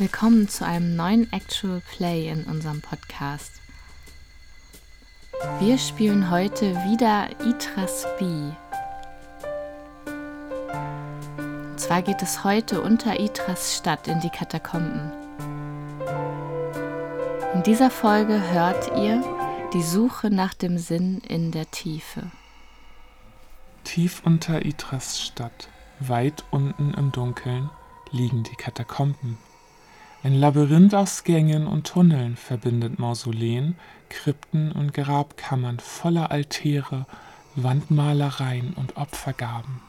Willkommen zu einem neuen Actual Play in unserem Podcast. Wir spielen heute wieder Itras Bee. Und zwar geht es heute unter Itras Stadt in die Katakomben. In dieser Folge hört ihr die Suche nach dem Sinn in der Tiefe. Tief unter Itras Stadt, weit unten im Dunkeln, liegen die Katakomben. Ein Labyrinth aus Gängen und Tunneln verbindet Mausoleen, Krypten und Grabkammern voller Altäre, Wandmalereien und Opfergaben.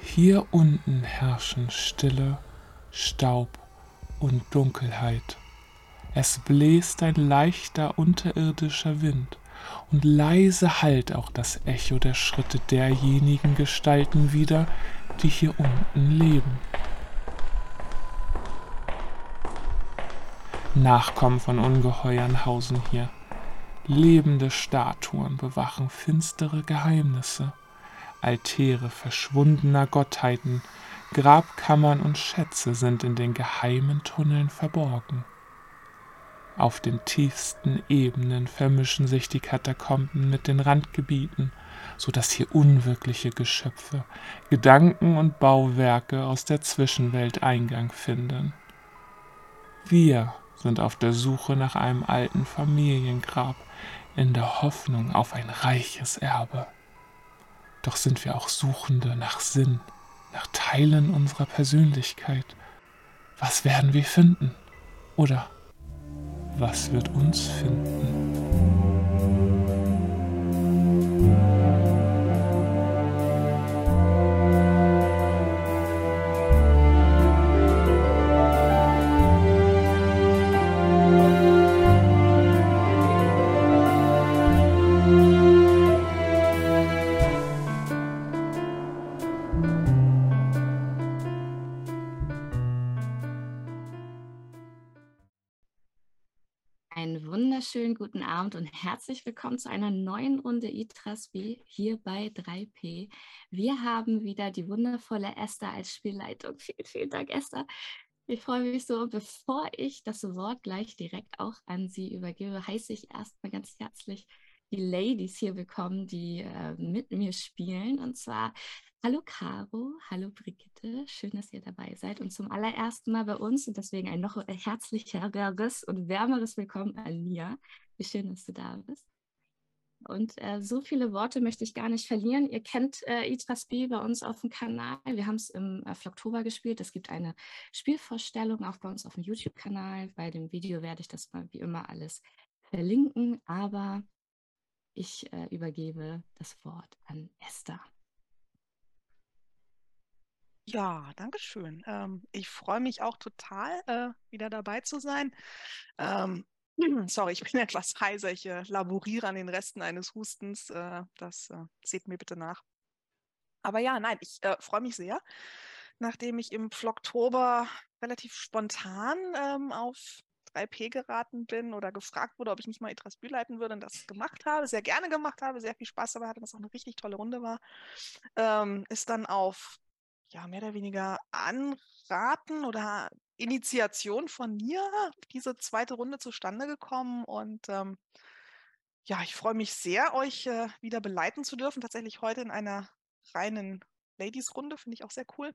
Hier unten herrschen Stille, Staub und Dunkelheit. Es bläst ein leichter unterirdischer Wind, und leise hallt auch das Echo der Schritte derjenigen Gestalten wieder, die hier unten leben. Nachkommen von Ungeheuern hausen hier. Lebende Statuen bewachen finstere Geheimnisse, Altäre verschwundener Gottheiten, Grabkammern und Schätze sind in den geheimen Tunneln verborgen. Auf den tiefsten Ebenen vermischen sich die Katakomben mit den Randgebieten, so dass hier unwirkliche Geschöpfe, Gedanken und Bauwerke aus der Zwischenwelt Eingang finden. Wir sind auf der Suche nach einem alten Familiengrab in der Hoffnung auf ein reiches Erbe. Doch sind wir auch Suchende nach Sinn, nach Teilen unserer Persönlichkeit. Was werden wir finden? Oder was wird uns finden? Wunderschönen guten Abend und herzlich willkommen zu einer neuen Runde ITRASB hier bei 3P. Wir haben wieder die wundervolle Esther als Spielleitung. Vielen, vielen Dank, Esther. Ich freue mich so. Bevor ich das Wort gleich direkt auch an Sie übergebe, heiße ich erstmal ganz herzlich die Ladies hier willkommen, die äh, mit mir spielen. Und zwar Hallo Caro, hallo Brigitte, schön, dass ihr dabei seid und zum allerersten Mal bei uns und deswegen ein noch herzlicheres und wärmeres Willkommen an Mia. Wie schön, dass du da bist. Und äh, so viele Worte möchte ich gar nicht verlieren. Ihr kennt äh, B bei uns auf dem Kanal. Wir haben es im äh, Oktober gespielt. Es gibt eine Spielvorstellung auch bei uns auf dem YouTube-Kanal. Bei dem Video werde ich das mal wie immer alles verlinken. Aber ich äh, übergebe das Wort an Esther. Ja, danke schön. Ähm, ich freue mich auch total, äh, wieder dabei zu sein. Ähm, sorry, ich bin etwas heiser. Ich äh, laboriere an den Resten eines Hustens. Äh, das äh, seht mir bitte nach. Aber ja, nein, ich äh, freue mich sehr, nachdem ich im Oktober relativ spontan ähm, auf 3P geraten bin oder gefragt wurde, ob ich nicht mal Itras Bühl leiten würde und das gemacht habe, sehr gerne gemacht habe, sehr viel Spaß dabei hatte, was auch eine richtig tolle Runde war, ähm, ist dann auf ja, mehr oder weniger Anraten oder Initiation von mir diese zweite Runde zustande gekommen. Und ähm, ja, ich freue mich sehr, euch äh, wieder beleiten zu dürfen. Tatsächlich heute in einer reinen Ladies-Runde, finde ich auch sehr cool.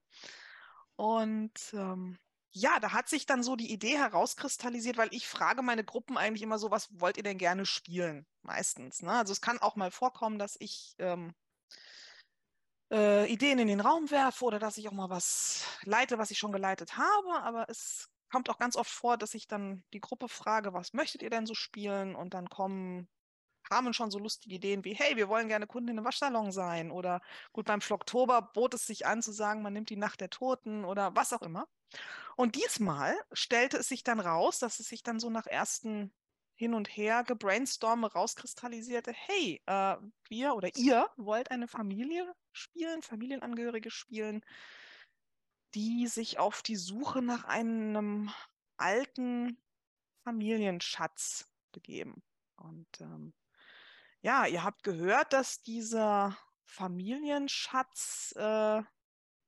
Und ähm, ja, da hat sich dann so die Idee herauskristallisiert, weil ich frage meine Gruppen eigentlich immer so, was wollt ihr denn gerne spielen? Meistens. Ne? Also es kann auch mal vorkommen, dass ich ähm, äh, Ideen in den Raum werfe oder dass ich auch mal was leite, was ich schon geleitet habe. Aber es kommt auch ganz oft vor, dass ich dann die Gruppe frage, was möchtet ihr denn so spielen? Und dann kommen kamen schon so lustige Ideen wie, hey, wir wollen gerne Kunden in einem Waschsalon sein. Oder gut, beim Flocktober bot es sich an zu sagen, man nimmt die Nacht der Toten oder was auch immer. Und diesmal stellte es sich dann raus, dass es sich dann so nach ersten hin und her gebrainstorme rauskristallisierte, hey, äh, wir oder ihr wollt eine Familie spielen, Familienangehörige spielen, die sich auf die Suche nach einem alten Familienschatz begeben. Und ähm, ja, ihr habt gehört, dass dieser Familienschatz äh,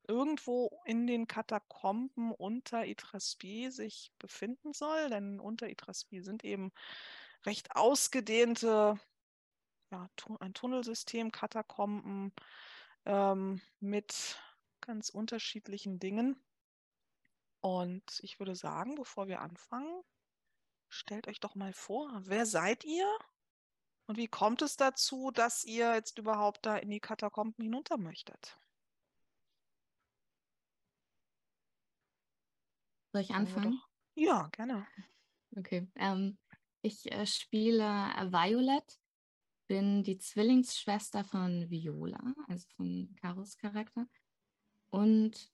irgendwo in den Katakomben unter Itraspi sich befinden soll, denn unter Itraspi sind eben recht ausgedehnte, ja, ein Tunnelsystem, Katakomben ähm, mit ganz unterschiedlichen Dingen. Und ich würde sagen, bevor wir anfangen, stellt euch doch mal vor, wer seid ihr und wie kommt es dazu, dass ihr jetzt überhaupt da in die Katakomben hinunter möchtet? Soll ich anfangen? Ja, gerne. Okay. Ähm, ich äh, spiele Violet, bin die Zwillingsschwester von Viola, also von Karos Charakter. Und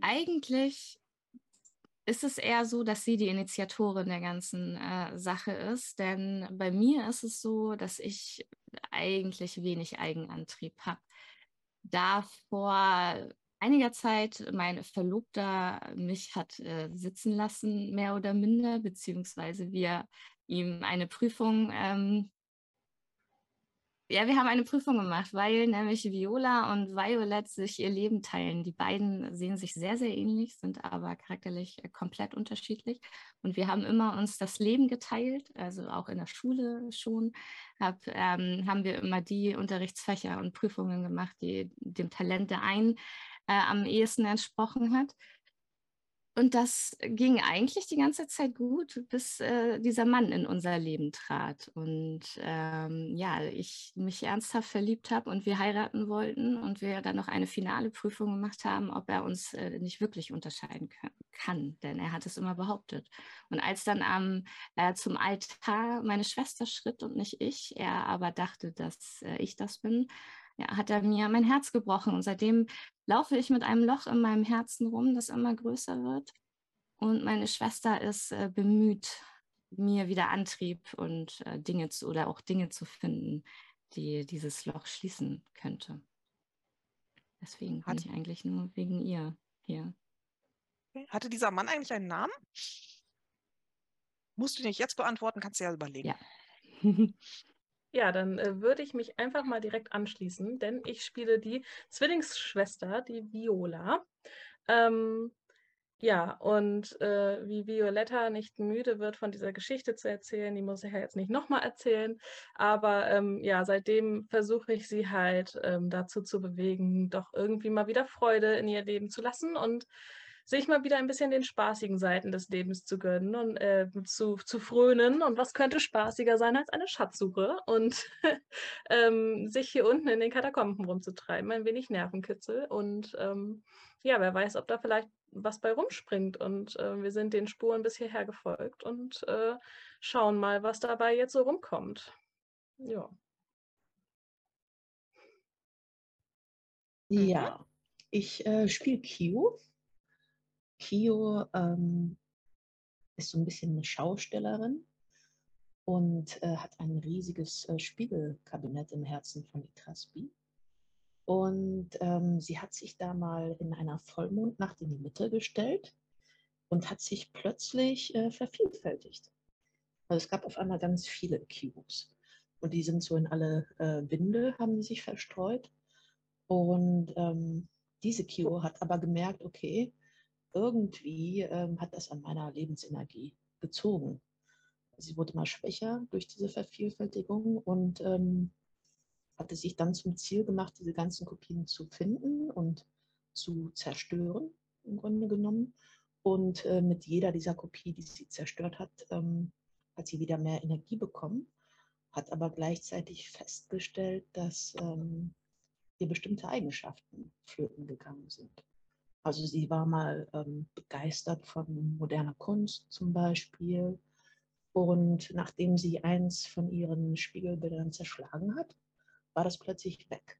eigentlich ist es eher so, dass sie die Initiatorin der ganzen äh, Sache ist. Denn bei mir ist es so, dass ich eigentlich wenig Eigenantrieb habe. Da vor einiger Zeit mein Verlobter mich hat äh, sitzen lassen, mehr oder minder, beziehungsweise wir ihm eine Prüfung, ähm, ja, wir haben eine Prüfung gemacht, weil nämlich Viola und Violet sich ihr Leben teilen. Die beiden sehen sich sehr, sehr ähnlich, sind aber charakterlich äh, komplett unterschiedlich. Und wir haben immer uns das Leben geteilt, also auch in der Schule schon, hab, ähm, haben wir immer die Unterrichtsfächer und Prüfungen gemacht, die dem Talent der einen äh, am ehesten entsprochen hat. Und das ging eigentlich die ganze Zeit gut, bis äh, dieser Mann in unser Leben trat. Und ähm, ja, ich mich ernsthaft verliebt habe und wir heiraten wollten und wir dann noch eine finale Prüfung gemacht haben, ob er uns äh, nicht wirklich unterscheiden kann, denn er hat es immer behauptet. Und als dann am, äh, zum Altar meine Schwester schritt und nicht ich, er aber dachte, dass äh, ich das bin, ja, hat er mir mein Herz gebrochen. Und seitdem laufe ich mit einem Loch in meinem Herzen rum, das immer größer wird. Und meine Schwester ist äh, bemüht, mir wieder Antrieb und äh, Dinge zu oder auch Dinge zu finden, die dieses Loch schließen könnte. Deswegen bin ich eigentlich nur wegen ihr hier. Hatte dieser Mann eigentlich einen Namen? Musst du nicht jetzt beantworten, kannst du ja überlegen. Ja. Ja, dann äh, würde ich mich einfach mal direkt anschließen, denn ich spiele die Zwillingsschwester, die Viola. Ähm, ja, und äh, wie Violetta nicht müde wird, von dieser Geschichte zu erzählen, die muss ich ja jetzt nicht nochmal erzählen, aber ähm, ja, seitdem versuche ich sie halt ähm, dazu zu bewegen, doch irgendwie mal wieder Freude in ihr Leben zu lassen und sich mal wieder ein bisschen den spaßigen Seiten des Lebens zu gönnen und äh, zu, zu frönen. Und was könnte spaßiger sein als eine Schatzsuche und ähm, sich hier unten in den Katakomben rumzutreiben, ein wenig Nervenkitzel. Und ähm, ja, wer weiß, ob da vielleicht was bei rumspringt. Und äh, wir sind den Spuren bis hierher gefolgt und äh, schauen mal, was dabei jetzt so rumkommt. Ja. Ja, ich äh, spiele Kio. Kio ähm, ist so ein bisschen eine Schaustellerin und äh, hat ein riesiges äh, Spiegelkabinett im Herzen von Itraspi. Und ähm, sie hat sich da mal in einer Vollmondnacht in die Mitte gestellt und hat sich plötzlich äh, vervielfältigt. Also es gab auf einmal ganz viele Kios. Und die sind so in alle äh, Winde, haben die sich verstreut. Und ähm, diese Kio hat aber gemerkt, okay, irgendwie ähm, hat das an meiner Lebensenergie gezogen. Sie wurde mal schwächer durch diese Vervielfältigung und ähm, hatte sich dann zum Ziel gemacht, diese ganzen Kopien zu finden und zu zerstören, im Grunde genommen. Und äh, mit jeder dieser Kopie, die sie zerstört hat, ähm, hat sie wieder mehr Energie bekommen, hat aber gleichzeitig festgestellt, dass ähm, ihr bestimmte Eigenschaften flöten gegangen sind. Also sie war mal ähm, begeistert von moderner Kunst zum Beispiel. Und nachdem sie eins von ihren Spiegelbildern zerschlagen hat, war das plötzlich weg.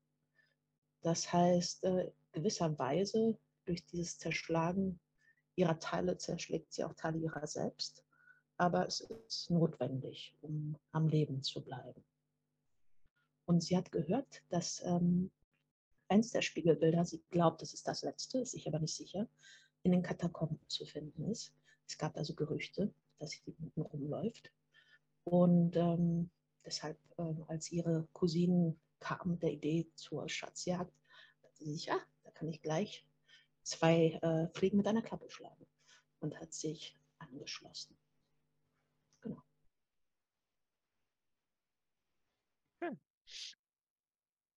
Das heißt, äh, gewisserweise durch dieses Zerschlagen ihrer Teile zerschlägt sie auch Teile ihrer selbst. Aber es ist notwendig, um am Leben zu bleiben. Und sie hat gehört, dass ähm, eins der Spiegelbilder, sie glaubt, es ist das letzte, ist sich aber nicht sicher, in den Katakomben zu finden ist. Es gab also Gerüchte, dass sie hinten rumläuft. Und ähm, deshalb, ähm, als ihre Cousinen kamen mit der Idee zur Schatzjagd, dachte sie sich, ja, dann kann ich gleich zwei äh, Fliegen mit einer Klappe schlagen. Und hat sich angeschlossen. Genau.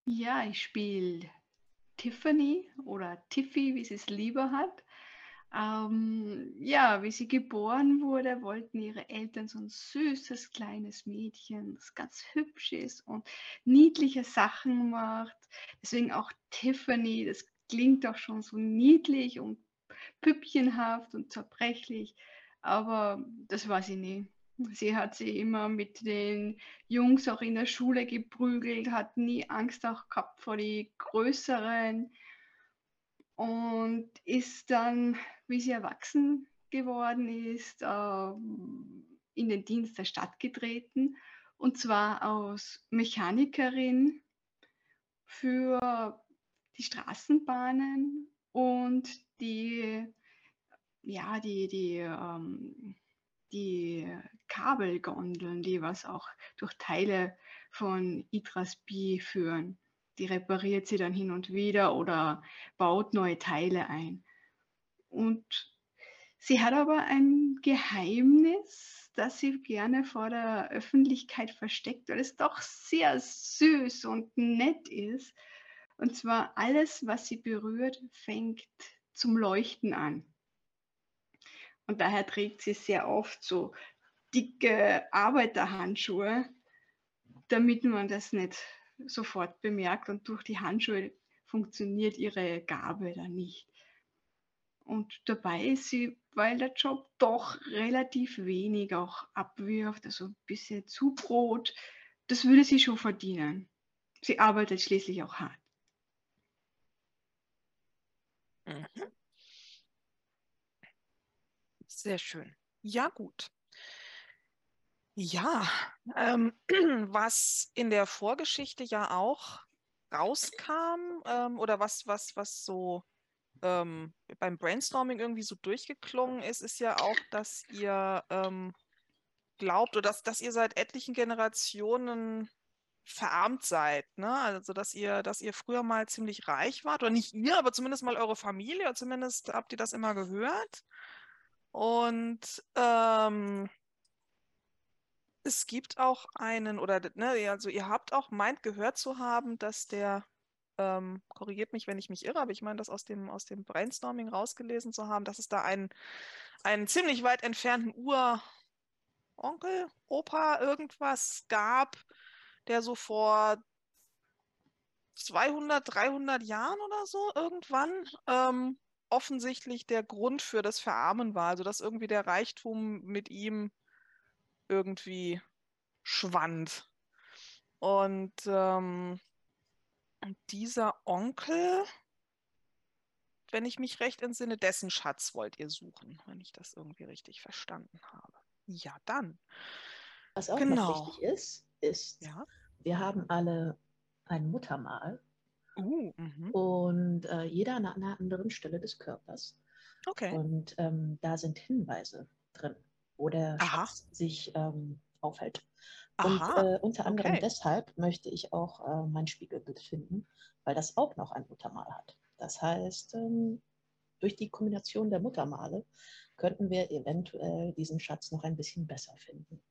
Ja, ich spiele Tiffany oder Tiffy, wie sie es lieber hat. Ähm, ja, wie sie geboren wurde, wollten ihre Eltern so ein süßes kleines Mädchen, das ganz hübsch ist und niedliche Sachen macht. Deswegen auch Tiffany, das klingt auch schon so niedlich und püppchenhaft und zerbrechlich, aber das war sie nie. Sie hat sich immer mit den Jungs auch in der Schule geprügelt, hat nie Angst auch gehabt vor die Größeren und ist dann, wie sie erwachsen geworden ist, ähm, in den Dienst der Stadt getreten und zwar als Mechanikerin für die Straßenbahnen und die, ja, die, die, ähm, die Kabelgondeln, die was auch durch Teile von Itras B führen. Die repariert sie dann hin und wieder oder baut neue Teile ein. Und sie hat aber ein Geheimnis, das sie gerne vor der Öffentlichkeit versteckt, weil es doch sehr süß und nett ist. Und zwar alles, was sie berührt, fängt zum Leuchten an. Und daher trägt sie sehr oft so dicke Arbeiterhandschuhe, damit man das nicht sofort bemerkt und durch die Handschuhe funktioniert ihre Gabe dann nicht. Und dabei ist sie, weil der Job doch relativ wenig auch abwirft, also ein bisschen Zubrot, das würde sie schon verdienen. Sie arbeitet schließlich auch hart. Mhm. Sehr schön. Ja, gut. Ja, ähm, was in der Vorgeschichte ja auch rauskam ähm, oder was, was, was so ähm, beim Brainstorming irgendwie so durchgeklungen ist, ist ja auch, dass ihr ähm, glaubt oder dass, dass ihr seit etlichen Generationen verarmt seid, ne? Also dass ihr, dass ihr früher mal ziemlich reich wart, oder nicht ihr, aber zumindest mal eure Familie, oder zumindest habt ihr das immer gehört. Und ähm, es gibt auch einen, oder ne, also ihr habt auch meint gehört zu haben, dass der, ähm, korrigiert mich, wenn ich mich irre, aber ich meine, das aus dem, aus dem Brainstorming rausgelesen zu haben, dass es da einen, einen ziemlich weit entfernten Uronkel, Opa, irgendwas gab, der so vor 200, 300 Jahren oder so irgendwann ähm, offensichtlich der Grund für das Verarmen war. Also dass irgendwie der Reichtum mit ihm irgendwie schwand. Und ähm, dieser Onkel, wenn ich mich recht entsinne, dessen Schatz wollt ihr suchen, wenn ich das irgendwie richtig verstanden habe. Ja, dann. Was auch Genau. noch wichtig ist, ist, Ja. wir haben alle ein Muttermal Uh, mhm. und äh, jeder an einer anderen Stelle des Körpers. Okay. Und ähm, da sind Hinweise drin, wo der. Schatz sich ähm, aufhält. Und Aha. äh, unter anderem okay. deshalb möchte ich auch äh, mein Spiegelbild finden, weil das auch noch ein Muttermal hat. Das heißt, ähm, durch die Kombination der Muttermale könnten wir eventuell diesen Schatz noch ein bisschen besser finden.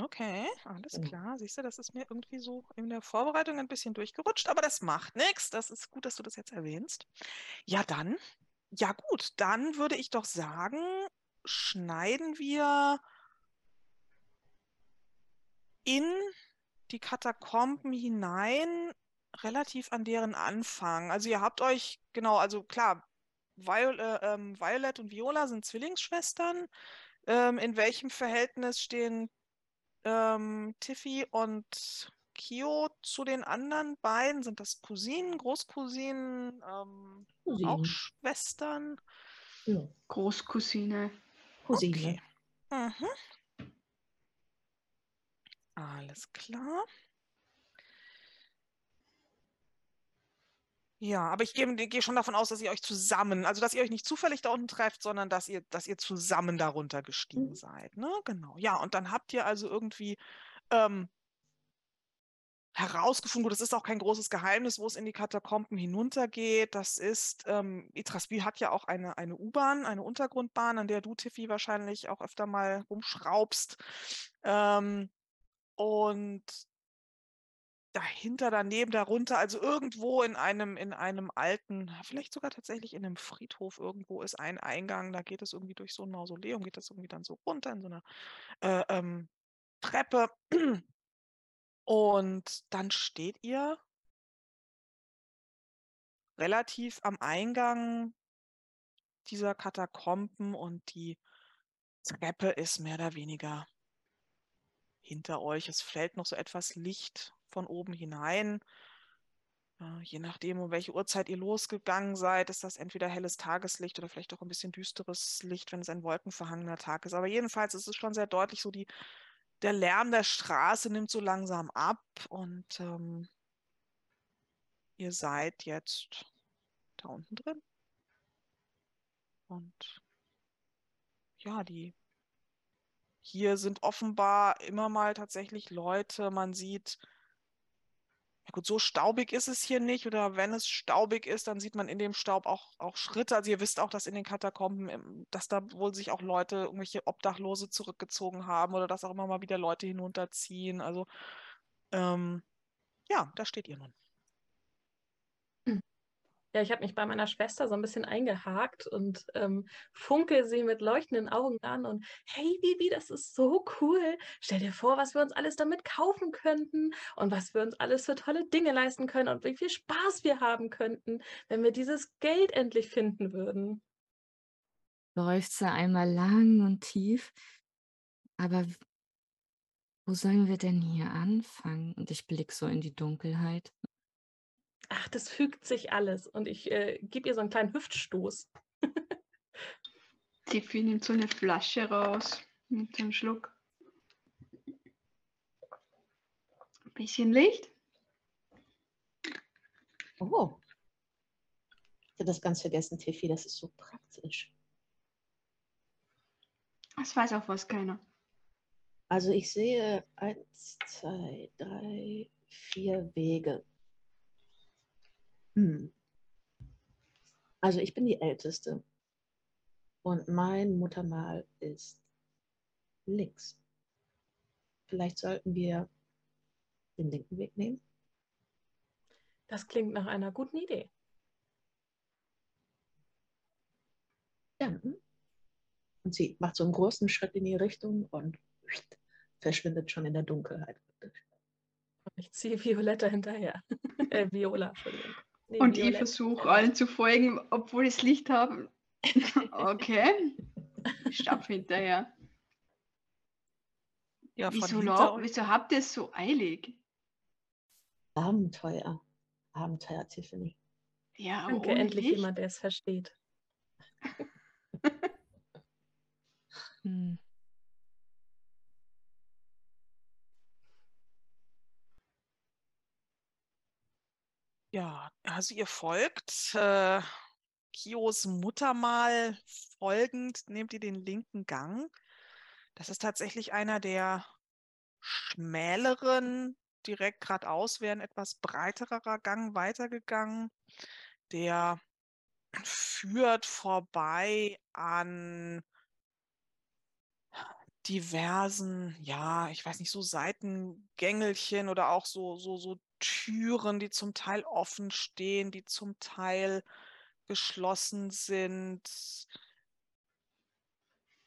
Okay, alles Genau. klar. Siehst du, das ist mir irgendwie so in der Vorbereitung ein bisschen durchgerutscht, aber das macht nichts. Das ist gut, dass du das jetzt erwähnst. Ja, dann, ja gut, dann würde ich doch sagen, schneiden wir in die Katakomben hinein, relativ an deren Anfang. Also ihr habt euch, genau, also klar, Viol äh, ähm, Violet und Viola sind Zwillingsschwestern. Ähm, in welchem Verhältnis stehen ähm, Tiffy und Kyo zu den anderen beiden? Sind das Cousinen, Großcousinen, ähm, auch Cousine. Schwestern? Ja, Großcousine. Cousine. Okay. Mhm. Alles klar. Ja, aber ich gehe, gehe schon davon aus, dass ihr euch zusammen, also dass ihr euch nicht zufällig da unten trefft, sondern dass ihr, dass ihr zusammen darunter gestiegen Mhm. seid, ne? Genau. Ja, und dann habt ihr also irgendwie ähm, herausgefunden, gut, das ist auch kein großes Geheimnis, wo es in die Katakomben hinuntergeht. Das ist, ähm, Itrasby hat ja auch eine, eine U-Bahn, eine Untergrundbahn, an der du, Tiffy, wahrscheinlich auch öfter mal rumschraubst. Ähm, und dahinter, daneben, darunter, also irgendwo in einem, in einem alten, vielleicht sogar tatsächlich in einem Friedhof irgendwo ist ein Eingang, da geht es irgendwie durch so ein Mausoleum, geht das irgendwie dann so runter in so einer äh, ähm, Treppe. Und dann steht ihr relativ am Eingang dieser Katakomben und die Treppe ist mehr oder weniger hinter euch. Es fällt noch so etwas Licht von oben hinein. Äh, je nachdem, um welche Uhrzeit ihr losgegangen seid, ist das entweder helles Tageslicht oder vielleicht auch ein bisschen düsteres Licht, wenn es ein wolkenverhangener Tag ist. Aber jedenfalls ist es schon sehr deutlich so die der Lärm der Straße nimmt so langsam ab und ähm, ihr seid jetzt da unten drin. Und ja, die hier sind offenbar immer mal tatsächlich Leute. Man sieht ja gut, so staubig ist es hier nicht. Oder wenn es staubig ist, dann sieht man in dem Staub auch, auch Schritte. Also ihr wisst auch, dass in den Katakomben, dass da wohl sich auch Leute, irgendwelche Obdachlose zurückgezogen haben oder dass auch immer mal wieder Leute hinunterziehen. Also ähm, ja, da steht ihr nun. Ja, ich habe mich bei meiner Schwester so ein bisschen eingehakt und ähm, funkel sie mit leuchtenden Augen an und hey Bibi, das ist so cool. Stell dir vor, was wir uns alles damit kaufen könnten und was wir uns alles für tolle Dinge leisten können und wie viel Spaß wir haben könnten, wenn wir dieses Geld endlich finden würden. Seufze einmal lang und tief. Aber wo sollen wir denn hier anfangen? Und ich blicke so in die Dunkelheit ach, das fügt sich alles. Und ich äh, gebe ihr so einen kleinen Hüftstoß. Tiffy nimmt so eine Flasche raus mit einem Schluck. Ein bisschen Licht. Oh. Ich hatte das ganz vergessen, Tiffy. Das ist so praktisch. Das weiß auch was keiner. Also ich sehe eins, zwei, drei, vier Wege. Hm. Also ich bin die Älteste und mein Muttermal ist links. Vielleicht sollten wir den linken Weg nehmen. Das klingt nach einer guten Idee. Ja. Und sie macht so einen großen Schritt in die Richtung und verschwindet schon in der Dunkelheit. Ich ziehe Violetta hinterher. äh, Viola, Entschuldigung. Nee, und ich versuche allen zu folgen, obwohl ich das Licht habe. Okay. Ich stapfe hinterher. Ja, wieso, wieso habt ihr es so eilig? Abenteuer. Abenteuer, Tiffany. Ja, Danke, endlich Licht? jemand, der es versteht. hm. Ja, also ihr folgt äh, Kios Muttermal folgend, nehmt ihr den linken Gang. Das ist tatsächlich einer der schmäleren, direkt geradeaus wäre ein etwas breiterer Gang weitergegangen. Der führt vorbei an diversen, ja, ich weiß nicht, so Seitengängelchen oder auch so, so, so Türen, die zum Teil offen stehen, die zum Teil geschlossen sind,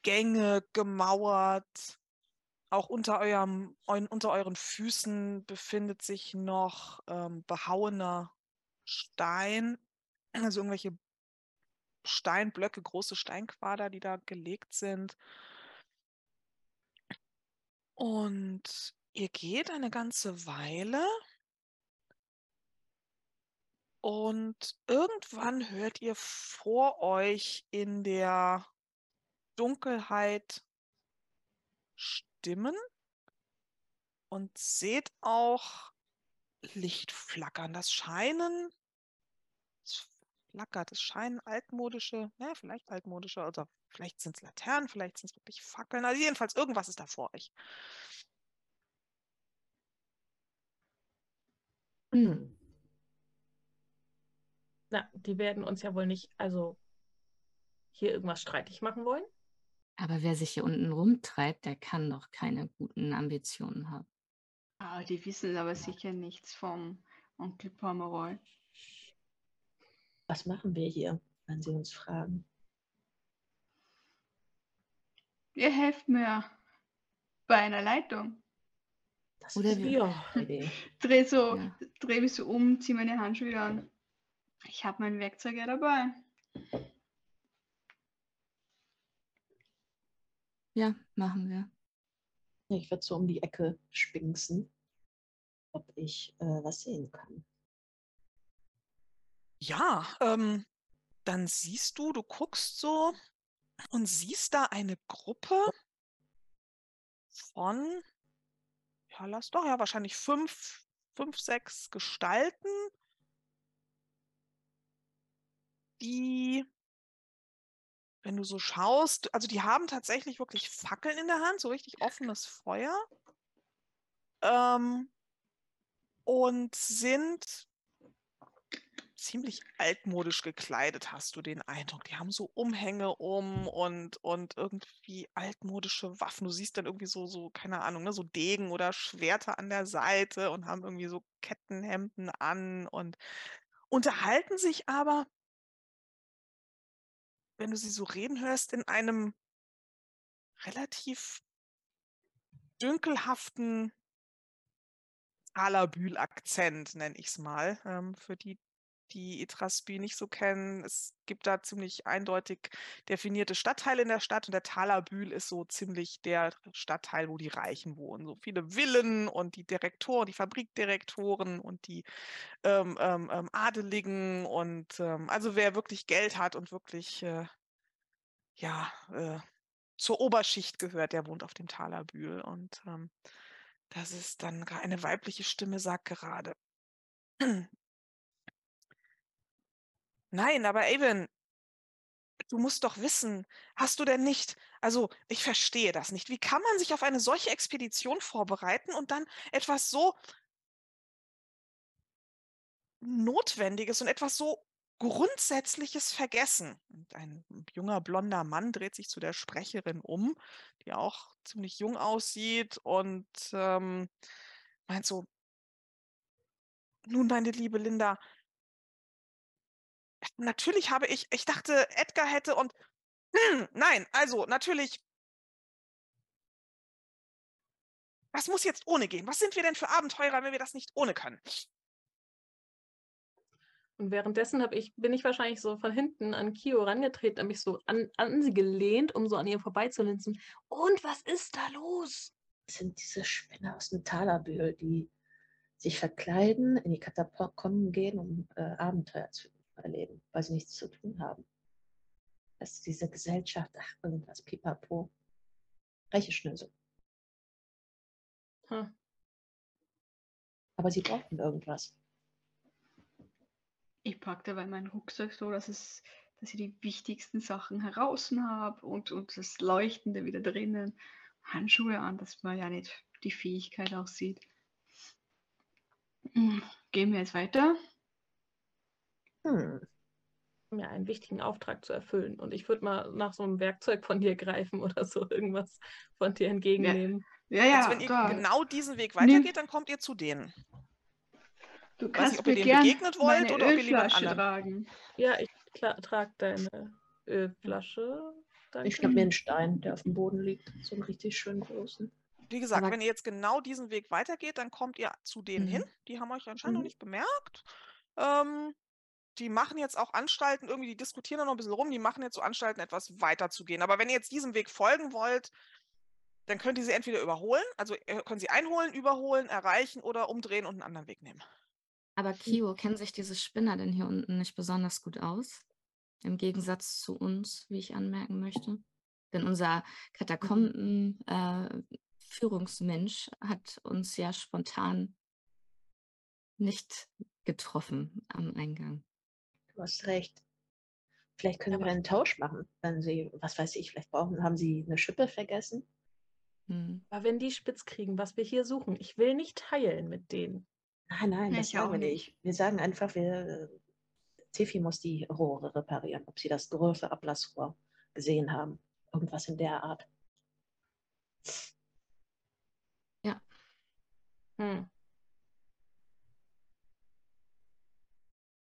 Gänge gemauert. Auch unter, eurem, unter euren Füßen befindet sich noch ähm, behauener Stein, also irgendwelche Steinblöcke, große Steinquader, die da gelegt sind. Und ihr geht eine ganze Weile und irgendwann hört ihr vor euch in der Dunkelheit Stimmen und seht auch Licht flackern. Das scheinen, es flackert, es scheinen altmodische, ja, vielleicht altmodische, oder vielleicht sind es Laternen, vielleicht sind es wirklich Fackeln. Also jedenfalls irgendwas ist da vor euch. Hm. Na, die werden uns ja wohl nicht, also hier irgendwas streitig machen wollen. Aber wer sich hier unten rumtreibt, der kann doch keine guten Ambitionen haben. Ah, die wissen aber sicher nichts vom Onkel Pomeroy. Was machen wir hier, wenn Sie uns fragen? Ihr helft mir bei einer Leitung. Das Oder ist wir- Idee. Dreh, so, Ja. dreh mich so um, zieh meine Handschuhe an. Ich habe mein Werkzeug ja dabei. Ja, machen wir. Ich werde so um die Ecke spinksen, ob ich äh, was sehen kann. Ja, ähm, dann siehst du, du guckst so und siehst da eine Gruppe von, ja, lass doch, ja, wahrscheinlich fünf, fünf, sechs Gestalten, die, wenn du so schaust, also die haben tatsächlich wirklich Fackeln in der Hand, so richtig offenes Feuer. Ähm, und sind ziemlich altmodisch gekleidet, hast du den Eindruck. Die haben so Umhänge um und, und irgendwie altmodische Waffen. Du siehst dann irgendwie so, so, keine Ahnung, ne, so Degen oder Schwerter an der Seite und haben irgendwie so Kettenhemden an und unterhalten sich aber, wenn du sie so reden hörst, in einem relativ dünkelhaften Alabül-Akzent, nenne ich es mal, ähm, für die, die Itrasby nicht so kennen. Es gibt da ziemlich eindeutig definierte Stadtteile in der Stadt und der Talabül ist so ziemlich der Stadtteil, wo die Reichen wohnen. So viele Villen und die Direktoren, die Fabrikdirektoren und die ähm, ähm, ähm, Adeligen und ähm, also wer wirklich Geld hat und wirklich äh, ja äh, zur Oberschicht gehört, der wohnt auf dem Talabül und ähm, das ist dann eine weibliche Stimme sagt gerade. Nein, aber Avon, du musst doch wissen, hast du denn nicht, also ich verstehe das nicht. Wie kann man sich auf eine solche Expedition vorbereiten und dann etwas so Notwendiges und etwas so Grundsätzliches vergessen? Und ein junger blonder Mann dreht sich zu der Sprecherin um, die auch ziemlich jung aussieht und ähm, meint so, nun, meine liebe Linda, natürlich habe ich, ich dachte, Edgar hätte und hm, nein, also natürlich. Was muss jetzt ohne gehen? Was sind wir denn für Abenteurer, wenn wir das nicht ohne können? Und währenddessen hab ich, bin ich wahrscheinlich so von hinten an Kio rangetreten, habe mich so an, an sie gelehnt, um so an ihr vorbeizulinsen. Und was ist da los? Das sind diese Spinner aus dem Talabühl, die sich verkleiden, in die Katakomben gehen, um äh, Abenteuer zu erleben, weil sie nichts zu tun haben. Das ist diese Gesellschaft, ach, irgendwas, pipapo. Reiche Schnösel. Hm. Aber sie brauchen irgendwas. Ich packe dabei meinen Rucksack so, dass, es, dass ich die wichtigsten Sachen heraus habe und, und das Leuchtende wieder drinnen. Handschuhe an, dass man ja nicht die Fähigkeit auch sieht. Hm, Gehen wir jetzt weiter? Hm. mir einen wichtigen Auftrag zu erfüllen. Und ich würde mal nach so einem Werkzeug von dir greifen oder so irgendwas von dir entgegennehmen. Ja, ja, also wenn ihr da. genau diesen Weg weitergeht, dann kommt ihr zu denen. Du weiß kannst nicht, ob ihr mir denen begegnet wollt oder ob ihr lieber Ölflasche anderen- tragen. Ja, ich trage deine Ölflasche. Danke. Ich schnapp mir einen Stein, der auf dem Boden liegt. So einen richtig schönen großen. Wie gesagt, Aber- wenn ihr jetzt genau diesen Weg weitergeht, dann kommt ihr zu denen Mhm. hin. Die haben euch anscheinend noch Mhm. nicht bemerkt. Ähm, die machen jetzt auch Anstalten, irgendwie, die diskutieren da noch ein bisschen rum, die machen jetzt so Anstalten, etwas weiter zu gehen. Aber wenn ihr jetzt diesem Weg folgen wollt, dann könnt ihr sie entweder überholen, also ihr könnt sie einholen, überholen, erreichen oder umdrehen und einen anderen Weg nehmen. Aber Kio, kennen sich diese Spinner denn hier unten nicht besonders gut aus? Im Gegensatz zu uns, wie ich anmerken möchte. Denn unser Katakomben-Führungsmensch hat uns ja spontan nicht getroffen am Eingang. Du hast recht. Vielleicht können wir einen Tausch machen, wenn sie, was weiß ich, vielleicht brauchen, haben sie eine Schippe vergessen. Hm. Aber wenn die spitz kriegen, was wir hier suchen, ich will nicht teilen mit denen. Nein, nein, Nee, das ich sagen auch wir nicht. nicht. Wir sagen einfach, wir, Tiffy muss die Rohre reparieren, ob sie das große Ablassrohr gesehen haben. Irgendwas in der Art. Hm.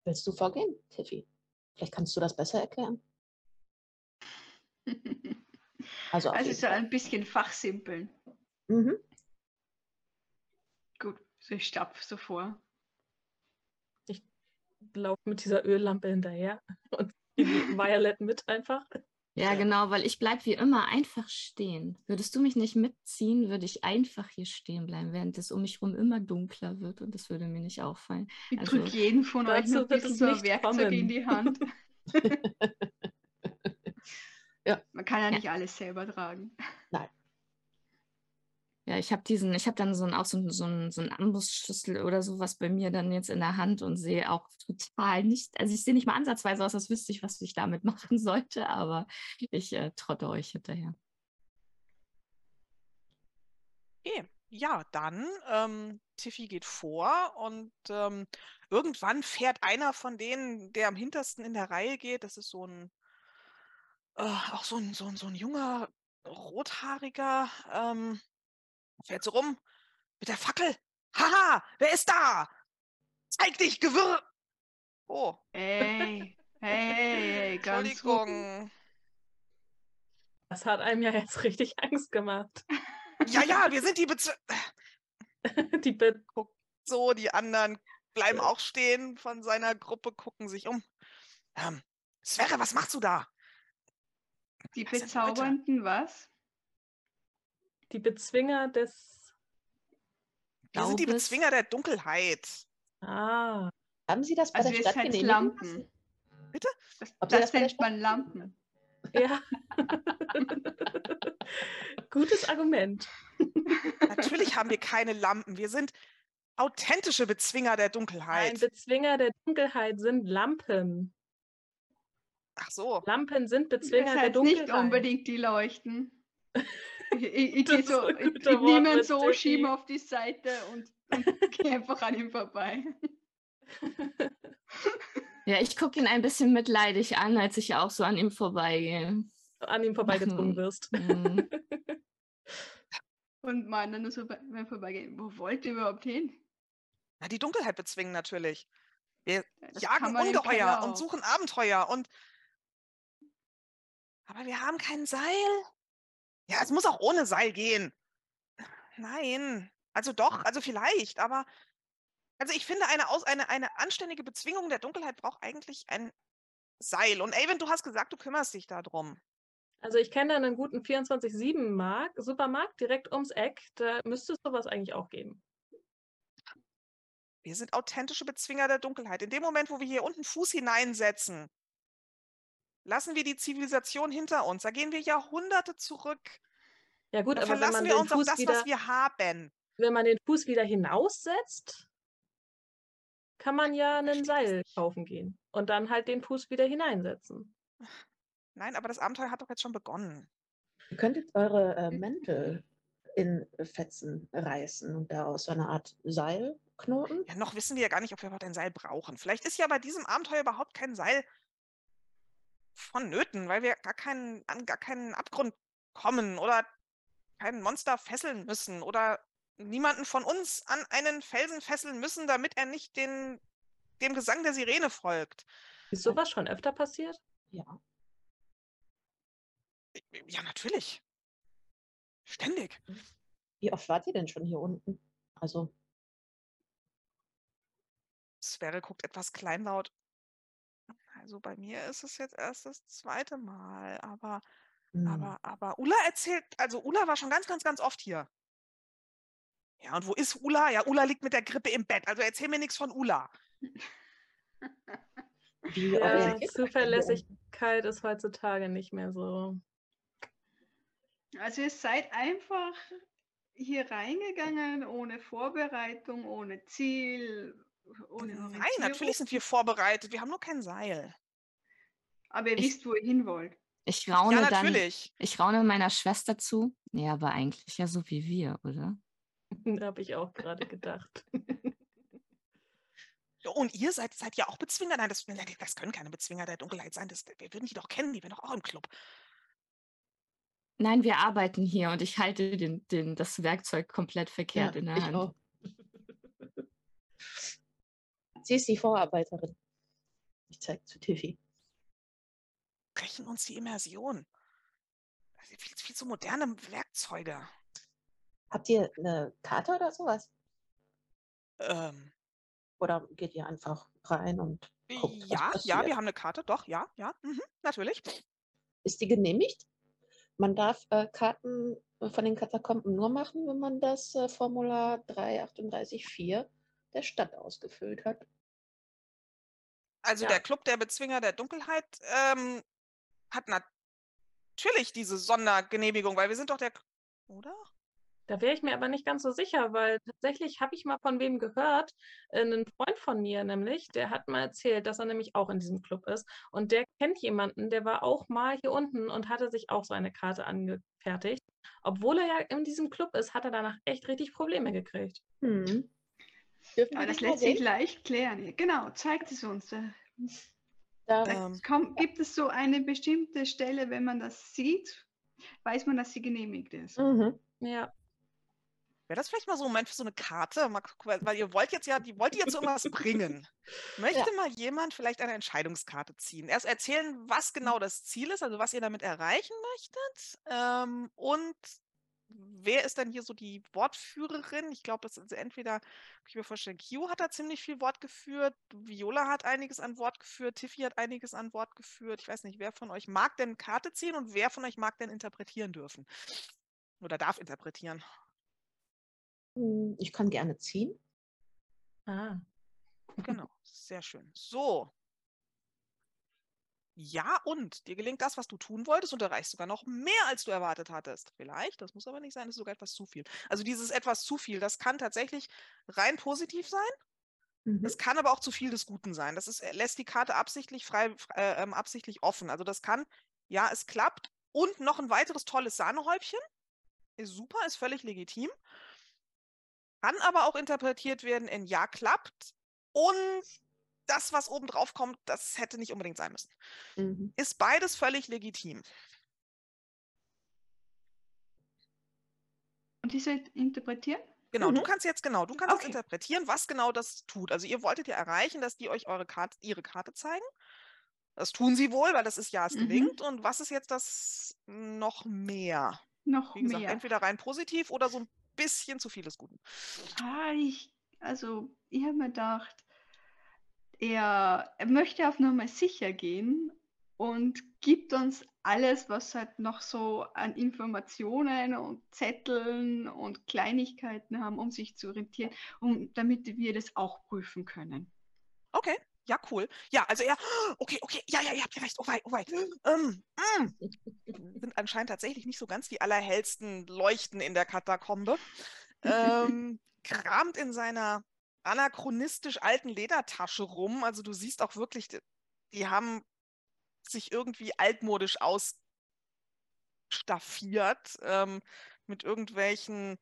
Willst du vorgehen, Tiffy? Vielleicht kannst du das besser erklären. Also, Also so ein bisschen fachsimpeln. Mhm. Gut, so ich stapf so vor. Lauf mit dieser Öllampe hinterher und die Violet mit einfach. Ja, Ja. genau, weil ich bleibe wie immer einfach stehen. Würdest du mich nicht mitziehen, würde ich einfach hier stehen bleiben, während es um mich herum immer dunkler wird und das würde mir nicht auffallen. Ich Also, drücke jeden von euch noch ein bisschen so ein Werkzeug in kommen. die Hand. Ja. Man kann ja Ja. nicht alles selber tragen. Ja, ich habe diesen, ich habe dann so einen, auch so einen, so einen, so einen Ambusschlüssel oder sowas bei mir dann jetzt in der Hand und sehe auch total nicht, also ich sehe nicht mal ansatzweise aus, als wüsste ich, was ich damit machen sollte, aber ich äh, trotte euch hinterher. Okay, ja, dann ähm, Tiffy geht vor und ähm, irgendwann fährt einer von denen, der am hintersten in der Reihe geht, das ist so ein, äh, auch so ein, so ein, so ein junger, rothaariger, ähm, fährt so rum mit der Fackel. Haha, wer ist da? Zeig dich, Gewirr! Oh, Ey, hey, hey, hey, ganz ruhig. Entschuldigung. Das hat einem ja jetzt richtig Angst gemacht. Ja, ja, wir sind die Bezw Die Be So, die anderen bleiben auch stehen von seiner Gruppe, gucken sich um. Ähm, Sverre, was machst du da? Die. Bezaubernden was? Die Bezwinger des. Wir sind die. Bezwinger der Dunkelheit. Ah, Haben Sie das bei Also der Stadt seid genehmigen Lampen. Bitte? Das, Ob das das der Stadt man Lampen. ja. Gutes Argument. Natürlich haben wir keine Lampen. Wir sind authentische Bezwinger der Ein Dunkelheit. Bezwinger der Dunkelheit sind Lampen. Ach so. Lampen sind Das Bezwinger der heißt Dunkelheit. nicht unbedingt die leuchten. Ich, ich, so, ich, ich nehme ihn so, schiebe auf die Seite und, und gehe einfach an ihm vorbei. Ja, ich gucke ihn ein bisschen mitleidig an, als ich auch so an ihm vorbeigehe. An ihm vorbeigezogen wirst. Mhm. Und meine nur so beim Vorbeigehen, wo wollt ihr überhaupt hin? Na, die Dunkelheit bezwingen natürlich. Wir Das jagen Ungeheuer und suchen Abenteuer und. Aber wir haben kein Seil. Ja, es muss auch ohne Seil gehen. Nein. Also doch, also vielleicht, aber. Also ich finde, eine, aus, eine, eine anständige Bezwingung der Dunkelheit braucht eigentlich ein Seil. Und Avon, du hast gesagt, du kümmerst dich darum. Also ich kenne da einen guten 24-7-Markt, Supermarkt direkt ums Eck. Da müsste es sowas eigentlich auch geben. Wir sind authentische Bezwinger der Dunkelheit. In dem Moment, wo wir hier unten Fuß hineinsetzen, lassen wir die Zivilisation hinter uns. Da gehen wir Jahrhunderte zurück. Ja gut, Da aber wenn man verlassen wir den uns auf Fuß das, wieder, was wir haben. wenn man den Fuß wieder hinaussetzt, kann man ja einen Seil kaufen gehen und dann halt den Fuß wieder hineinsetzen. Nein, aber das Abenteuer hat doch jetzt schon begonnen. Ihr könntet eure äh, Mäntel in Fetzen reißen und daraus so eine Art Seil knoten. Ja, noch wissen wir ja gar nicht, ob wir überhaupt ein Seil brauchen. Vielleicht ist ja bei diesem Abenteuer überhaupt kein Seil vonnöten, weil wir gar keinen, an gar keinen Abgrund kommen oder kein Monster fesseln müssen oder niemanden von uns an einen Felsen fesseln müssen, damit er nicht den, dem Gesang der Sirene folgt. Ist sowas schon öfter passiert? Ja. Ja, natürlich. Ständig. Wie oft wart ihr denn schon hier unten? Also, Sverre guckt etwas kleinlaut. Also bei mir ist es jetzt erst das zweite Mal, aber, hm, aber, aber Ulla erzählt, also Ulla war schon ganz, ganz, ganz oft hier. Ja, und wo ist Ulla? Ja, Ulla liegt mit der Grippe im Bett. Also erzähl mir nichts von Ulla. Ja? Zuverlässigkeit ist heutzutage nicht mehr so. Also ihr seid einfach hier reingegangen, ohne Vorbereitung, ohne Ziel, ohne Nein, Orientierung. natürlich sind wir vorbereitet. Wir haben nur kein Seil. Aber ihr Ich- wisst, wo ihr hin wollt. Ich raune Ja, dann, ich raune meiner Schwester zu. Ja, aber eigentlich ja so wie wir, oder? Habe ich auch gerade gedacht. Und ihr seid, seid ja auch Bezwinger? Nein, das, das können keine Bezwinger der Dunkelheit sein. Das, wir würden die doch kennen, die wären doch auch im Club. Nein, wir arbeiten hier und ich halte den, den, das Werkzeug komplett verkehrt Ja, in der ich Hand. auch. Sie ist die Vorarbeiterin. Ich zeige zu Tiffy. Brechen uns die Immersion. Viel, viel zu moderne Werkzeuge. Habt ihr eine Karte oder sowas? Ähm, Oder geht ihr einfach rein und guckt, ja, ja, wir haben eine Karte, doch, ja, ja, mhm, natürlich. Ist die genehmigt? Man darf äh, Karten von den Katakomben nur machen, wenn man das äh, Formular 338.4 der Stadt ausgefüllt hat. Also Ja. der Club der Bezwinger der Dunkelheit ähm, hat natürlich diese Sondergenehmigung, weil wir sind doch der, oder? Da wäre ich mir aber nicht ganz so sicher, weil tatsächlich habe ich mal von wem gehört, äh, ein Freund von mir nämlich, der hat mal erzählt, dass er nämlich auch in diesem Club ist. Und der kennt jemanden, der war auch mal hier unten und hatte sich auch so eine Karte angefertigt. Obwohl er ja in diesem Club ist, hat er danach echt richtig Probleme gekriegt. Hm. Dürfen Aber das lässt sich leicht klären. Genau, zeigt es uns. Da Da, Ähm, kommt, gibt es so eine bestimmte Stelle, wenn man das sieht, weiß man, dass sie genehmigt ist. mhm. Ja. Wäre das vielleicht mal so ein Moment für so eine Karte? Mal gucken, weil, ihr wollt jetzt ja, die wollt ihr jetzt irgendwas bringen. Möchte mal jemand vielleicht eine Entscheidungskarte ziehen? Erst erzählen, was genau das Ziel ist, also was ihr damit erreichen möchtet. Ähm, und wer ist dann hier so die Wortführerin? Ich glaube, das ist entweder, kann ich mir vorstellen, Kio hat da ziemlich viel Wort geführt, Viola hat einiges an Wort geführt, Tiffy hat einiges an Wort geführt. Ich weiß nicht, wer von euch mag denn Karte ziehen und wer von euch mag denn interpretieren dürfen? Oder darf interpretieren? Hm, Ich kann gerne ziehen. Ah. Genau, sehr schön. So. Ja, und dir gelingt das, was du tun wolltest, und erreichst sogar noch mehr, als du erwartet hattest. Vielleicht, das muss aber nicht sein, das ist sogar etwas zu viel. Also dieses etwas zu viel, das kann tatsächlich rein positiv sein. Mhm. Es kann aber auch zu viel des Guten sein. Das ist, er lässt die Karte absichtlich frei, äh, ähm, absichtlich offen. Also das kann, ja, es klappt und noch ein weiteres tolles Sahnehäubchen. Ist super, ist völlig legitim. Kann aber auch interpretiert werden in ja, klappt und das, was oben drauf kommt, das hätte nicht unbedingt sein müssen. Mhm. Ist beides völlig legitim. Und diese interpretieren? Genau, du Mhm. kannst jetzt genau, du kannst jetzt Okay. interpretieren, was genau das tut. Also ihr wolltet ja erreichen, dass die euch eure Karte, ihre Karte zeigen. Das tun sie wohl, weil das ist ja, es Mhm. gelingt. Und was ist jetzt das noch mehr? Noch Wie gesagt, mehr. entweder rein positiv oder so ein bisschen zu viel des Guten. Ah, ich, also, ich habe mir gedacht, er, er möchte auf Nummer sicher gehen und gibt uns alles, was halt noch so an Informationen und Zetteln und Kleinigkeiten haben, um sich zu orientieren, um, damit wir das auch prüfen können. Okay, ja, cool. Ja, also er, okay, okay, ja, ja, ihr habt ja recht. Oh wei, oh wei. Ähm, mm. Sind anscheinend tatsächlich nicht so ganz die allerhellsten Leuchten in der Katakombe. Ähm, kramt in seiner anachronistisch alten Ledertasche rum. Also du siehst auch wirklich, die, haben sich irgendwie altmodisch ausstaffiert ähm, mit irgendwelchen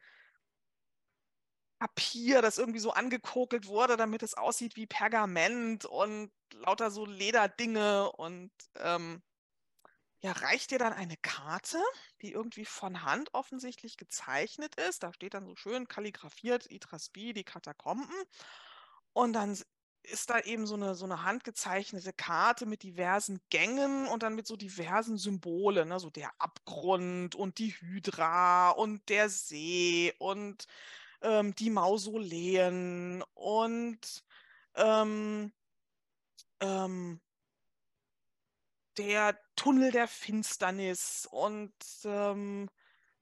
Papier, das irgendwie so angekokelt wurde, damit es aussieht wie Pergament und lauter so Lederdinge und ähm, ja, reicht dir dann eine Karte, die irgendwie von Hand offensichtlich gezeichnet ist. Da steht dann so schön kalligrafiert Itrasbi, die Katakomben. Und dann ist da eben so eine, so eine handgezeichnete Karte mit diversen Gängen und dann mit so diversen Symbolen, ne? So der Abgrund und die Hydra und der See und ähm, die Mausoleen und ähm, ähm, der Tunnel der Finsternis und ähm,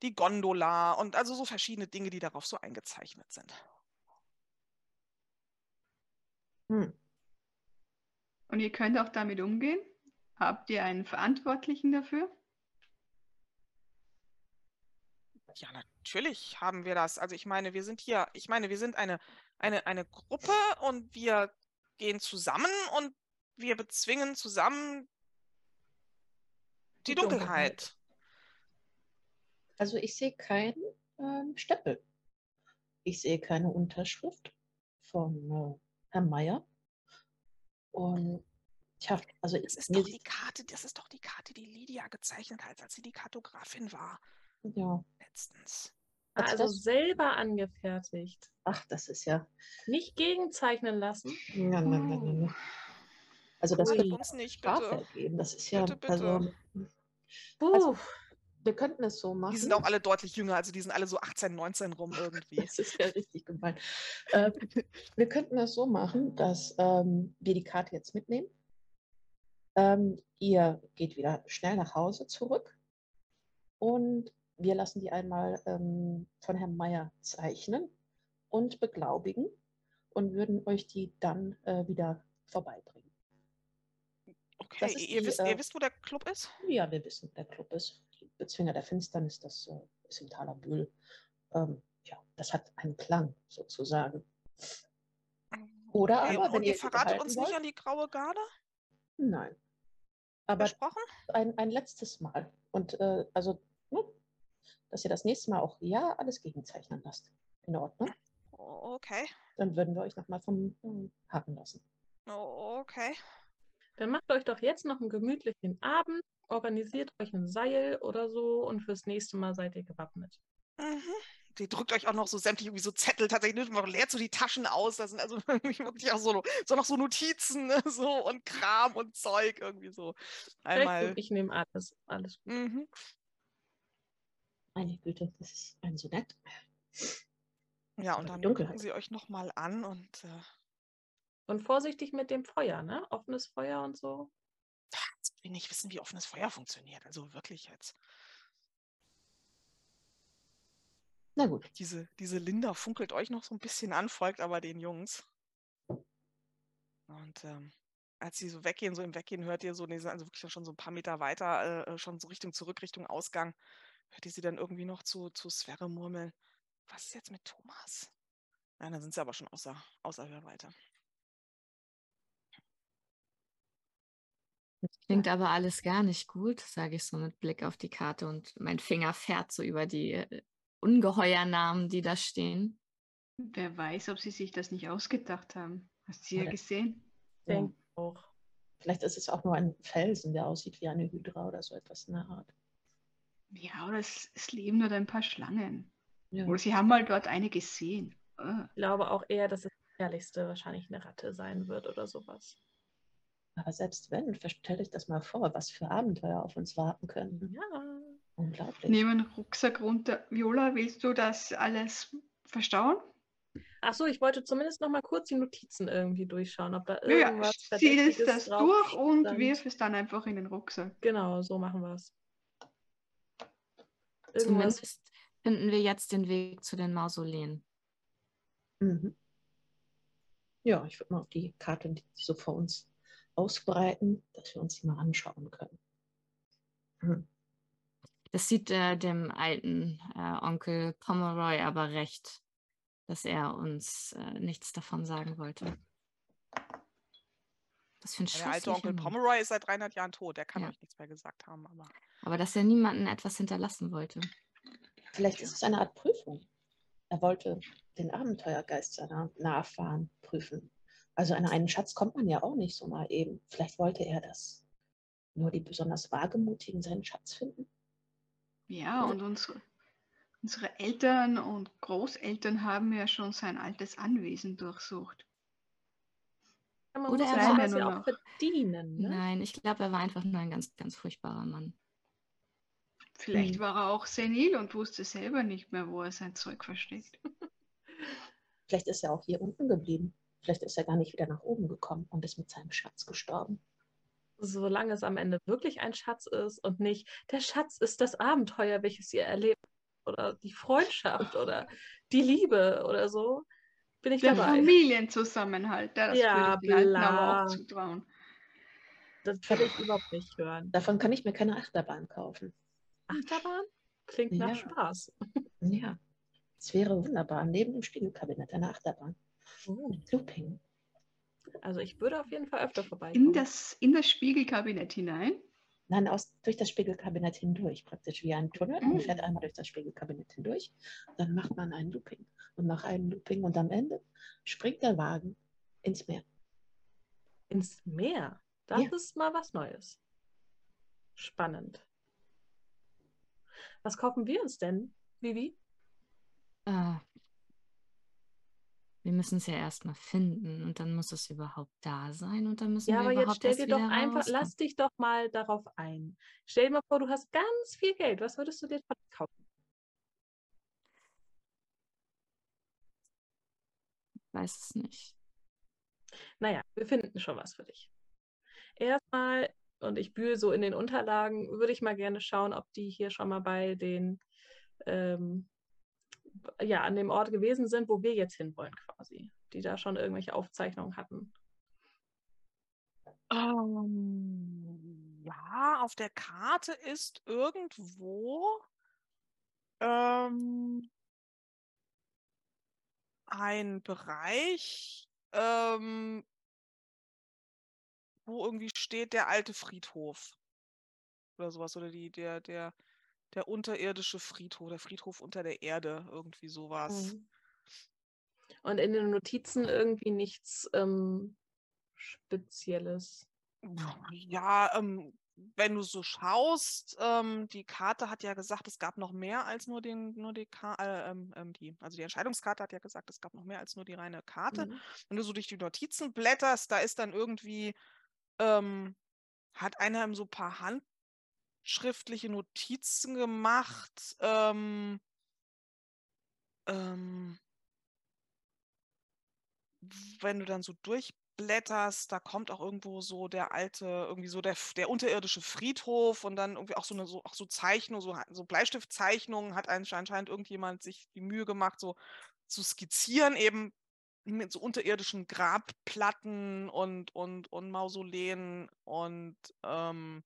die Gondola und also so verschiedene Dinge, die darauf so eingezeichnet sind. Hm. Und ihr könnt auch damit umgehen? Habt ihr einen Verantwortlichen dafür? Ja, natürlich haben wir das. Also ich meine, wir sind hier, ich meine, wir sind eine, eine, eine Gruppe und wir gehen zusammen und wir bezwingen zusammen die, Die Dunkelheit. Dunkelheit. Also ich sehe keinen ähm, Stempel. Ich sehe keine Unterschrift von äh, Herrn Meier. Und tja, also Das ist mir doch die Karte, das ist doch die Karte, die Lydia gezeichnet hat, als sie die Kartografin war ja, letztens. Also das? selber angefertigt. ach, das ist ja. Nicht gegenzeichnen lassen. Ja, nein, nein, nein, nein. Also das wird Uns nicht, Strafe bitte. geben. Das ist ja, Bitte, bitte. also. Also- wir könnten es so machen. Die sind auch alle deutlich jünger, also die sind alle so 18, 19 rum irgendwie. Das ist ja richtig gemein. Ähm, wir könnten das so machen, dass ähm, wir die Karte jetzt mitnehmen. Ähm, ihr geht wieder schnell nach Hause zurück und wir lassen die einmal ähm, von Herrn Meier zeichnen und beglaubigen und würden euch die dann äh, wieder vorbeibringen. Okay, ist ihr, die, wisst, äh, ihr wisst, wo der Club ist? Ja, wir wissen, wo der Club ist. Die Bezwinger der Finsternis, das äh, ist im Taler Bühl. Ähm, ja, das hat einen Klang sozusagen. Oder Okay, aber, und wenn ihr ihr verratet uns nicht wollt- an die graue Garde? Nein. Aber Versprochen? ein, ein letztes Mal. Und äh, also, ne, dass ihr das nächste Mal auch ja alles gegenzeichnen lasst. In Ordnung. O- Okay, Dann würden wir euch nochmal vom ähm, Haken lassen. O- okay. Dann macht euch doch jetzt noch einen gemütlichen Abend, organisiert euch ein Seil oder so und fürs nächste Mal seid ihr gewappnet. Mhm. Die drückt euch auch noch so sämtliche irgendwie so Zettel tatsächlich, man leert so die Taschen aus. Da sind also wirklich auch so, so noch so Notizen ne, so und Kram und Zeug irgendwie so. Einmal. gut, ich nehme alles. Alles gut. Mhm. Meine Güte, das ist ein so nett. Ja, und dann Dunkelheit. gucken sie euch nochmal an und äh, Und vorsichtig mit dem Feuer, ne? Offenes Feuer und so. als ob wir nicht wissen, wie offenes Feuer funktioniert. Also wirklich jetzt. Na gut. Diese, diese Linda funkelt euch noch so ein bisschen an, folgt aber den Jungs. Und ähm, als sie so weggehen, so im Weggehen hört ihr so, nee, sie sind also wirklich schon so ein paar Meter weiter, äh, schon so Richtung zurück, Richtung Ausgang, hört ihr sie dann irgendwie noch zu, zu Sverre murmeln. Was ist jetzt mit Thomas? Nein, dann sind sie aber schon außer, außer Hörweite. Klingt aber alles gar nicht gut, sage ich so mit Blick auf die Karte und mein Finger fährt so über die äh, Ungeheuernamen, die da stehen. Wer weiß, ob sie sich das nicht ausgedacht haben. Hast du ja Oder- gesehen? Ja. Denke ich auch. Vielleicht ist es auch nur ein Felsen, der aussieht wie eine Hydra oder so etwas in der Art. Ja, oder es, es leben dort ein paar Schlangen. Ja. Oder sie haben mal dort eine gesehen. Ich glaube auch eher, dass das Gefährlichste wahrscheinlich eine Ratte sein wird oder sowas. Aber selbst wenn, stellt euch das mal vor, was für Abenteuer auf uns warten können. Ja. Unglaublich. Nehmen Rucksack runter. Viola, willst du das alles verstauen? Ach so, ich wollte zumindest noch mal kurz die Notizen irgendwie durchschauen, ob da Ja, ja, irgendwas zieh Verdächtiges das drauf durch und stand. wirf es dann einfach in den Rucksack. Genau, so machen wir es. Zumindest finden wir jetzt den Weg zu den Mausoleen. Mhm. Ja, ich würde mal auf die Karte, die so vor uns ausbreiten, dass wir uns die mal anschauen können. Hm. Das sieht äh, dem alten äh, Onkel Pomeroy aber recht, dass er uns äh, nichts davon sagen wollte. Was für ein Der alte Onkel. Pomeroy ist seit 300 Jahren tot. Der kann Ja. euch nichts mehr gesagt haben. Aber Aber dass er niemanden etwas hinterlassen wollte. Vielleicht ist es eine Art Prüfung. Er wollte den Abenteuergeist seiner Nachfahren prüfen. Also an einen Schatz kommt man ja auch nicht so mal eben. Vielleicht wollte er das. Nur die besonders Wagemutigen seinen Schatz finden. Ja, und unsere, unsere Eltern und Großeltern haben ja schon sein altes Anwesen durchsucht. Ja, man Oder er ja war- nur ja auch noch. verdienen. Ne? Nein, ich glaube, er war einfach nur ein ganz, ganz furchtbarer Mann. Vielleicht Hm. war er auch senil und wusste selber nicht mehr, wo er sein Zeug versteckt. Vielleicht ist er auch hier unten geblieben. Vielleicht ist er gar nicht wieder nach oben gekommen und ist mit seinem Schatz gestorben. Solange es am Ende wirklich ein Schatz ist und nicht der Schatz ist das Abenteuer, welches ihr erlebt oder die Freundschaft oder die Liebe oder so, bin ich Der dabei. Familienzusammenhalt, ja, das Ja, würde ich aber bla. auch zutrauen. Das will ich überhaupt nicht hören. Davon kann ich mir keine Achterbahn kaufen. Achterbahn klingt nach Ja. Spaß. Ja, es wäre wunderbar. Neben dem Spiegelkabinett eine Achterbahn. Oh. Looping. Also ich würde auf jeden Fall öfter vorbeikommen. In das, in das Spiegelkabinett hinein. Nein, aus, durch das Spiegelkabinett hindurch, praktisch wie ein Tunnel. Man Mhm. fährt einmal durch das Spiegelkabinett hindurch, dann macht man ein Looping und nach einem Looping und am Ende springt der Wagen ins Meer. Ins Meer. Das Ja. ist mal was Neues. Spannend. Was kaufen wir uns denn, Vivi? Äh, wir müssen es ja erstmal finden und dann muss es überhaupt da sein und dann müssen Ja, wir aber jetzt überhaupt stell erst dir doch einfach, rauskommen. lass dich doch mal darauf ein. Stell dir mal vor, du hast ganz viel Geld. Was würdest du dir kaufen? Ich weiß es nicht. Naja, wir finden schon was für dich. Erstmal, und ich bühle so in den Unterlagen, würde ich mal gerne schauen, ob die hier schon mal bei den, ähm, ja, an dem Ort gewesen sind, wo wir jetzt hinwollen quasi. Die da schon irgendwelche Aufzeichnungen hatten. Ähm, ja, auf der Karte ist irgendwo ähm, ein Bereich, ähm, wo irgendwie steht der alte Friedhof oder sowas oder die, der, der, der unterirdische Friedhof, der Friedhof unter der Erde, irgendwie sowas. Mhm. Und in den Notizen irgendwie nichts ähm, Spezielles. Ja, ähm, wenn du so schaust, ähm, die Karte hat ja gesagt, es gab noch mehr als nur den, nur die, äh, ähm, ähm, die, also die Entscheidungskarte hat ja gesagt, es gab noch mehr als nur die reine Karte. Mhm. Wenn du so durch die Notizen blätterst, da ist dann irgendwie, ähm, hat einer so ein paar handschriftliche Notizen gemacht, ähm, ähm, wenn du dann so durchblätterst, da kommt auch irgendwo so der alte, irgendwie so der, der unterirdische Friedhof und dann irgendwie auch so eine so, auch so Zeichnung, so, so Bleistiftzeichnungen hat ansch- anscheinend irgendjemand sich die Mühe gemacht, so zu skizzieren, eben mit so unterirdischen Grabplatten und, und, und Mausoleen und ähm,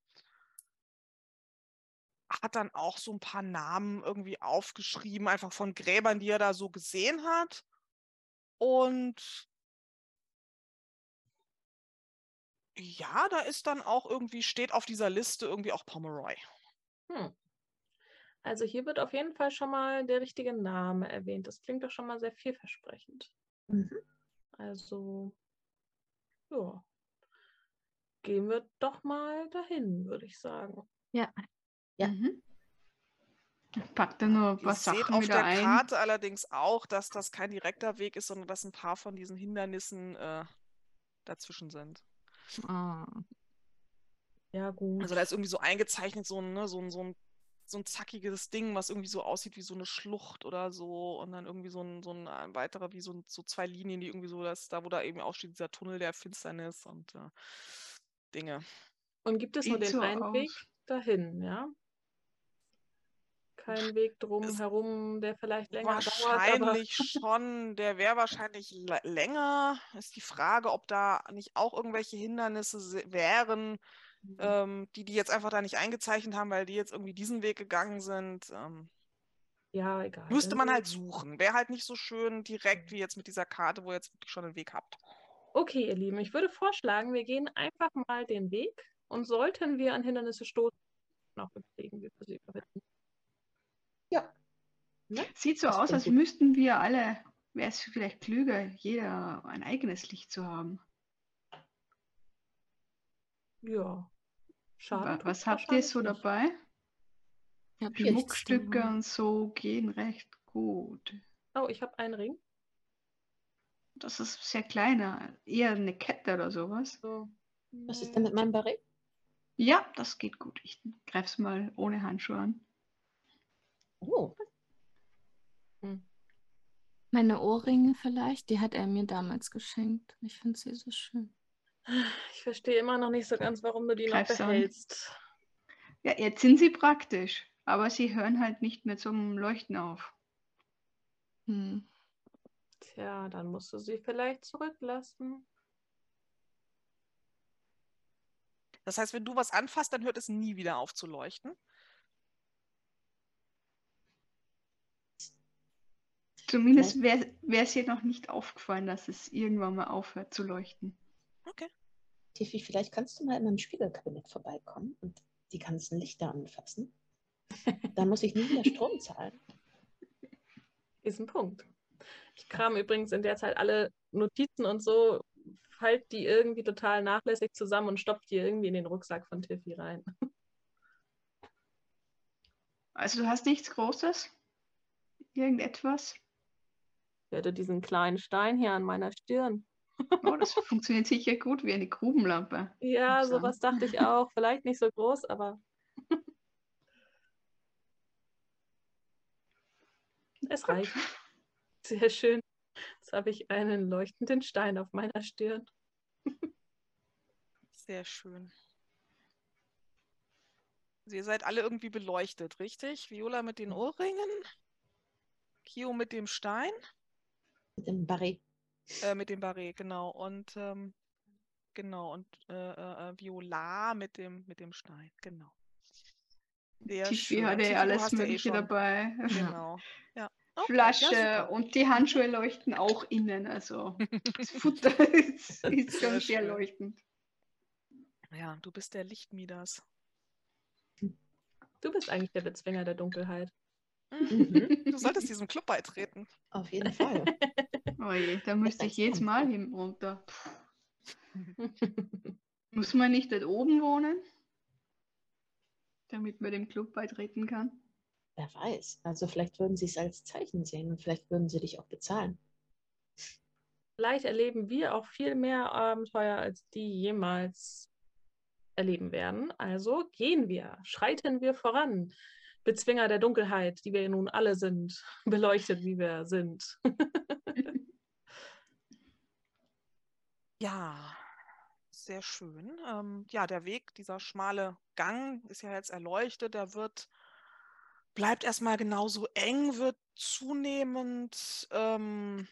hat dann auch so ein paar Namen irgendwie aufgeschrieben, einfach von Gräbern, die er da so gesehen hat. Und ja, da ist dann auch irgendwie, steht auf dieser Liste irgendwie auch Pomeroy. Hm. Also hier wird auf jeden Fall schon mal der richtige Name erwähnt. Das klingt doch schon mal sehr vielversprechend. Mhm. Also, ja. Gehen wir doch mal dahin, würde ich sagen. Ja, Ja. Mhm. Ich pack da nur ein Ihr paar seht Sachen auf wieder der ein. Karte allerdings auch, dass das kein direkter Weg ist, sondern dass ein paar von diesen Hindernissen äh, dazwischen sind. Ah, Ja, gut. Also da ist irgendwie so eingezeichnet, so ein, ne, so ein, so ein, so ein zackiges Ding, was irgendwie so aussieht wie so eine Schlucht oder so. Und dann irgendwie so ein, so ein, ein weiterer, wie so, ein, so zwei Linien, die irgendwie so, dass da, wo da eben auch steht, dieser Tunnel der Finsternis und äh, Dinge. Und gibt es nur den einen Weg dahin, ja? Kein Weg drum Es- herum, der vielleicht länger dauert, aber Wahrscheinlich schon, der wäre wahrscheinlich lä- länger. Ist die Frage, ob da nicht auch irgendwelche Hindernisse se- wären, ähm, die die jetzt einfach da nicht eingezeichnet haben, weil die jetzt irgendwie diesen Weg gegangen sind. Ähm, ja, egal. müsste man wir- halt suchen. Wäre halt nicht so schön direkt wie jetzt mit dieser Karte, wo ihr jetzt wirklich schon einen Weg habt. Okay, ihr Lieben, ich würde vorschlagen, wir gehen einfach mal den Weg und sollten wir an Hindernisse stoßen, noch überlegen, wie wir sie überwinden. Sieht so Das aus, als gut. müssten wir alle, wäre es vielleicht klüger, jeder ein eigenes Licht zu haben. Ja. Schade. Was habt ihr so nicht. dabei? nichts Schmuckstücke und so gehen recht gut. Oh, ich habe einen Ring. Das ist sehr kleiner, eher eine Kette oder sowas. So. Was ist denn mit meinem Barret? Ja, das geht gut. Ich greif's mal ohne Handschuhe an. Oh, Meine Ohrringe vielleicht, die hat er mir damals geschenkt. Ich finde sie so schön. Ich verstehe immer noch nicht so ganz, warum du die noch Greif's an. behältst. Ja, jetzt sind sie praktisch, aber sie hören halt nicht mehr zum Leuchten auf. Hm. Tja, dann musst du sie vielleicht zurücklassen. Das heißt, wenn du was anfasst, dann hört es nie wieder auf zu leuchten. Zumindest wäre es ihr noch nicht aufgefallen, dass es irgendwann mal aufhört zu leuchten. Okay. Tiffy, vielleicht kannst du mal in meinem Spiegelkabinett vorbeikommen und die ganzen Lichter anfassen. Da muss ich nie wieder Strom zahlen. Ist ein Punkt. Ich kram übrigens in der Zeit alle Notizen und so faltet die irgendwie total nachlässig zusammen und stopft die irgendwie in den Rucksack von Tiffy rein. Also du hast nichts Großes? Irgendetwas? Ich hätte diesen kleinen Stein hier an meiner Stirn. Oh, das funktioniert sicher gut wie eine Grubenlampe. Ja, sowas dachte ich auch. Vielleicht nicht so groß, aber es reicht. Sehr schön. Jetzt habe ich einen leuchtenden Stein auf meiner Stirn. Sehr schön. Also ihr seid alle irgendwie beleuchtet, richtig? Viola mit den Ohrringen, Kio mit dem Stein, Mit dem Barret. äh, mit dem Barret, genau. Und ähm, genau, und äh, äh, äh, Viola mit dem, mit dem Stein, genau. Tiffy schön. hatte alles eh Mögliche schon. dabei. Genau. Ja. Okay, Flasche ja, und die Handschuhe leuchten auch innen. Also das Futter ist, ist Sehr schon sehr leuchtend. Ja, du bist der Lichtmidas. Du bist eigentlich der Bezwinger der Dunkelheit. Mhm. Du solltest diesem Club beitreten. Auf jeden Fall. Oh je, da müsste ich jedes. Mal hin runter. Muss man nicht dort oben wohnen? Damit man dem Club beitreten kann? Wer weiß. Also vielleicht würden sie es als Zeichen sehen und vielleicht würden sie dich auch bezahlen. Vielleicht erleben wir auch viel mehr Abenteuer, als die jemals erleben werden. Also gehen wir, schreiten wir voran. Bezwinger der Dunkelheit, die wir nun alle sind, beleuchtet, wie wir sind. Ja, sehr schön. Ähm, ja, der Weg, dieser schmale Gang ist ja jetzt erleuchtet. Der wird, bleibt erstmal genauso eng, wird zunehmend, ähm,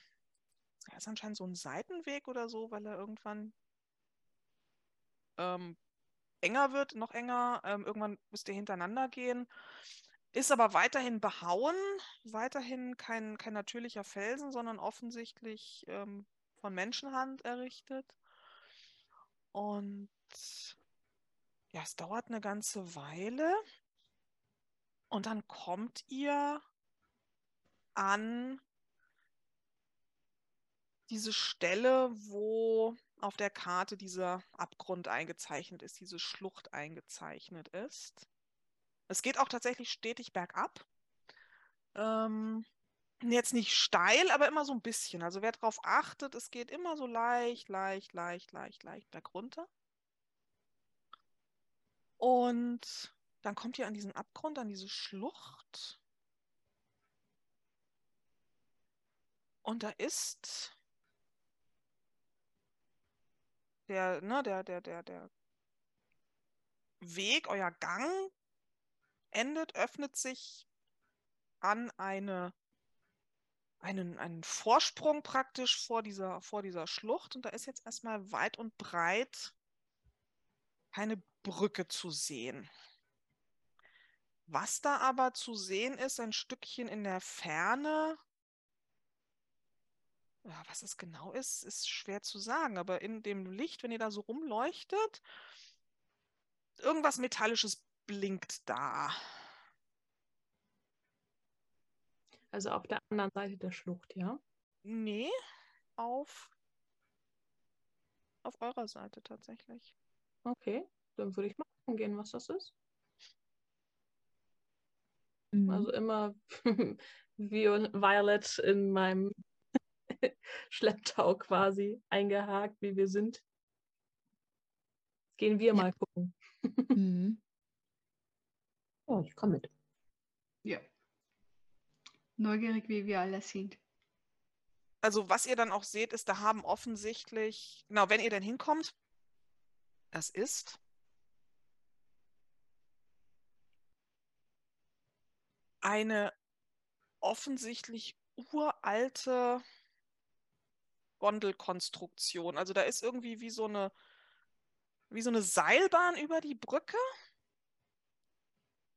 ja, ist anscheinend so ein Seitenweg oder so, weil er irgendwann ähm, enger wird, noch enger. Ähm, irgendwann müsst ihr hintereinander gehen. Ist aber weiterhin behauen, weiterhin kein, kein natürlicher Felsen, sondern offensichtlich ähm, von Menschenhand errichtet. Und ja, es dauert eine ganze Weile. Und dann kommt ihr an diese Stelle, wo auf der Karte dieser Abgrund eingezeichnet ist, diese Schlucht eingezeichnet ist. Es geht auch tatsächlich stetig bergab. Ähm, jetzt nicht steil, aber immer so ein bisschen. Also wer darauf achtet, es geht immer so leicht, leicht, leicht, leicht, leicht bergunter. Und dann kommt ihr an diesen Abgrund, an diese Schlucht. Und da ist der, ne, der, der, der, der Weg, euer Gang endet, öffnet sich an eine, einen, einen Vorsprung praktisch vor dieser, vor dieser Schlucht. Und da ist jetzt erstmal weit und breit keine Brücke zu sehen. Was da aber zu sehen ist, ein Stückchen in der Ferne, ja, was es genau ist, ist schwer zu sagen. Aber in dem Licht, wenn ihr da so rumleuchtet, irgendwas Metallisches blinkt da. Also auf der anderen Seite der Schlucht, ja. Nee, auf, auf eurer Seite tatsächlich. Okay, dann würde ich mal gucken gehen, was das ist. Mhm. Also immer Viol Violet in meinem Schlepptau quasi eingehakt, wie wir sind. Gehen wir Ja. mal gucken. Mhm. Ja, ich komme mit. Ja. Neugierig, wie wir alle sind. Also was ihr dann auch seht, ist, da haben offensichtlich, genau, wenn ihr denn hinkommt, das ist eine offensichtlich uralte Gondelkonstruktion. Also da ist irgendwie wie so eine, wie so eine Seilbahn über die Brücke.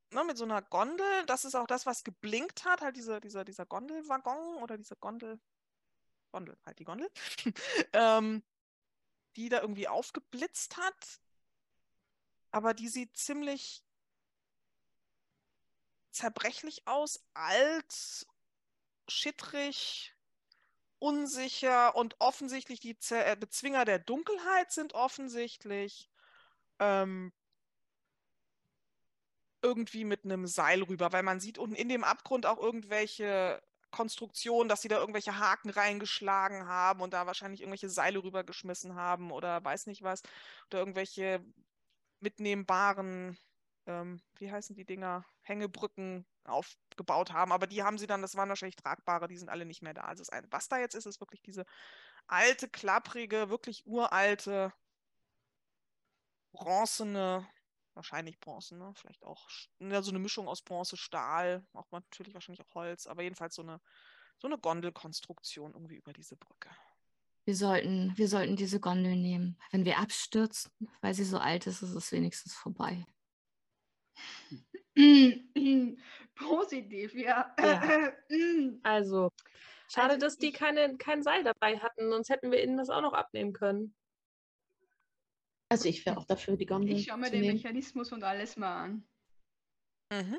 Ne, mit so einer Gondel. Das ist auch das, was geblinkt hat, halt dieser, dieser, dieser Gondelwaggon oder diese Gondel, Gondel, halt die Gondel, ähm, die da irgendwie aufgeblitzt hat. Aber die sieht ziemlich zerbrechlich aus, alt, schittrig unsicher und offensichtlich die Z äh, Bezwinger der Dunkelheit sind offensichtlich ähm, irgendwie mit einem Seil rüber, weil man sieht unten in dem Abgrund auch irgendwelche Konstruktionen, dass sie da irgendwelche Haken reingeschlagen haben und da wahrscheinlich irgendwelche Seile rübergeschmissen haben oder weiß nicht was. Oder irgendwelche mitnehmbaren, ähm, wie heißen die Dinger, Hängebrücken aufgebaut haben. Aber die haben sie dann, das waren wahrscheinlich tragbare, die sind alle nicht mehr da. Also ein, was da jetzt ist, ist wirklich diese alte, klapprige, wirklich uralte, bronzene, wahrscheinlich Bronze, ne? Vielleicht auch ja, so eine Mischung aus Bronze, Stahl, auch natürlich wahrscheinlich auch Holz, aber jedenfalls so eine, so eine Gondelkonstruktion irgendwie über diese Brücke. Wir sollten, wir sollten diese Gondel nehmen. Wenn wir abstürzen, weil sie so alt ist, ist es wenigstens vorbei. Positiv, ja. Ja. Also, schade, Also dass die keine, kein Seil dabei hatten, sonst hätten wir ihnen das auch noch abnehmen können. Also ich wäre auch dafür, die Gondel Ich schaue mir zu den nehmen. Mechanismus und alles mal an. Mhm.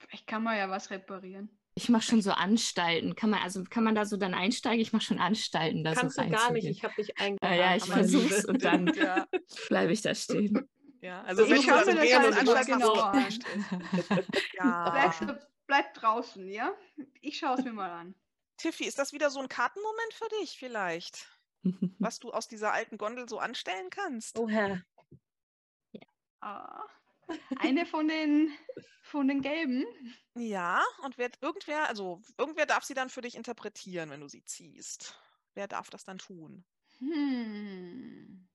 Vielleicht kann man ja was reparieren. Ich mache schon so Anstalten. Kann man, also kann man da so dann einsteigen? Ich mache schon Anstalten, da Kannst so du gar nicht, ich habe dich Ah eingeladen. ja, ich Aber versuch's diese- und dann Ja, bleibe ich da stehen. Ja. Also Ich wenn du schau also mir das anschließend genauer so- an. Ja. Bleib, bleib draußen, ja? Ich schaue es mir mal an. Tiffy, ist das wieder so ein Kartenmoment für dich vielleicht? Was du aus dieser alten Gondel so anstellen kannst? Oh Herr. Ah, eine von den, von den gelben. Ja, und wer, irgendwer, also irgendwer darf sie dann für dich interpretieren, wenn du sie ziehst. Wer darf das dann tun? Hm.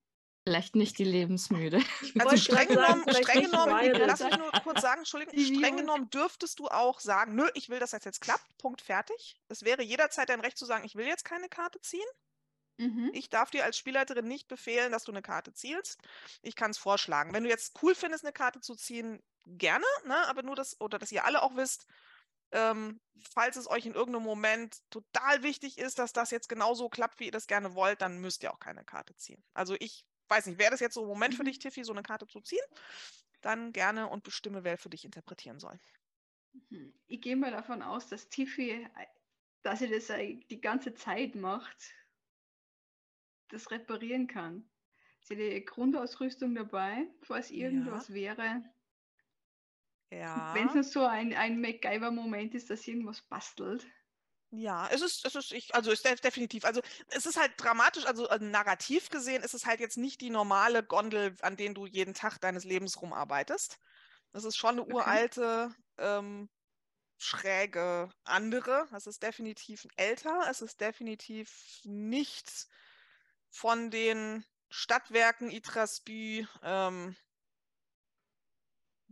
Vielleicht nicht die Lebensmüde. Also streng sagen, genommen, streng genommen, lass mich nur kurz sagen, Entschuldigung, streng genommen dürftest du auch sagen, nö, ich will, dass das jetzt klappt, Punkt, fertig. Es wäre jederzeit dein Recht zu sagen, ich will jetzt keine Karte ziehen. Mhm. Ich darf dir als Spielleiterin nicht befehlen, dass du eine Karte zielst. Ich kann es vorschlagen. Wenn du jetzt cool findest, eine Karte zu ziehen, gerne, ne? aber nur das, oder dass ihr alle auch wisst, ähm, falls es euch in irgendeinem Moment total wichtig ist, dass das jetzt genauso klappt, wie ihr das gerne wollt, dann müsst ihr auch keine Karte ziehen. Also ich weiß nicht, wäre das jetzt so ein Moment für Mhm. dich, Tiffy, so eine Karte zu ziehen? Dann gerne und bestimme, wer für dich interpretieren soll. Mhm. Ich gehe mal davon aus, dass Tiffy, äh, dass sie das äh, die ganze Zeit macht, das reparieren kann. Sie hat die Grundausrüstung dabei, falls Ja. irgendwas wäre. Ja. Wenn es nur so ein, ein MacGyver-Moment ist, dass irgendwas bastelt. Ja, es ist, es ist, ich, also ist def- definitiv. Also es ist halt dramatisch, also äh, narrativ gesehen ist es halt jetzt nicht die normale Gondel, an denen du jeden Tag deines Lebens rumarbeitest. Das ist schon eine Okay. uralte, ähm, schräge andere. Es ist definitiv älter. Es ist definitiv nicht von den Stadtwerken Itrasby ähm,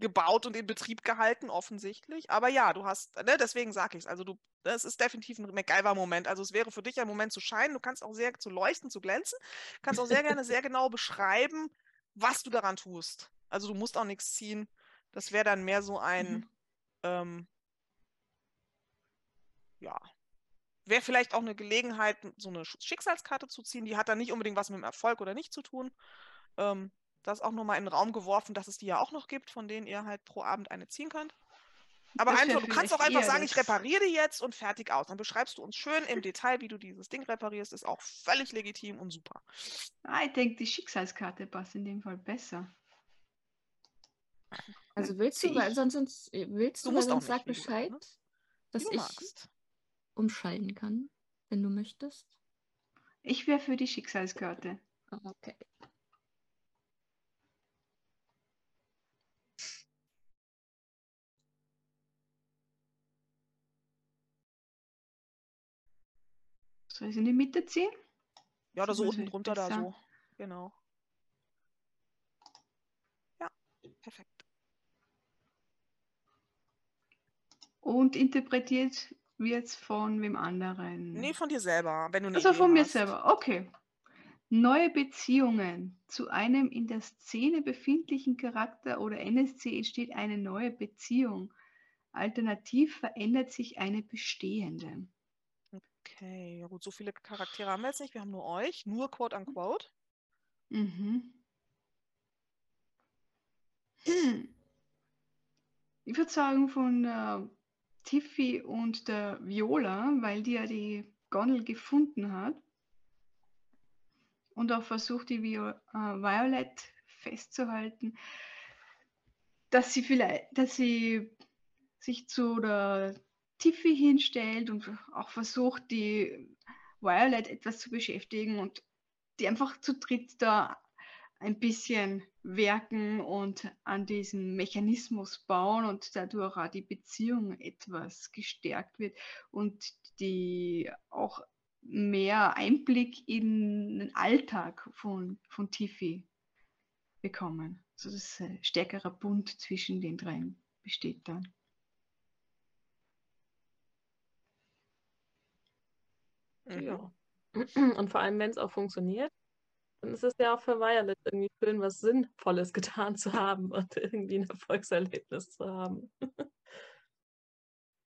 gebaut und in Betrieb gehalten, offensichtlich. Aber ja, du hast, ne, deswegen sage ich es. Also du, das ist definitiv ein MacGyver-Moment. Also es wäre für dich ein Moment zu scheinen. Du kannst auch sehr zu leuchten, zu glänzen. Kannst auch sehr gerne sehr genau beschreiben, was du daran tust. Also du musst auch nichts ziehen. Das wäre dann mehr so ein, Mhm. ähm, ja, wäre vielleicht auch eine Gelegenheit, so eine Sch- Schicksalskarte zu ziehen. Die hat dann nicht unbedingt was mit dem Erfolg oder nicht zu tun. Ähm, das auch nochmal in den Raum geworfen, dass es die ja auch noch gibt, von denen ihr halt pro Abend eine ziehen könnt. Aber Das einfach, du kannst auch einfach sagen, ich repariere die jetzt und fertig aus. Dann beschreibst du uns schön im Detail, wie du dieses Ding reparierst. Ist auch völlig legitim und super. Ah, ich denke, die Schicksalskarte passt in dem Fall besser. Also willst du, weil sonst, sonst willst Du du, musst auch sonst sag Bescheid, ne? dass ich magst. umschalten kann, wenn du möchtest. Ich wäre für die Schicksalskarte. Okay. Soll ich es in die Mitte ziehen? Ja, oder so unten drunter da besser. so. Genau. Ja, perfekt. Und interpretiert wird es von wem anderen? Nee, von dir selber, wenn du eine Also Idee von mir hast. selber, okay. Neue Beziehungen. Zu einem in der Szene befindlichen Charakter oder NSC entsteht eine neue Beziehung. Alternativ verändert sich eine bestehende. Okay, ja gut, so viele Charaktere haben wir jetzt nicht. Wir haben nur euch, nur quote unquote. Mhm. Hm. Ich würde sagen von äh, Tiffy und der Viola, weil die ja die Gondel gefunden hat und auch versucht, die Vio äh, Violet festzuhalten, dass sie vielleicht, dass sie sich zu der Tiffy hinstellt und auch versucht, die Violet etwas zu beschäftigen und die einfach zu dritt da ein bisschen werken und an diesem Mechanismus bauen und dadurch auch die Beziehung etwas gestärkt wird und die auch mehr Einblick in den Alltag von, von Tiffy bekommen. Also das stärkerer Bund zwischen den dreien besteht dann. Ja. Und vor allem, wenn es auch funktioniert, dann ist es ja auch für Violet irgendwie schön, was Sinnvolles getan zu haben und irgendwie ein Erfolgserlebnis zu haben.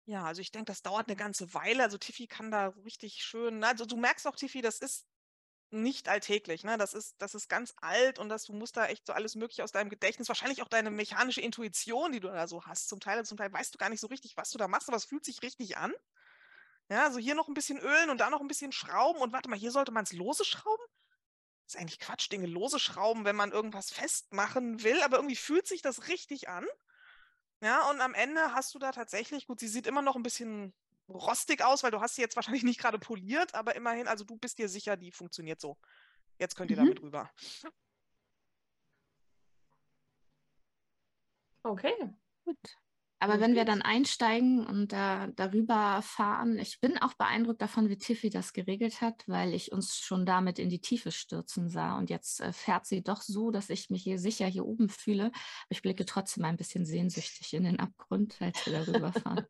Ja, also ich denke, das dauert eine ganze Weile. Also Tiffy kann da richtig schön, also du merkst auch, Tiffy, das ist nicht alltäglich, ne? Das ist, das ist ganz alt und das, du musst da echt so alles Mögliche aus deinem Gedächtnis, wahrscheinlich auch deine mechanische Intuition, die du da so hast, zum Teil, zum Teil weißt du gar nicht so richtig, was du da machst, aber es fühlt sich richtig an. Ja, also hier noch ein bisschen ölen und da noch ein bisschen schrauben und warte mal, hier sollte man es lose schrauben? ist eigentlich Quatsch, Dinge lose schrauben, wenn man irgendwas festmachen will, aber irgendwie fühlt sich das richtig an. Ja, und am Ende hast du da tatsächlich, gut, sie sieht immer noch ein bisschen rostig aus, weil du hast sie jetzt wahrscheinlich nicht gerade poliert, aber immerhin, also du bist dir sicher, die funktioniert so. Jetzt könnt ihr mhm. damit rüber. Okay, gut. Aber wenn wir dann einsteigen und da, darüber fahren, ich bin auch beeindruckt davon, wie Tiffy das geregelt hat, weil ich uns schon damit in die Tiefe stürzen sah. Und jetzt äh, fährt sie doch so, dass ich mich hier sicher hier oben fühle. Aber ich blicke trotzdem ein bisschen sehnsüchtig in den Abgrund, als wir darüber fahren.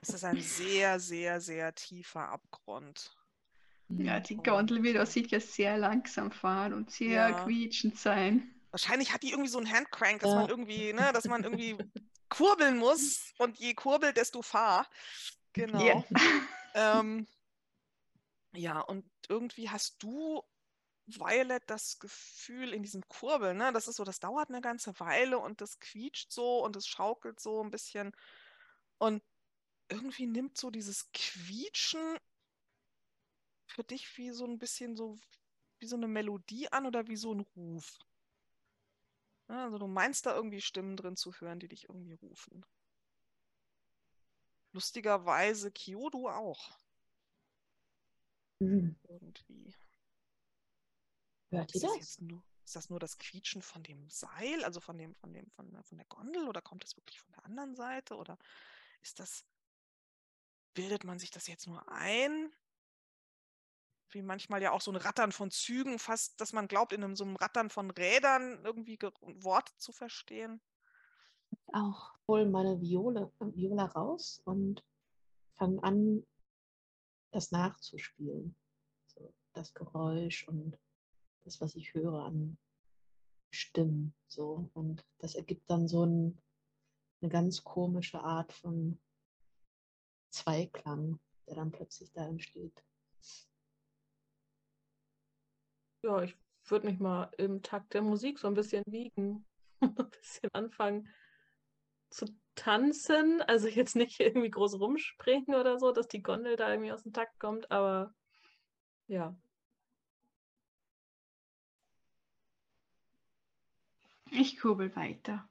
Es ist ein sehr, sehr, sehr tiefer Abgrund. Ja, die Gondel wird auch sicher sehr langsam fahren und sehr ja. quietschend sein. Wahrscheinlich hat die irgendwie so einen Handcrank, dass ja. man irgendwie, ne, dass man irgendwie kurbeln muss und je kurbel, desto fahr. Genau. Yeah. ähm, ja, und irgendwie hast du, Violet, das Gefühl in diesem Kurbeln, ne, das ist so, das dauert eine ganze Weile und das quietscht so und es schaukelt so ein bisschen. Und irgendwie nimmt so dieses Quietschen für dich wie so ein bisschen so, wie so eine Melodie an oder wie so ein Ruf. Also du meinst da irgendwie Stimmen drin zu hören, die dich irgendwie rufen. Lustigerweise Kyodo auch. Mhm. Irgendwie. Hört ihr das? das nur, ist das nur das Quietschen von dem Seil, also von dem, von dem, von, von der Gondel, oder kommt das wirklich von der anderen Seite? Oder ist das, bildet man sich das jetzt nur ein? Wie manchmal ja auch so ein Rattern von Zügen, fast, dass man glaubt, in einem, so einem Rattern von Rädern irgendwie Worte zu verstehen. Auch hol meine Viole, Viola raus und fange an, das nachzuspielen. So, das Geräusch und das, was ich höre an Stimmen. So. Und das ergibt dann so ein, eine ganz komische Art von Zweiklang, der dann plötzlich da entsteht. Ja, ich würde mich mal im Takt der Musik so ein bisschen wiegen. ein bisschen anfangen zu tanzen. Also jetzt nicht irgendwie groß rumspringen oder so, dass die Gondel da irgendwie aus dem Takt kommt, aber ja. Ich kurbel weiter.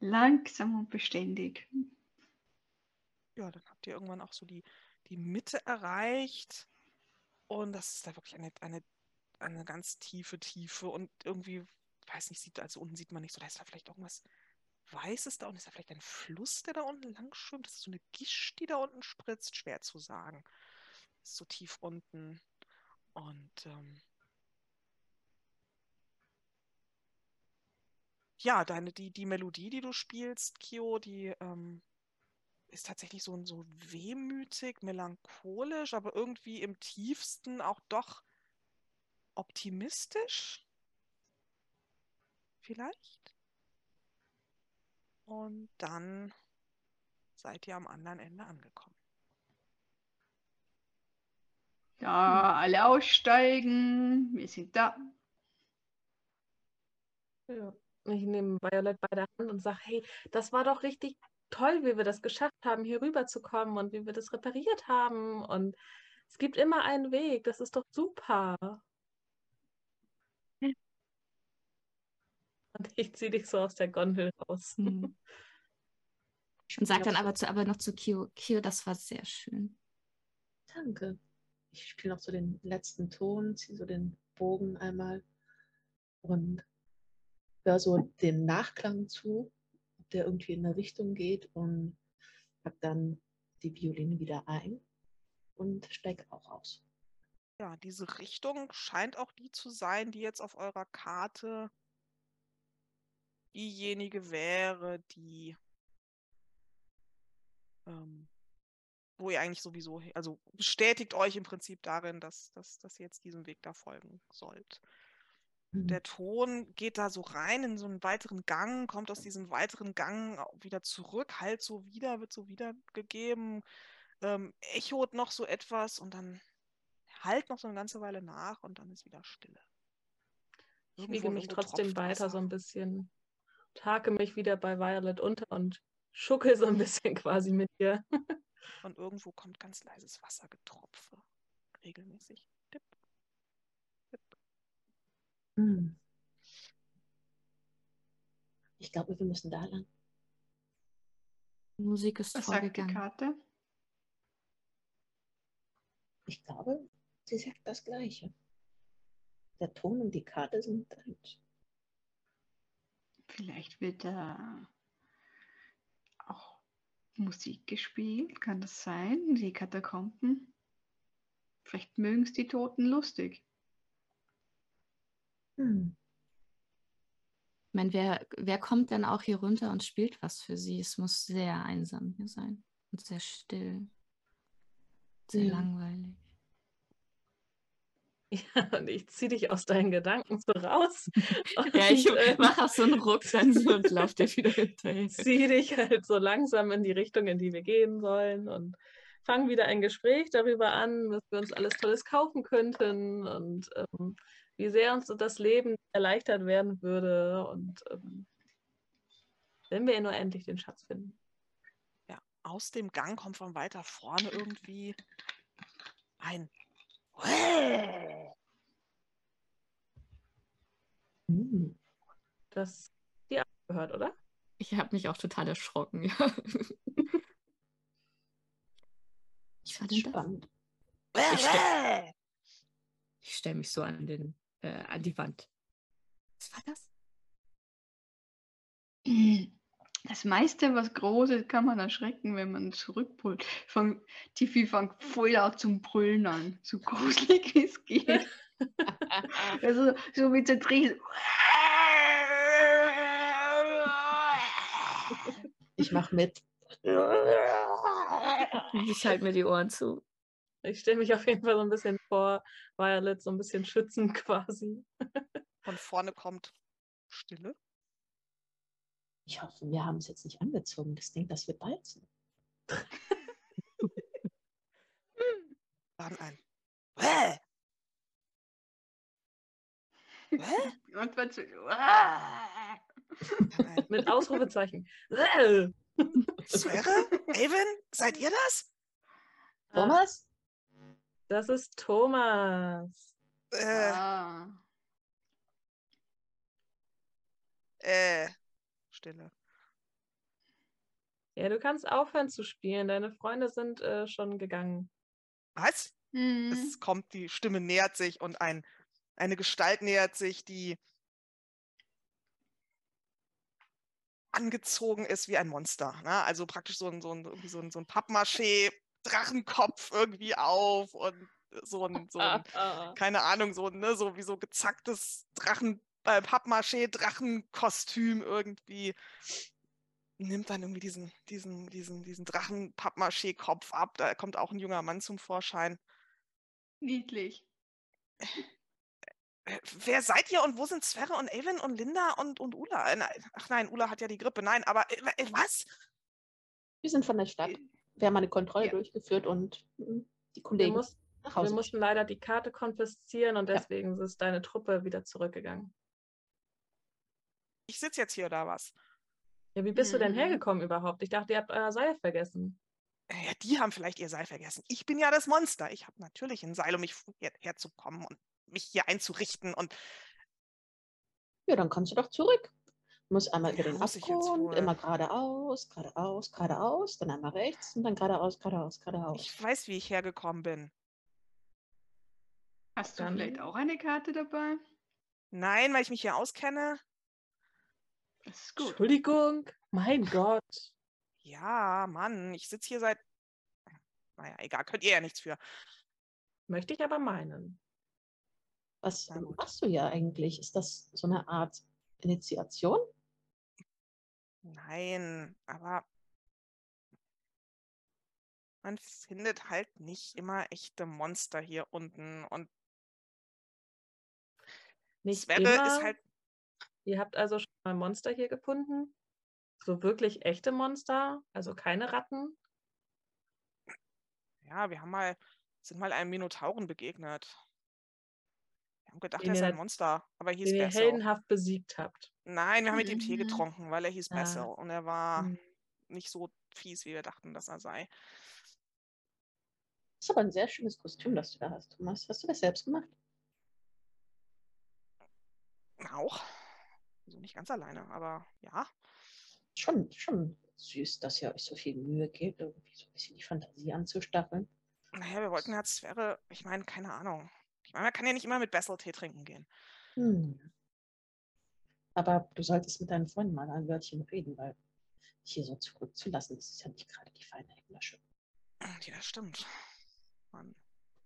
Langsam und beständig. Ja, dann habt ihr irgendwann auch so die, die Mitte erreicht. Und das ist da wirklich eine, eine eine ganz tiefe Tiefe und irgendwie, weiß nicht, sieht, also unten sieht man nicht so, da ist da vielleicht irgendwas Weißes da unten, ist da vielleicht ein Fluss, der da unten lang schwimmt? Das ist so eine Gischt, die da unten spritzt, schwer zu sagen. Ist so tief unten. Und ähm, ja, deine, die, die Melodie, die du spielst, Kio, die ähm, ist tatsächlich so, so wehmütig, melancholisch, aber irgendwie im tiefsten auch doch optimistisch. Vielleicht. Und dann seid ihr am anderen Ende angekommen. Ja, alle aussteigen. Wir sind da. Ja. Ich nehme Violet bei der Hand und sage, hey, das war doch richtig toll, wie wir das geschafft haben, hier rüber zu kommen und wie wir das repariert haben. Und Es gibt immer einen Weg, das ist doch super. Ich ziehe dich so aus der Gondel raus. Hm. Und sag dann aber, zu, aber noch zu Kio, Kio, das war sehr schön. Danke. Ich spiele noch so den letzten Ton, ziehe so den Bogen einmal und höre so dem Nachklang zu, ob der irgendwie in eine Richtung geht und pack dann die Violine wieder ein und steige auch aus. Ja, diese Richtung scheint auch die zu sein, die jetzt auf eurer Karte diejenige wäre, die ähm, wo ihr eigentlich sowieso, also bestätigt euch im Prinzip darin, dass, dass, dass ihr jetzt diesem Weg da folgen sollt. Mhm. Der Ton geht da so rein in so einen weiteren Gang, kommt aus diesem weiteren Gang wieder zurück, halt so wieder, wird so wiedergegeben, ähm, echot noch so etwas und dann halt noch so eine ganze Weile nach und dann ist wieder Stille. Ich wiege mich trotzdem weiter so ein bisschen, tage mich wieder bei Violet unter und schuckel so ein bisschen quasi mit ihr. Und irgendwo kommt ganz leises Wassergetropfe. Regelmäßig. Tipp. Tipp. Hm. Ich glaube, wir müssen da lang. Die Musik ist Was sagt die vorgegangen. Karte? Ich glaube, sie sagt das Gleiche. Der Ton und die Karte sind eins. Vielleicht wird da auch Musik gespielt, kann das sein? Die Katakomben? Vielleicht mögen es die Toten lustig. Hm. Ich meine, wer, wer kommt denn auch hier runter und spielt was für sie? Es muss sehr einsam hier sein und sehr still. Sehr Ja. langweilig. Ja, und ich ziehe dich aus deinen Gedanken so raus. Und, Ja, ich äh, mache auch so einen Ruck dann so und laufe dir wieder hinterher. ziehe dich halt so langsam in die Richtung, in die wir gehen sollen und fangen wieder ein Gespräch darüber an, was wir uns alles Tolles kaufen könnten und ähm, wie sehr uns das Leben erleichtert werden würde und ähm, wenn wir nur endlich den Schatz finden. Ja, aus dem Gang kommt von weiter vorne irgendwie ein. Das die gehört, oder? Ich habe mich auch total erschrocken. Ja. Ich war denn das? Spannend. stell- Ich stelle mich so an, den, äh, an die Wand. Was war das? Das meiste, was groß ist, kann man erschrecken, wenn man zurückpult. Von Tiffy fängt voll laut zum Brüllen an. So gruselig wie es geht. also so mit so Dreh. Ich mache mit. Ich halte mir die Ohren zu. Ich stelle mich auf jeden Fall so ein bisschen vor, Violet so ein bisschen schützend quasi. Von vorne kommt Stille. Ich hoffe, wir haben es jetzt nicht angezogen. Das Ding, das wird balzen. Dann ein Hä? Hä? Mit Ausrufezeichen. Sphäre? Avon? Seid ihr das? Thomas? Das ist Thomas. Äh, ah. äh. Stille. Ja, du kannst aufhören zu spielen. Deine Freunde sind äh, schon gegangen. Was? Mhm. Es kommt, die Stimme nähert sich und ein, eine Gestalt nähert sich, die angezogen ist wie ein Monster. Ne? Also praktisch so ein, so ein, irgendwie so ein, so ein Pappmaché-Drachenkopf irgendwie auf und so ein, so ein keine Ahnung, so, ne, so wie so gezacktes Drachen, äh, Pappmaché-Drachenkostüm irgendwie. Nimmt dann irgendwie diesen, diesen, diesen, diesen Drachen-Pappmaché-Kopf ab. Da kommt auch ein junger Mann zum Vorschein. Niedlich. Äh, Wer seid ihr und wo sind Sverre und Avon und Linda und, und Ula? Äh, Ach nein, Ula hat ja die Grippe. Nein, aber äh, was? Wir sind von der Stadt. Wir haben eine Kontrolle Ja. durchgeführt und mm, die Wir, Kollegen muss, nach wir mussten leider die Karte konfiszieren und Ja. deswegen ist deine Truppe wieder zurückgegangen. Ich sitze jetzt hier oder was? Ja, wie bist du denn Mhm. hergekommen überhaupt? Ich dachte, ihr habt euer Seil vergessen. Ja, die haben vielleicht ihr Seil vergessen. Ich bin ja das Monster. Ich habe natürlich ein Seil, um mich her herzukommen und mich hier einzurichten. Und Ja, dann kannst du doch zurück. Du musst einmal über Ja, den muss ich jetzt Abgrund, immer geradeaus, geradeaus, geradeaus, dann einmal rechts und dann geradeaus, geradeaus, geradeaus. ich weiß, wie ich hergekommen bin. Hast du Dann- vielleicht auch eine Karte dabei? Nein, weil ich mich hier auskenne. Das ist gut. Entschuldigung, mein Gott. Ja, Mann, ich sitze hier seit. Naja, egal, könnt ihr ja nichts für. Möchte ich aber meinen. Was machst du ja eigentlich? Ist das so eine Art Initiation? Nein, aber man findet halt nicht immer echte Monster hier unten. Und Nicht Sverre immer. ist halt. Ihr habt also Monster hier gefunden? So wirklich echte Monster? Also keine Ratten? Ja, wir haben mal, sind mal einem Minotauren begegnet. Wir haben gedacht, Den er ist ihr ein Monster, aber er hieß Den ihr Bessel. heldenhaft besiegt habt. Nein, wir haben mit ihm Tee Mhm. getrunken, weil er hieß Ah. Bessel und er war Hm. nicht so fies, wie wir dachten, dass er sei. Das ist aber ein sehr schönes Kostüm, das du da hast, Thomas. Hast du das selbst gemacht? Auch. Also nicht ganz alleine, aber ja. Schon, schon süß, dass ihr euch so viel Mühe gebt, irgendwie so ein bisschen die Fantasie anzustacheln. Naja, wir wollten ja Sphäre, ich meine, keine Ahnung. Ich meine, man kann ja nicht immer mit Bessel Tee trinken gehen. Hm. Aber du solltest mit deinen Freunden mal ein Wörtchen reden, weil dich hier so zurückzulassen, das ist ja nicht gerade die feine Englische. Ja, das stimmt. Mann.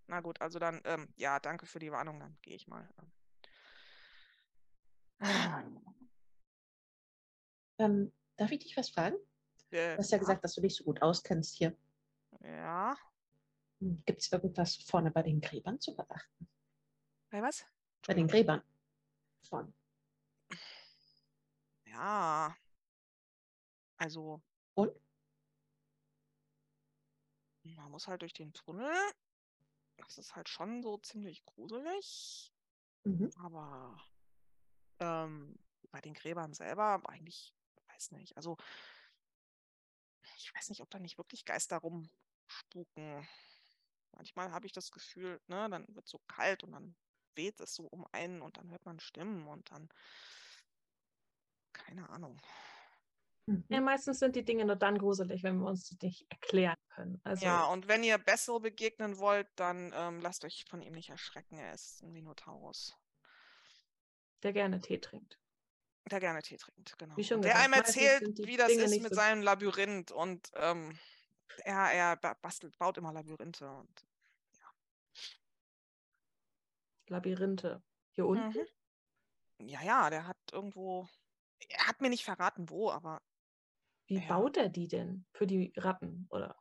Na gut, also dann, ähm, ja, danke für die Warnung, dann gehe ich mal. Ähm. Ähm, darf ich dich was fragen? Äh, Du hast ja gesagt, dass du dich so gut auskennst hier. Ja. Gibt es irgendwas vorne bei den Gräbern zu beachten? Bei was? Bei den. Gräbern. Vorne. Ja. Also, Und? man muss halt durch den Tunnel. Das ist halt schon so ziemlich gruselig. Mhm. Aber ähm, bei den Gräbern selber eigentlich, weiß nicht. Also, ich weiß nicht, ob da nicht wirklich Geister rumspuken. Manchmal habe ich das Gefühl, ne, dann wird es so kalt und dann weht es so um einen und dann hört man Stimmen und dann, keine Ahnung. Mhm. Ja, meistens sind die Dinge nur dann gruselig, wenn wir uns die nicht erklären können. Also, Ja, und wenn ihr Bessel begegnen wollt, dann ähm, lasst euch von ihm nicht erschrecken. Er ist ein Minotaurus, der gerne Tee trinkt. der gerne Tee trinkt, genau. Wie schon Und der gesagt, einem erzählt, wie das Dinge ist mit so- seinem Labyrinth und ähm, er, er ba- bastelt, baut immer Labyrinthe und Labyrinthe. Hier unten? Mhm. Ja, ja, der hat irgendwo. Er hat mir nicht verraten, wo, aber Wie Ja. baut er die denn? Für die Ratten, oder?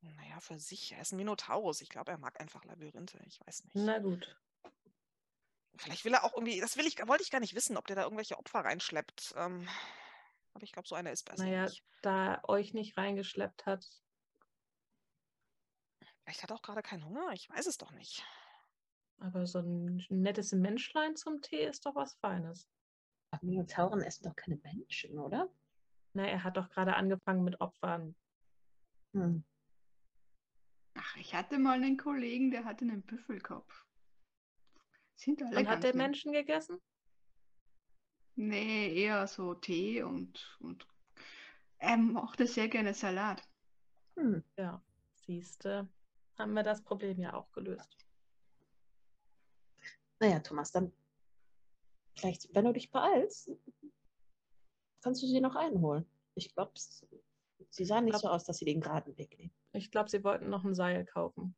naja, für sich. Er ist ein Minotaurus. Ich glaube, er mag einfach Labyrinthe. Ich weiß nicht. Na gut. Vielleicht will er auch irgendwie. Das will ich, wollte ich gar nicht wissen, ob der da irgendwelche Opfer reinschleppt. Ähm, aber ich glaube, so einer ist besser Naja, nicht. da er euch nicht reingeschleppt hat. Vielleicht hat er auch gerade keinen Hunger. Ich weiß es doch nicht. Aber so ein nettes Menschlein zum Tee ist doch was Feines. Aber Minotauren essen doch keine Menschen, oder? Na, er hat doch gerade angefangen mit Opfern. Hm. Ach, ich hatte mal einen Kollegen, der hatte einen Büffelkopf. Sind alle Und hat der. Menschen gegessen? Nee, eher so Tee und, und er mochte sehr gerne Salat. Hm. Ja, siehste, haben wir das Problem ja auch gelöst. Naja, Thomas, dann vielleicht, wenn du dich beeilst, kannst du sie noch einholen. Ich glaube, sie sahen nicht Glaub- so aus, dass sie den geraden Weg nehmen. Ich glaube, sie wollten noch ein Seil kaufen.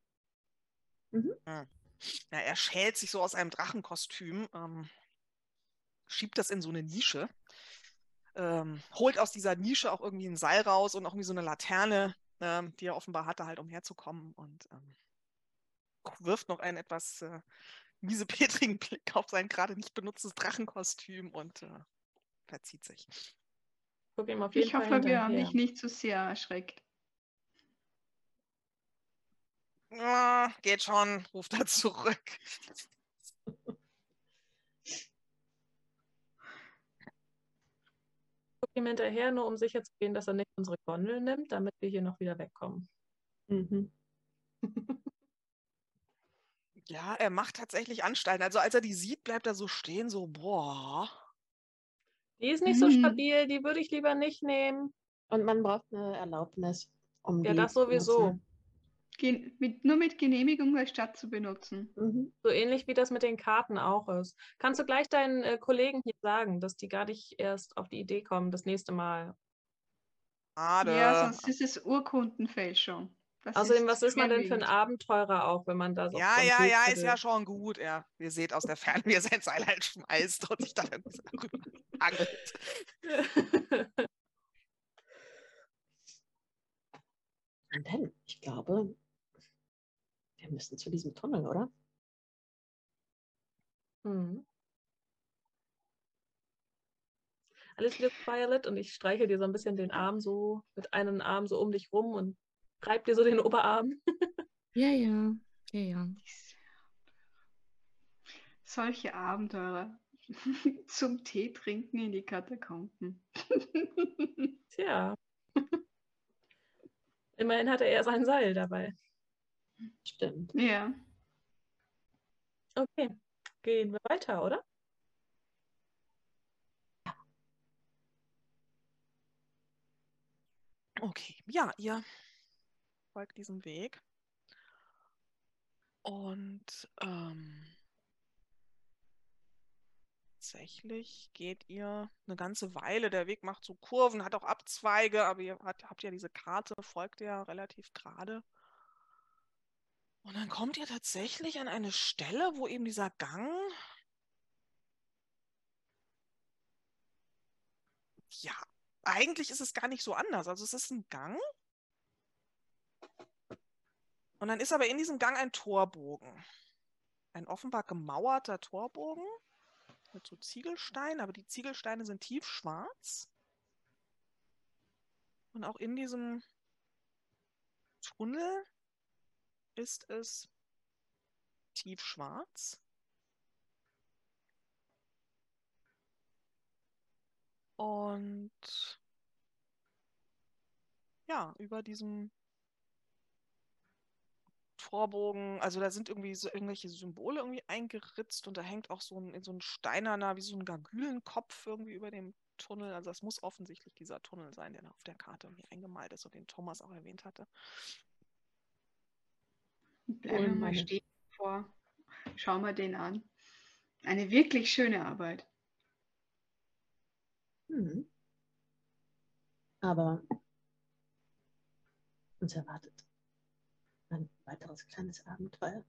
Ja, er schält sich so aus einem Drachenkostüm, ähm, schiebt das in so eine Nische, ähm, holt aus dieser Nische auch irgendwie ein Seil raus und auch irgendwie so eine Laterne, ähm, die er offenbar hatte, halt umherzukommen und ähm, wirft noch einen etwas äh, miesepetrigen Blick auf sein gerade nicht benutztes Drachenkostüm und äh, verzieht sich. Ich Fall hoffe, wir haben dich nicht zu sehr erschreckt. Ah, geht schon, ruft er zurück. ihm hinterher, nur um sicher zu gehen, dass er nicht unsere Gondel nimmt, damit wir hier noch wieder wegkommen. Mhm. Ja, er macht tatsächlich Anstalten. Also als er die sieht, bleibt er so stehen, so, boah. Die ist nicht so Mhm. stabil, die würde ich lieber nicht nehmen. Und man braucht eine Erlaubnis, um Ja, die das sowieso. benutzen. Gen mit, nur mit Genehmigung der Stadt zu benutzen. Mhm. So ähnlich wie das mit den Karten auch ist. Kannst du gleich deinen äh, Kollegen hier sagen, dass die gar nicht erst auf die Idee kommen, das nächste Mal. Schade. Ja, sonst ist es Urkundenfälschung. Das Außerdem, was ist man denn für ein. Abenteurer auch, wenn man da so Ja, ja, ja, ist ja schon gut. Ja, ihr seht aus der Ferne, wie er sein Seil halt schmeißt und sich dann so darüber angelt. Und dann, ich glaube, wir müssen zu diesem Tunnel, oder? Hm. Alles wird Violet und ich streiche dir so ein bisschen den Arm so, mit einem Arm so um dich rum und reib dir so den Oberarm. Ja, ja. Ja, ja. Solche Abenteurer zum Tee trinken in die Katakomben. Tja. Immerhin hatte er sein Seil dabei. Stimmt. ja. Okay, gehen wir weiter, oder? Okay, ja, ihr folgt diesem Weg. Und ähm, tatsächlich geht ihr eine ganze Weile. Der Weg macht so Kurven, hat auch Abzweige, aber ihr habt, habt ja diese Karte, folgt ja relativ gerade. Und dann kommt ihr tatsächlich an eine Stelle, wo eben dieser Gang ja, eigentlich ist es gar nicht so anders. Also es ist ein Gang. Und dann ist aber in diesem Gang ein Torbogen. Ein offenbar gemauerter Torbogen mit so Ziegelsteinen, aber die Ziegelsteine sind tiefschwarz. Und auch in diesem Tunnel ist es tiefschwarz. Und ja, über diesem Torbogen, also da sind irgendwie so irgendwelche Symbole irgendwie eingeritzt und da hängt auch so ein, so ein steinerner, wie so ein Gargülenkopf irgendwie über dem Tunnel. Also das muss offensichtlich dieser Tunnel sein, der da auf der Karte irgendwie eingemalt ist und den Thomas auch erwähnt hatte. Bleiben wir mal stehen vor. Schauen wir den an. Eine wirklich schöne Arbeit. Mhm. Aber uns erwartet ein weiteres kleines Abenteuer.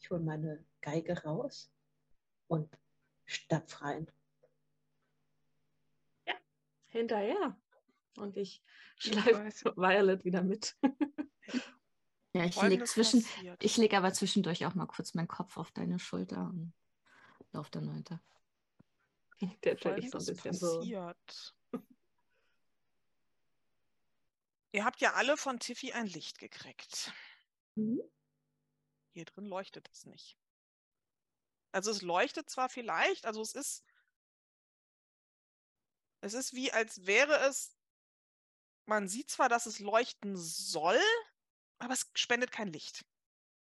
Ich hole meine Geige raus und stapf rein. Hinterher. Und ich schleife. Violet wieder mit. Ja, ich lege zwischen, passiert. ich lege aber zwischendurch auch mal kurz meinen Kopf auf deine Schulter und laufe dann weiter. Der natürlich so ein bisschen so. passiert. Ihr habt ja alle von Tiffy ein Licht gekriegt. Mhm. Hier drin leuchtet es nicht. Also es leuchtet zwar vielleicht, also es ist, es ist wie, als wäre es, man sieht zwar, dass es leuchten soll, aber es spendet kein Licht.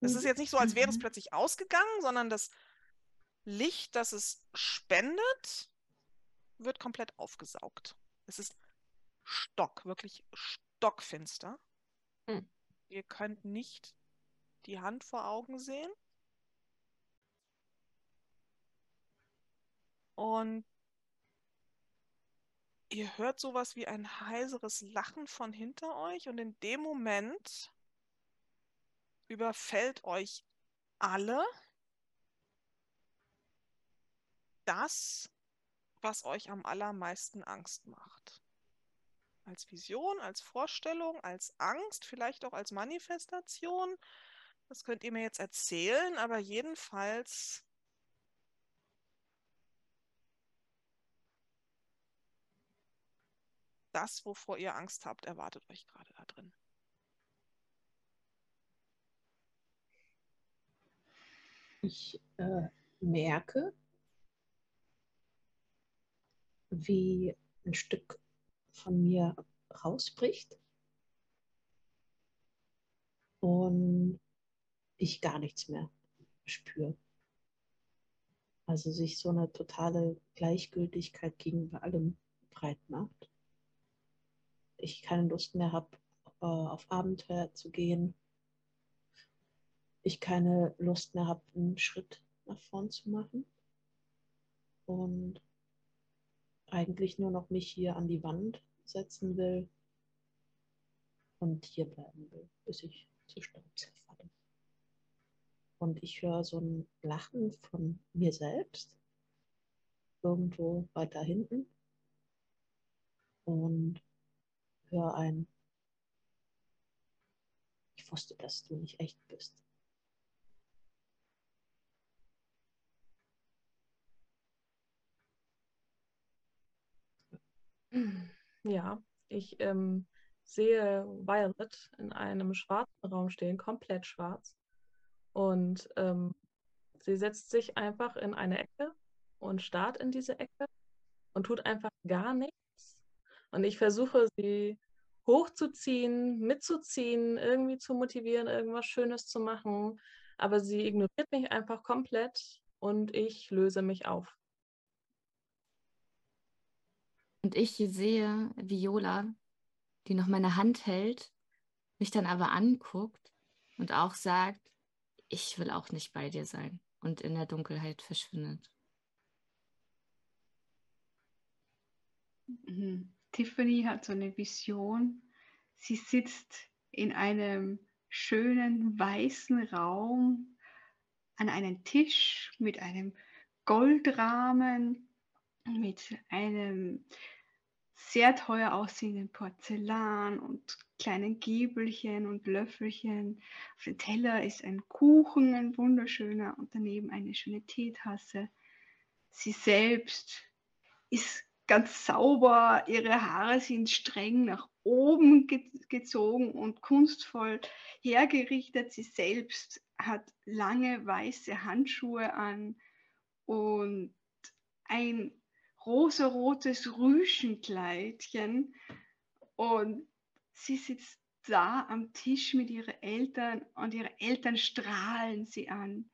Es ist Mhm. jetzt nicht so, als wäre es Mhm. plötzlich ausgegangen, sondern das Licht, das es spendet, wird komplett aufgesaugt. Es ist stock, wirklich stockfinster. Hm. Ihr könnt nicht die Hand vor Augen sehen. Und ihr hört sowas wie ein heiseres Lachen von hinter euch und in dem Moment überfällt euch alle das, was euch am allermeisten Angst macht. Als Vision, als Vorstellung, als Angst, vielleicht auch als Manifestation. Das könnt ihr mir jetzt erzählen, aber jedenfalls das, wovor ihr Angst habt, erwartet euch gerade da drin. Ich äh, merke, wie ein Stück von mir rausbricht und ich gar nichts mehr spüre. Also sich so eine totale Gleichgültigkeit gegenüber allem breit macht. Ich keine Lust mehr habe, äh, auf Abenteuer zu gehen. Ich keine Lust mehr habe, einen Schritt nach vorn zu machen. Und eigentlich nur noch mich hier an die Wand setzen will und hier bleiben will, bis ich zu Staub zerfalle. Und ich höre so ein Lachen von mir selbst irgendwo weiter hinten und höre ein, ich wusste, dass du nicht echt bist. Ja, ich ähm, sehe Violet in einem schwarzen Raum stehen, komplett schwarz. Und ähm, sie setzt sich einfach in eine Ecke und starrt in diese Ecke und tut einfach gar nichts. Und ich versuche sie hochzuziehen, mitzuziehen, irgendwie zu motivieren, irgendwas Schönes zu machen. Aber sie ignoriert mich einfach komplett und ich löse mich auf. Und ich sehe Viola, die noch meine Hand hält, mich dann aber anguckt und auch sagt, ich will auch nicht bei dir sein und in der Dunkelheit verschwindet. Mhm. Tiffany hat so eine Vision. Sie sitzt in einem schönen weißen Raum an einem Tisch mit einem Goldrahmen, mit einem sehr teuer aussehenden Porzellan und kleinen Gäbelchen und Löffelchen. Auf dem Teller ist ein Kuchen, ein wunderschöner, und daneben eine schöne Teetasse. Sie selbst ist ganz sauber, ihre Haare sind streng nach oben ge gezogen und kunstvoll hergerichtet. Sie selbst hat lange weiße Handschuhe an und ein rosarotes Rüschenkleidchen und sie sitzt da am Tisch mit ihren Eltern und ihre Eltern strahlen sie an.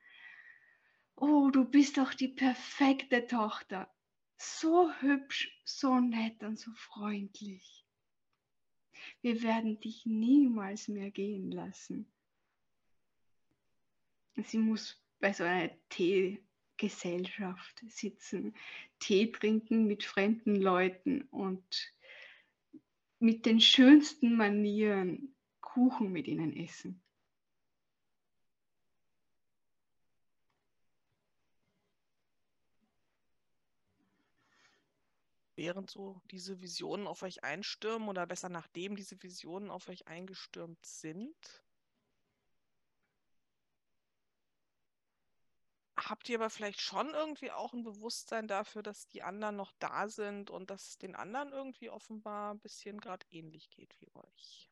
Oh, du bist doch die perfekte Tochter. So hübsch, so nett und so freundlich. Wir werden dich niemals mehr gehen lassen. Sie muss bei so einer Tee Gesellschaft sitzen, Tee trinken mit fremden Leuten und mit den schönsten Manieren Kuchen mit ihnen essen. Während so diese Visionen auf euch einstürmen oder besser nachdem diese Visionen auf euch eingestürmt sind, habt ihr aber vielleicht schon irgendwie auch ein Bewusstsein dafür, dass die anderen noch da sind und dass es den anderen irgendwie offenbar ein bisschen gerade ähnlich geht wie euch.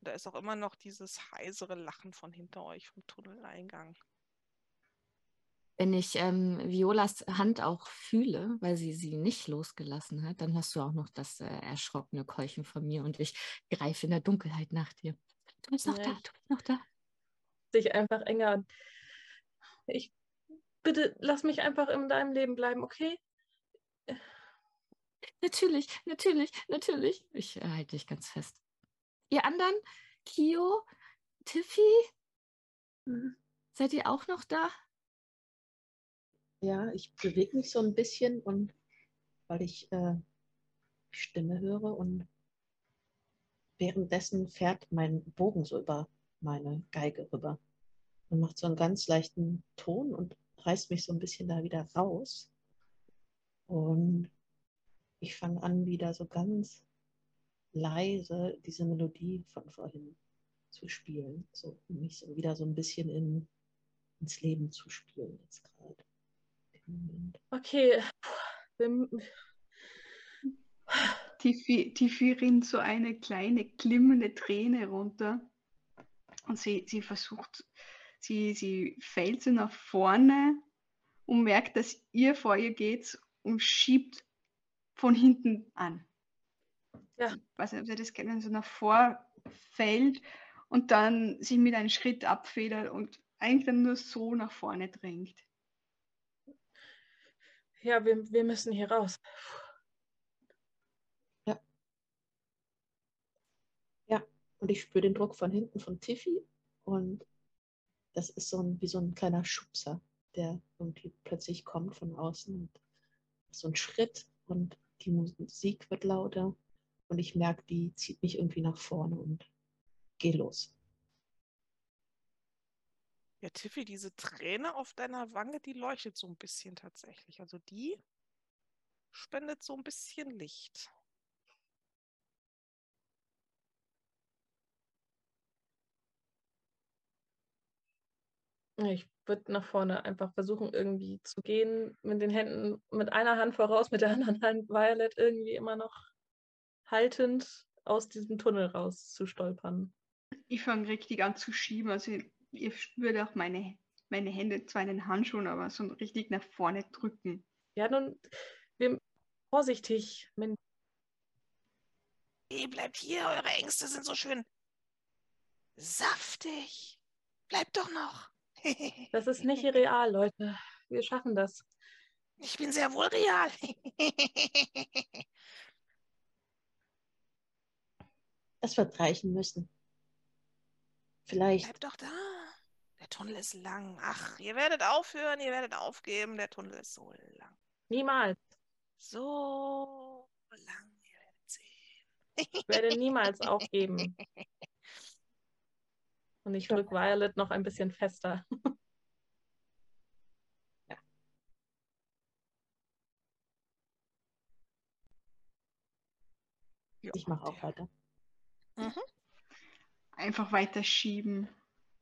Da ist auch immer noch dieses heisere Lachen von hinter euch vom Tunneleingang. Wenn ich ähm, Violas Hand auch fühle, weil sie sie nicht losgelassen hat, dann hast du auch noch das äh, erschrockene Keuchen von mir und ich greife in der Dunkelheit nach dir. Du bist noch ja, da, du bist noch da. Sich einfach enger ich bitte lass mich einfach in deinem Leben bleiben, okay? Natürlich, natürlich, natürlich. Ich halte dich ganz fest. Ihr anderen, Kio, Tiffy, mhm. seid ihr auch noch da? Ja, ich bewege mich so ein bisschen und weil ich äh, Stimme höre und währenddessen fährt mein Bogen so über meine Geige rüber und macht so einen ganz leichten Ton und reißt mich so ein bisschen da wieder raus. Und ich fange an, wieder so ganz leise diese Melodie von vorhin zu spielen. So, um mich so wieder so ein bisschen in, ins Leben zu spielen jetzt gerade. Okay. Tiffy, Tiffy rinnt so eine kleine glimmende Träne runter und sie, sie versucht Sie, sie fällt so nach vorne und merkt, dass ihr vor ihr geht und schiebt von hinten an. Ja. Ich weiß nicht, ob ihr das kennt, wenn so nach vorfällt und dann sich mit einem Schritt abfedert und eigentlich dann nur so nach vorne drängt. Ja, wir, wir müssen hier raus. Und ich spüre den Druck von hinten von Tiffy und das ist so ein, wie so ein kleiner Schubser, der irgendwie plötzlich kommt von außen. Und so ein Schritt und die Musik wird lauter und ich merke, die zieht mich irgendwie nach vorne und geh los. Ja, Tiffy, diese Träne auf deiner Wange, die leuchtet so ein bisschen tatsächlich. Also die spendet so ein bisschen Licht. Ich würde nach vorne einfach versuchen, irgendwie zu gehen, mit den Händen, mit einer Hand voraus, mit der anderen Hand Violet irgendwie immer noch haltend aus diesem Tunnel raus zu stolpern. Ich fange richtig an zu schieben. Also ihr spürt auch meine, meine Hände zwar in den Handschuhen, aber so richtig nach vorne drücken. Ja, nun, wir, vorsichtig. Wenn, Hey, bleibt hier, eure Ängste sind so schön saftig. Bleibt doch noch. Das ist nicht real, Leute. Wir schaffen das. Ich bin sehr wohl real. Das wird reichen müssen. Vielleicht. Bleibt doch da. Der Tunnel ist lang. Ach, ihr werdet aufhören, ihr werdet aufgeben. Der Tunnel ist so lang. Niemals. So lang, ihr werdet sehen. Ich werde niemals aufgeben. Und ich drücke Violet noch ein bisschen fester. Ich mache auch weiter. Mhm. Einfach weiter schieben.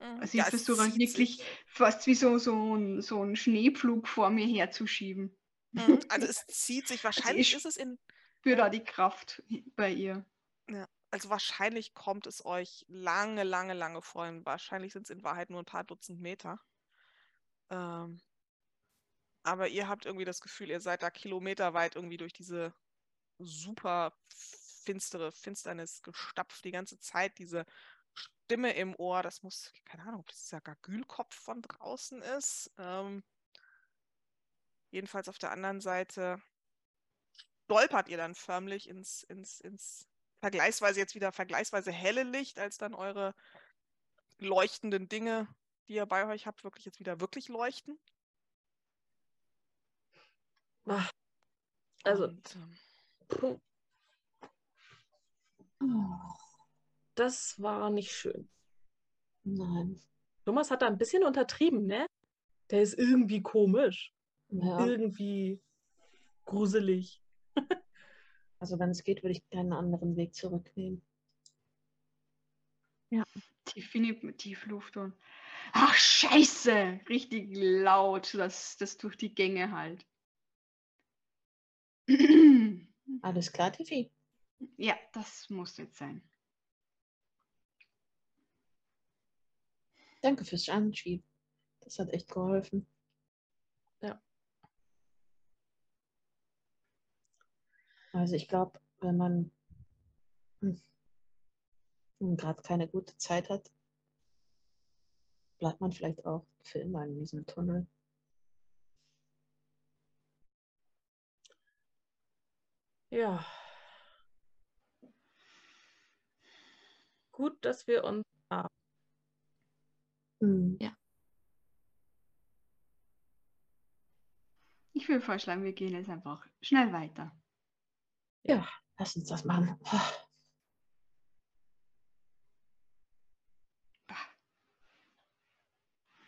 Mhm. Also ich Ja, es versuche wirklich sich. fast wie so, so, ein, so ein Schneepflug vor mir herzuschieben. Mhm. Also es zieht sich. Wahrscheinlich ich- ist es in. Spüre da die Kraft bei ihr. Also wahrscheinlich kommt es euch lange, lange, lange vor. Wahrscheinlich sind es in Wahrheit nur ein paar Dutzend Meter. Ähm, aber ihr habt irgendwie das Gefühl, ihr seid da kilometerweit irgendwie durch diese super finstere Finsternis gestapft die ganze Zeit. Diese Stimme im Ohr, das muss, keine Ahnung, ob das dieser Gargülkopf von draußen ist. Ähm, jedenfalls auf der anderen Seite stolpert ihr dann förmlich ins, ins, ins vergleichsweise jetzt wieder vergleichsweise helle Licht, als dann eure leuchtenden Dinge, die ihr bei euch habt, wirklich jetzt wieder wirklich leuchten. Ah. Also, Und, ähm, das war nicht schön. nein. Thomas hat da ein bisschen untertrieben, ne? Der ist irgendwie komisch. Ja, Irgendwie gruselig. also wenn es geht, würde ich keinen anderen Weg zurücknehmen. Tiffany mit Tiefluft und ach scheiße, richtig laut, dass das durch die Gänge halt. Alles klar, Tiffy? ja, das muss jetzt sein. Danke fürs Anschieben. Das hat echt geholfen. Also ich glaube, wenn man hm, gerade keine gute Zeit hat, bleibt man vielleicht auch für immer in diesem Tunnel. Ja. Gut, dass wir uns. Hm. Ich würde vorschlagen, wir gehen jetzt einfach schnell weiter. Ja, lass uns das machen.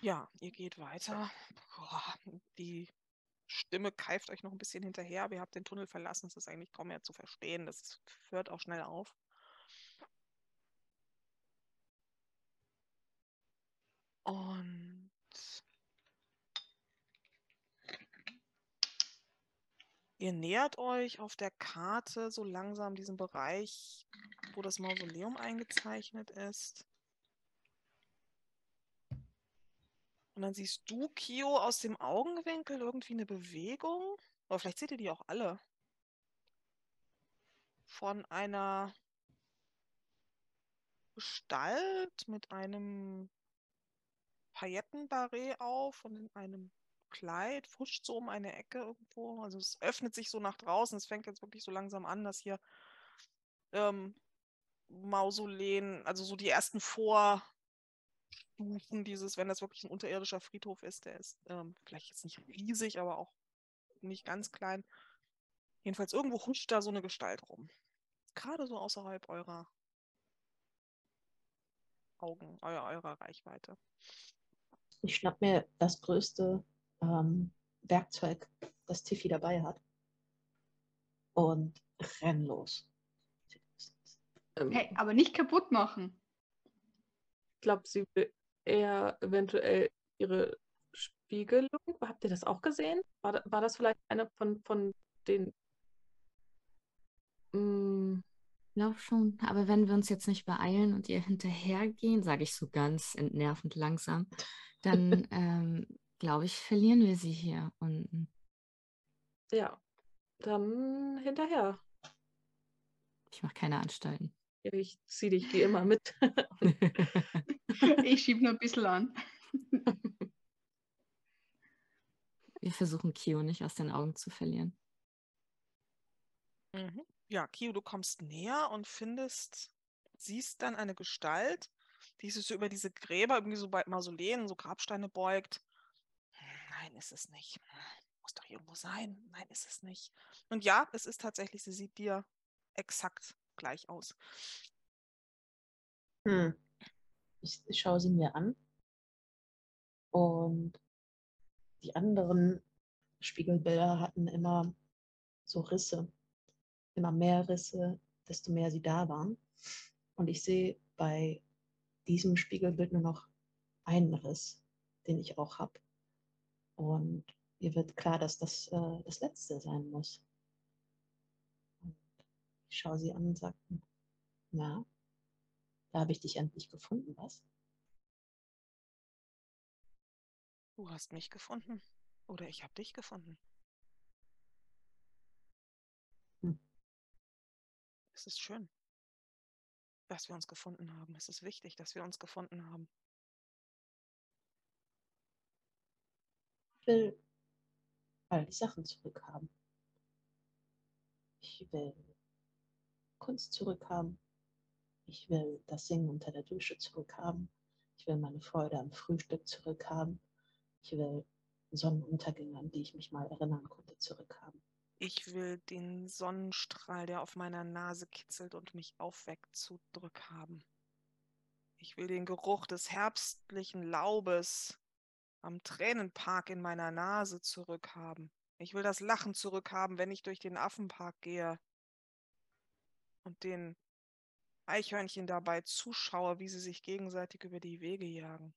Ja, ihr geht weiter. Die Stimme keift euch noch ein bisschen hinterher, aber ihr habt den Tunnel verlassen. Es ist eigentlich kaum mehr zu verstehen. Das hört auch schnell auf. Und ihr nähert euch auf der Karte so langsam diesem Bereich, wo das Mausoleum eingezeichnet ist. Und dann siehst du, Kio, aus dem Augenwinkel irgendwie eine Bewegung. Oder vielleicht seht ihr die auch alle. von einer Gestalt mit einem Paillettenbarret auf und in einem Kleid, fuscht so um eine Ecke irgendwo. Also es öffnet sich so nach draußen. Es fängt jetzt wirklich so langsam an, dass hier ähm, Mausoleen, also so die ersten Vorstufen dieses, wenn das wirklich ein unterirdischer Friedhof ist, der ist ähm, vielleicht jetzt nicht riesig, aber auch nicht ganz klein. Jedenfalls irgendwo huscht da so eine Gestalt rum. Gerade so außerhalb eurer Augen, eurer, eurer Reichweite. Ich schnapp mir das größte ähm, Werkzeug, das Tiffy dabei hat. Und renn los. Ähm, Hey, aber nicht kaputt machen. Ich glaube, sie will eher eventuell ihre Spiegelung. Habt ihr das auch gesehen? War, da- war das vielleicht eine von, von den. Mm, Ich glaube schon. Aber wenn wir uns jetzt nicht beeilen und ihr hinterhergehen, sage ich so ganz entnervend langsam, dann ähm, glaube ich, verlieren wir sie hier unten. ja, dann hinterher. Ich mache keine Anstalten. Ich zieh dich wie immer mit. Ich schieb nur ein bisschen an. wir versuchen Kio nicht aus den Augen zu verlieren. Mhm. Ja, Kio, du kommst näher und findest, siehst dann eine Gestalt, die sich so über diese Gräber, irgendwie so bei Mausoleen, so Grabsteine beugt. Ist es nicht. Muss doch irgendwo sein. Nein, ist es nicht. Und ja, es ist tatsächlich, sie sieht dir exakt gleich aus. Hm. Ich, ich schaue sie mir an. Und die anderen Spiegelbilder hatten immer so Risse. Immer mehr Risse, desto mehr sie da waren. Und ich sehe bei diesem Spiegelbild nur noch einen Riss, den ich auch habe. Und mir wird klar, dass das äh, das letzte sein muss. Und ich schaue sie an und sage, na, da habe ich dich endlich gefunden, was? Du hast mich gefunden. Oder ich habe dich gefunden. Hm. Es ist schön, dass wir uns gefunden haben. Es ist wichtig, dass wir uns gefunden haben. Will all die Sachen zurückhaben. Ich will Kunst zurückhaben. Ich will das Singen unter der Dusche zurückhaben. Ich will meine Freude am Frühstück zurückhaben. Ich will Sonnenuntergänge, an die ich mich mal erinnern konnte, zurückhaben. Ich will den Sonnenstrahl, der auf meiner Nase kitzelt und mich aufweckt, zurückhaben. Ich will den Geruch des herbstlichen Laubes am Tränenpark in meiner Nase zurückhaben. Ich will das Lachen zurückhaben, wenn ich durch den Affenpark gehe und den Eichhörnchen dabei zuschaue, wie sie sich gegenseitig über die Wege jagen.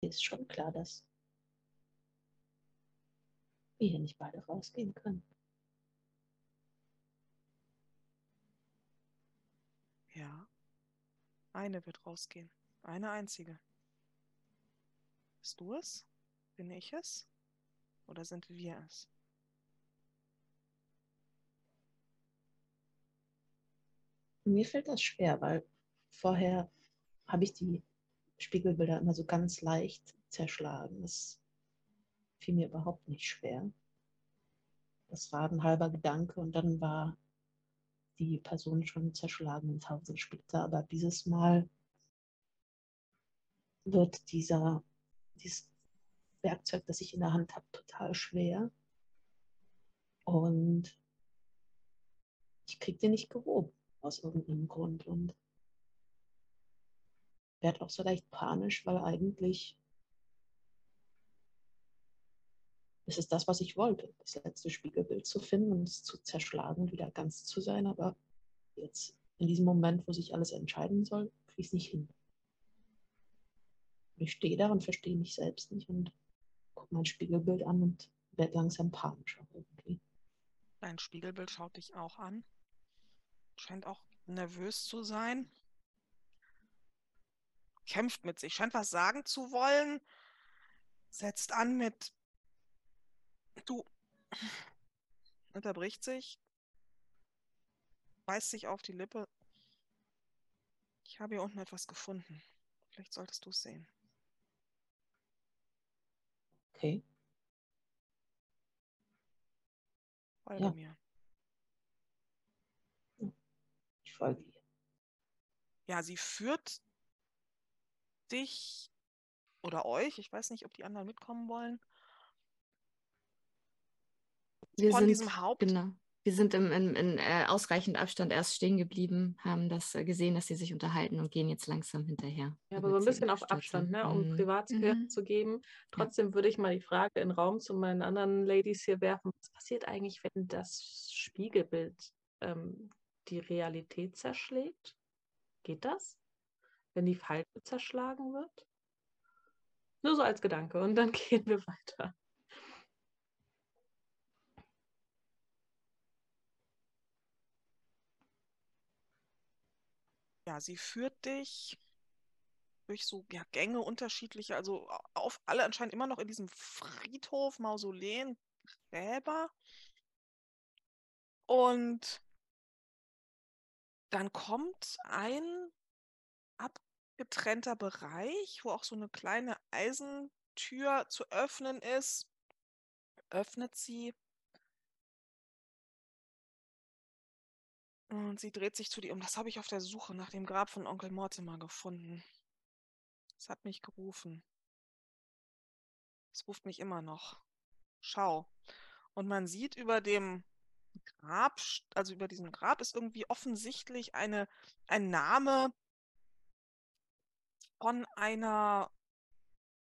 Ist schon klar, dass wir hier nicht beide rausgehen können. Ja, eine wird rausgehen. Eine einzige. Bist du es? Bin ich es? Oder sind wir es? Mir fällt das schwer, weil vorher habe ich die Spiegelbilder immer so ganz leicht zerschlagen. Das fiel mir überhaupt nicht schwer. Das war ein halber Gedanke und dann war die Person schon zerschlagen in tausend Splitter. Aber dieses Mal wird dieser, dieses Werkzeug, das ich in der Hand habe, total schwer. Und ich kriege den nicht gehoben aus irgendeinem Grund und werde auch so leicht panisch, weil eigentlich ist es das, was ich wollte, das letzte Spiegelbild zu finden und es zu zerschlagen wieder ganz zu sein. Aber jetzt in diesem Moment, wo sich alles entscheiden soll, kriege ich es nicht hin. Ich stehe da und verstehe mich selbst nicht und gucke mein Spiegelbild an und werde langsam panischer irgendwie. Dein Spiegelbild schaut dich auch an. Scheint auch nervös zu sein. Kämpft mit sich, scheint was sagen zu wollen, setzt an mit Du unterbricht sich, beißt sich auf die Lippe. Ich habe hier unten etwas gefunden. Vielleicht solltest du es sehen. Okay. Folge Ja. mir. Ich folge ihr. Ja, sie führt dich oder euch, ich weiß nicht, ob die anderen mitkommen wollen, Wir von sind, diesem Haupt. genau. Wir sind im, in, in äh, ausreichend Abstand erst stehen geblieben, haben das äh, gesehen, dass sie sich unterhalten und gehen jetzt langsam hinterher. Ja, aber so ein bisschen auf. Abstand, ne, um Mhm. Privatsphäre Mhm. zu geben. Trotzdem würde ich mal die Frage in den Raum zu meinen anderen Ladies hier werfen. Was passiert eigentlich, wenn das Spiegelbild ähm, die Realität zerschlägt? Geht das? Wenn die Falte zerschlagen wird? Nur so als Gedanke und dann gehen wir weiter. Ja, sie führt dich durch so ja, Gänge unterschiedliche, also au- auf alle anscheinend immer noch in diesem Friedhof, Mausoleen, Gräber. Und dann kommt ein abgetrennter Bereich, wo auch so eine kleine Eisentür zu öffnen ist. Öffnet sie. Und sie dreht sich zu dir um. Das habe ich auf der Suche nach dem Grab von Onkel Mortimer gefunden. Es hat mich gerufen. Es ruft mich immer noch. Schau. Und man sieht über dem Grab, also über diesem Grab ist irgendwie offensichtlich eine, ein Name von einer,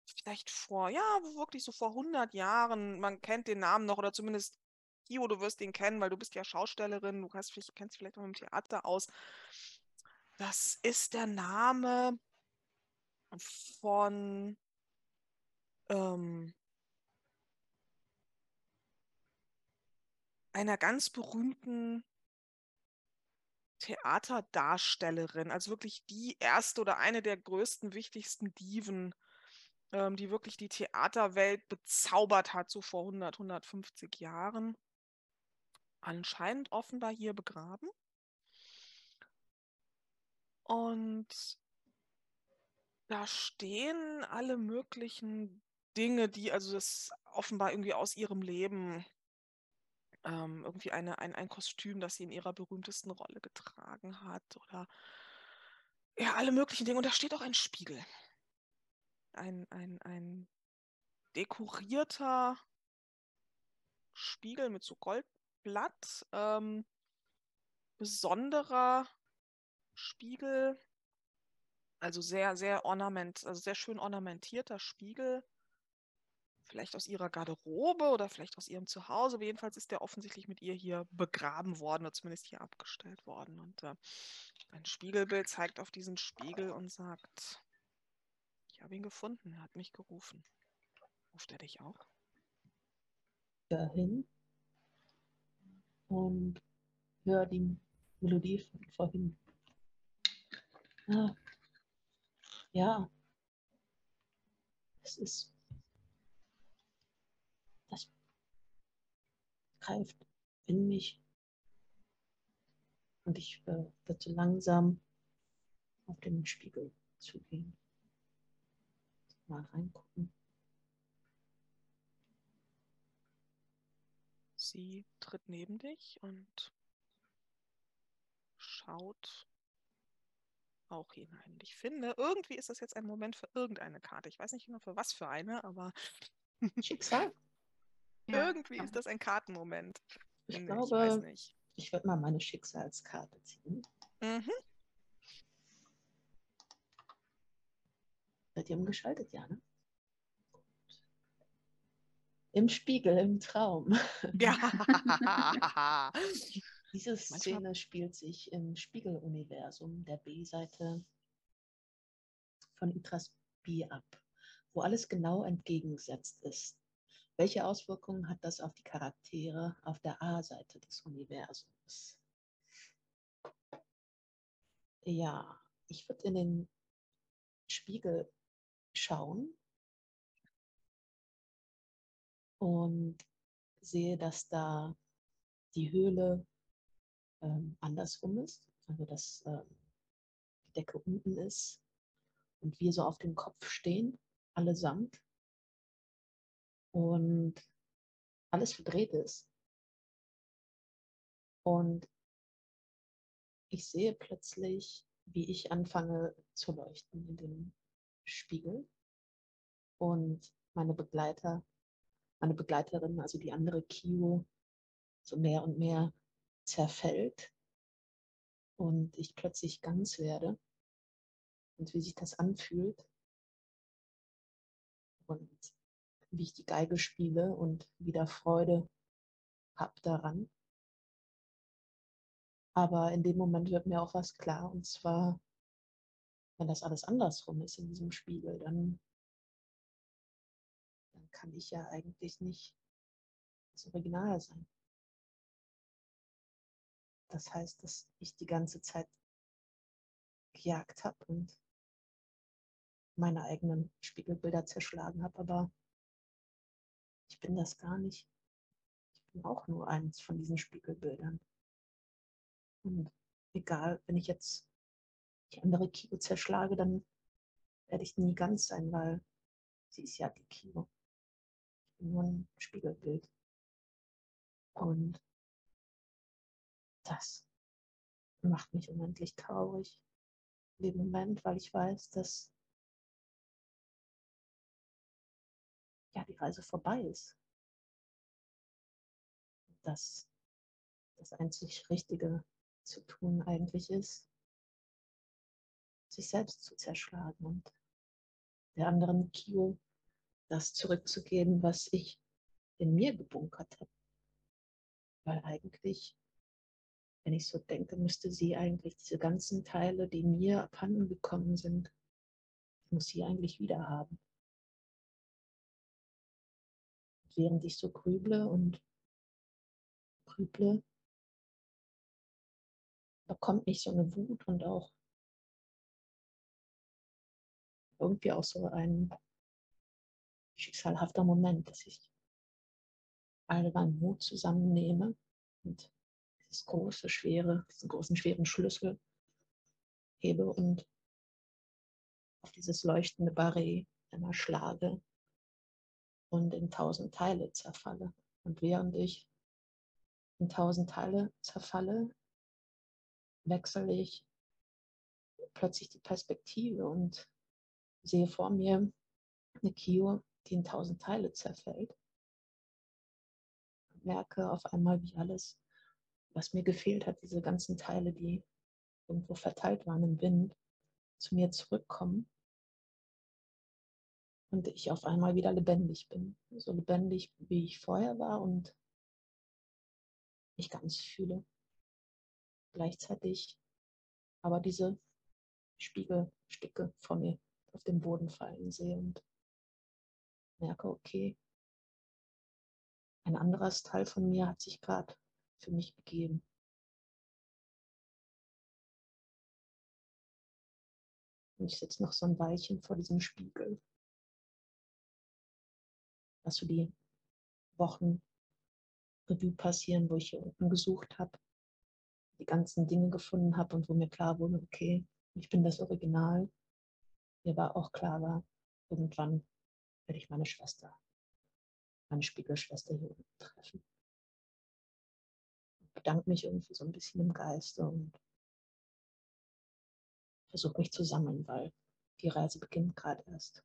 vielleicht vor, ja, wirklich so vor 100 Jahren. Man kennt den Namen noch oder zumindest Kio, du wirst ihn kennen, weil du bist ja Schaustellerin, du hast, vielleicht- kennst vielleicht auch im Theater aus. Das ist der Name von ähm, einer ganz berühmten Theaterdarstellerin, also wirklich die erste oder eine der größten, wichtigsten Diven, ähm, die wirklich die Theaterwelt bezaubert hat, so vor 100, 150 Jahren. Anscheinend offenbar hier begraben. Und da stehen alle möglichen Dinge, die also das offenbar irgendwie aus ihrem Leben ähm, irgendwie eine, ein, ein Kostüm, das sie in ihrer berühmtesten Rolle getragen hat oder ja, alle möglichen Dinge. Und da steht auch ein Spiegel. Ein, ein, ein dekorierter Spiegel mit so Goldblatt. Ähm, besonderer Spiegel. Also sehr, sehr ornament, also sehr schön ornamentierter Spiegel. Vielleicht aus ihrer Garderobe oder vielleicht aus ihrem Zuhause. Aber jedenfalls ist der offensichtlich mit ihr hier begraben worden oder zumindest hier abgestellt worden. Und äh, ein Spiegelbild zeigt auf diesen Spiegel und sagt, ich habe ihn gefunden, er hat mich gerufen. Ruft er dich auch? Dahin und höre die Melodie von vorhin. Ah, ja, es ist, das greift in mich und ich äh, würde so langsam auf den Spiegel zugehen. Mal reingucken. Sie tritt neben dich und schaut auch hinein. Und ich finde, irgendwie ist das jetzt ein Moment für irgendeine Karte. Ich weiß nicht genau für was für eine, aber Schicksal. Ja, irgendwie ist das ein Kartenmoment. Ich ich weiß glaube, nicht. ich würde mal meine Schicksalskarte ziehen. Mhm. Seid ihr umgeschaltet? Ja, ne? Im Spiegel, im Traum. Ja. Diese Manchmal- Szene spielt sich im Spiegeluniversum der B-Seite von Itras B ab, wo alles genau entgegengesetzt ist. Welche Auswirkungen hat das auf die Charaktere auf der A-Seite des Universums? Ja, ich würde in den Spiegel schauen und sehe, dass da die Höhle ähm, andersrum ist, also dass ähm, die Decke unten ist und wir so auf dem Kopf stehen, allesamt. Und alles verdreht ist. Und ich sehe plötzlich, wie ich anfange zu leuchten in dem Spiegel. Und meine Begleiter, meine Begleiterin, also die andere Kio, so mehr und mehr zerfällt und ich plötzlich ganz werde und wie sich das anfühlt und wie ich die Geige spiele und wieder Freude habe daran. Aber in dem Moment wird mir auch was klar und zwar, wenn das alles andersrum ist in diesem Spiegel, dann, dann kann ich ja eigentlich nicht das Original sein. Das heißt, dass ich die ganze Zeit gejagt habe und meine eigenen Spiegelbilder zerschlagen habe, aber ich bin das gar nicht. Ich bin auch nur eins von diesen Spiegelbildern. Und egal, wenn ich jetzt die andere Kio zerschlage, dann werde ich nie ganz sein, weil sie ist ja die Kio. Nur ein Spiegelbild. Und das macht mich unendlich traurig in dem Moment, weil ich weiß, dass ja die Reise vorbei ist. Dass das einzig Richtige zu tun eigentlich ist, sich selbst zu zerschlagen und der anderen Kio das zurückzugeben, was ich in mir gebunkert habe. Weil eigentlich wenn ich so denke, müsste sie eigentlich diese ganzen Teile, die mir abhanden gekommen sind, muss sie eigentlich wieder haben. Während ich so grüble und grüble, bekommt mich so eine Wut und auch irgendwie auch so ein schicksalhafter Moment, dass ich all meinen Mut zusammennehme und dieses große, schwere, diesen großen, schweren Schlüssel hebe und auf dieses leuchtende Barret einmal schlage und in tausend Teile zerfalle. Und während ich in tausend Teile zerfalle, wechsle ich plötzlich die Perspektive und sehe vor mir eine Kio, die in tausend Teile zerfällt. Merke auf einmal, wie alles was mir gefehlt hat, diese ganzen Teile, die irgendwo verteilt waren im Wind, zu mir zurückkommen und ich auf einmal wieder lebendig bin. So lebendig, wie ich vorher war und mich ganz fühle. Gleichzeitig aber diese Spiegelstücke vor mir auf den Boden fallen sehe und merke, okay, ein anderes Teil von mir hat sich gerade für mich begeben. Und ich sitze noch so ein Weilchen vor diesem Spiegel. Lass so die Wochen Revue passieren, wo ich hier unten gesucht habe, die ganzen Dinge gefunden habe und wo mir klar wurde, okay, ich bin das Original. Mir aber auch klar war, irgendwann werde ich meine Schwester, meine Spiegelschwester hier unten treffen bedanke mich irgendwie so ein bisschen im Geiste und versuche mich zu sammeln, weil die Reise beginnt gerade erst.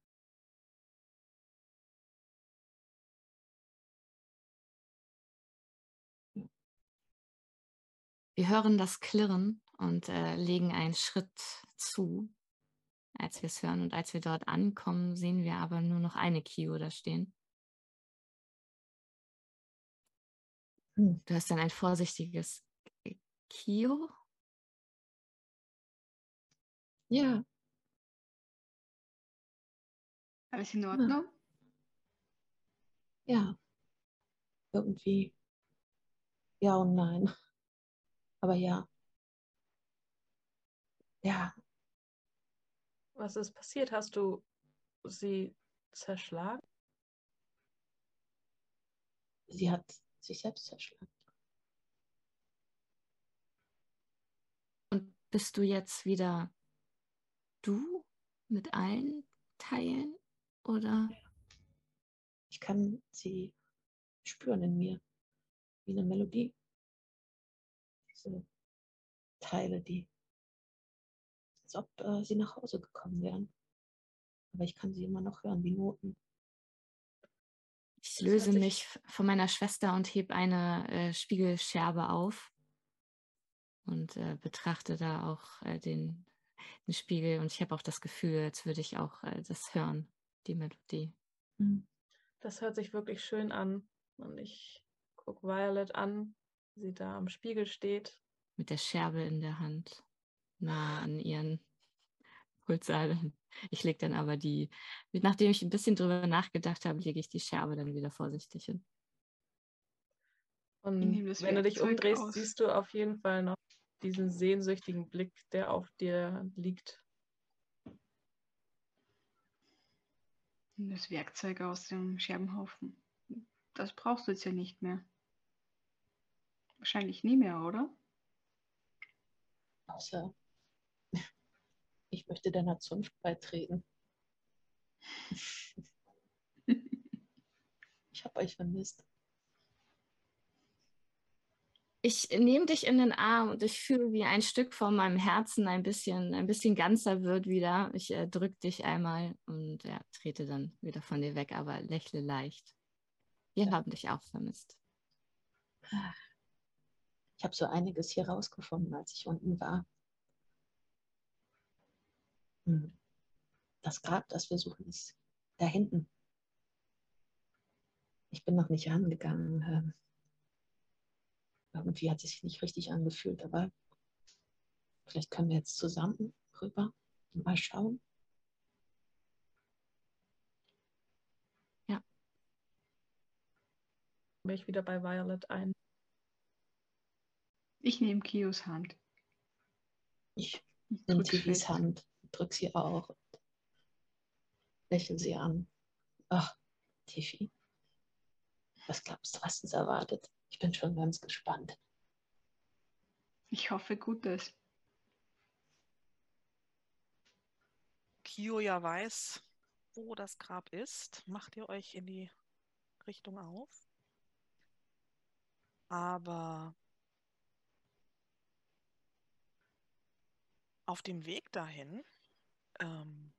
Wir hören das Klirren und äh, legen einen Schritt zu, als wir es hören. Und als wir dort ankommen, sehen wir aber nur noch eine Kio da stehen. Hm. Du hast dann ein vorsichtiges Kio. Ja. Alles in Ordnung? Ja. Irgendwie. Ja und nein. Aber ja. Ja. Was ist passiert? Hast du sie zerschlagen? sie hat sich selbst zerschlagen. Und bist du jetzt wieder du mit allen Teilen oder? Ich kann sie spüren in mir, wie eine Melodie. Diese Teile, die, als ob äh, sie nach Hause gekommen wären. Aber ich kann sie immer noch hören, wie Noten. Ich löse mich von meiner Schwester und heb eine äh, Spiegelscherbe auf und äh, betrachte da auch äh, den, den, Spiegel. Und ich habe auch das Gefühl, als würde ich auch äh, das hören, die Melodie. Mhm. Das hört sich wirklich schön an. Und ich gucke Violet an, wie sie da am Spiegel steht. Mit der Scherbe in der Hand, nah an ihren Pulsadern. Ich lege dann aber die, nachdem ich ein bisschen drüber nachgedacht habe, lege ich die Scherbe dann wieder vorsichtig hin. Und wenn du dich umdrehst, aus. siehst du auf jeden Fall noch diesen sehnsüchtigen Blick, der auf dir liegt. Das Werkzeug aus dem Scherbenhaufen. Das brauchst du jetzt ja nicht mehr. Wahrscheinlich nie mehr, oder? Außer ich möchte deiner Zunft beitreten. ich habe euch vermisst. Ich nehme dich in den Arm und ich fühle, wie ein Stück von meinem Herzen ein bisschen, ein bisschen ganzer wird wieder. Ich äh, drücke dich einmal und ja, trete dann wieder von dir weg, aber lächle leicht. Wir ja. haben dich auch vermisst. Ich habe so einiges hier rausgefunden, als ich unten war. Hm. Das Grab, das wir suchen, ist da hinten. Ich bin noch nicht rangegangen. Ähm, irgendwie hat es sich nicht richtig angefühlt, aber vielleicht können wir jetzt zusammen rüber und mal schauen. Ja. Bin ich wieder bei Violet ein. Ich nehme Kios Hand. Ich nehme Tivis Hand drück sie auch und lächle sie an. Ach, Tiffy, was glaubst du, was uns erwartet? Ich bin schon ganz gespannt. Ich hoffe Gutes. Kio ja weiß, wo das Grab ist, macht ihr euch in die Richtung auf. Aber auf dem Weg dahin ähm,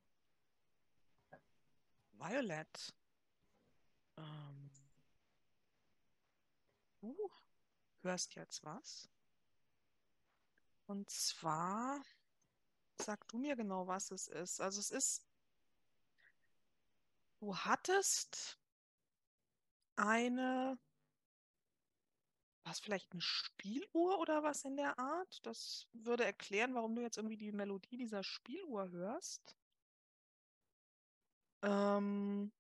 Violet. Ähm, du hörst jetzt was. Und zwar, sag du mir genau, was es ist. Also es ist, du hattest eine, was vielleicht eine Spieluhr oder was in der Art? Das würde erklären, warum du jetzt irgendwie die Melodie dieser Spieluhr hörst. Ähm,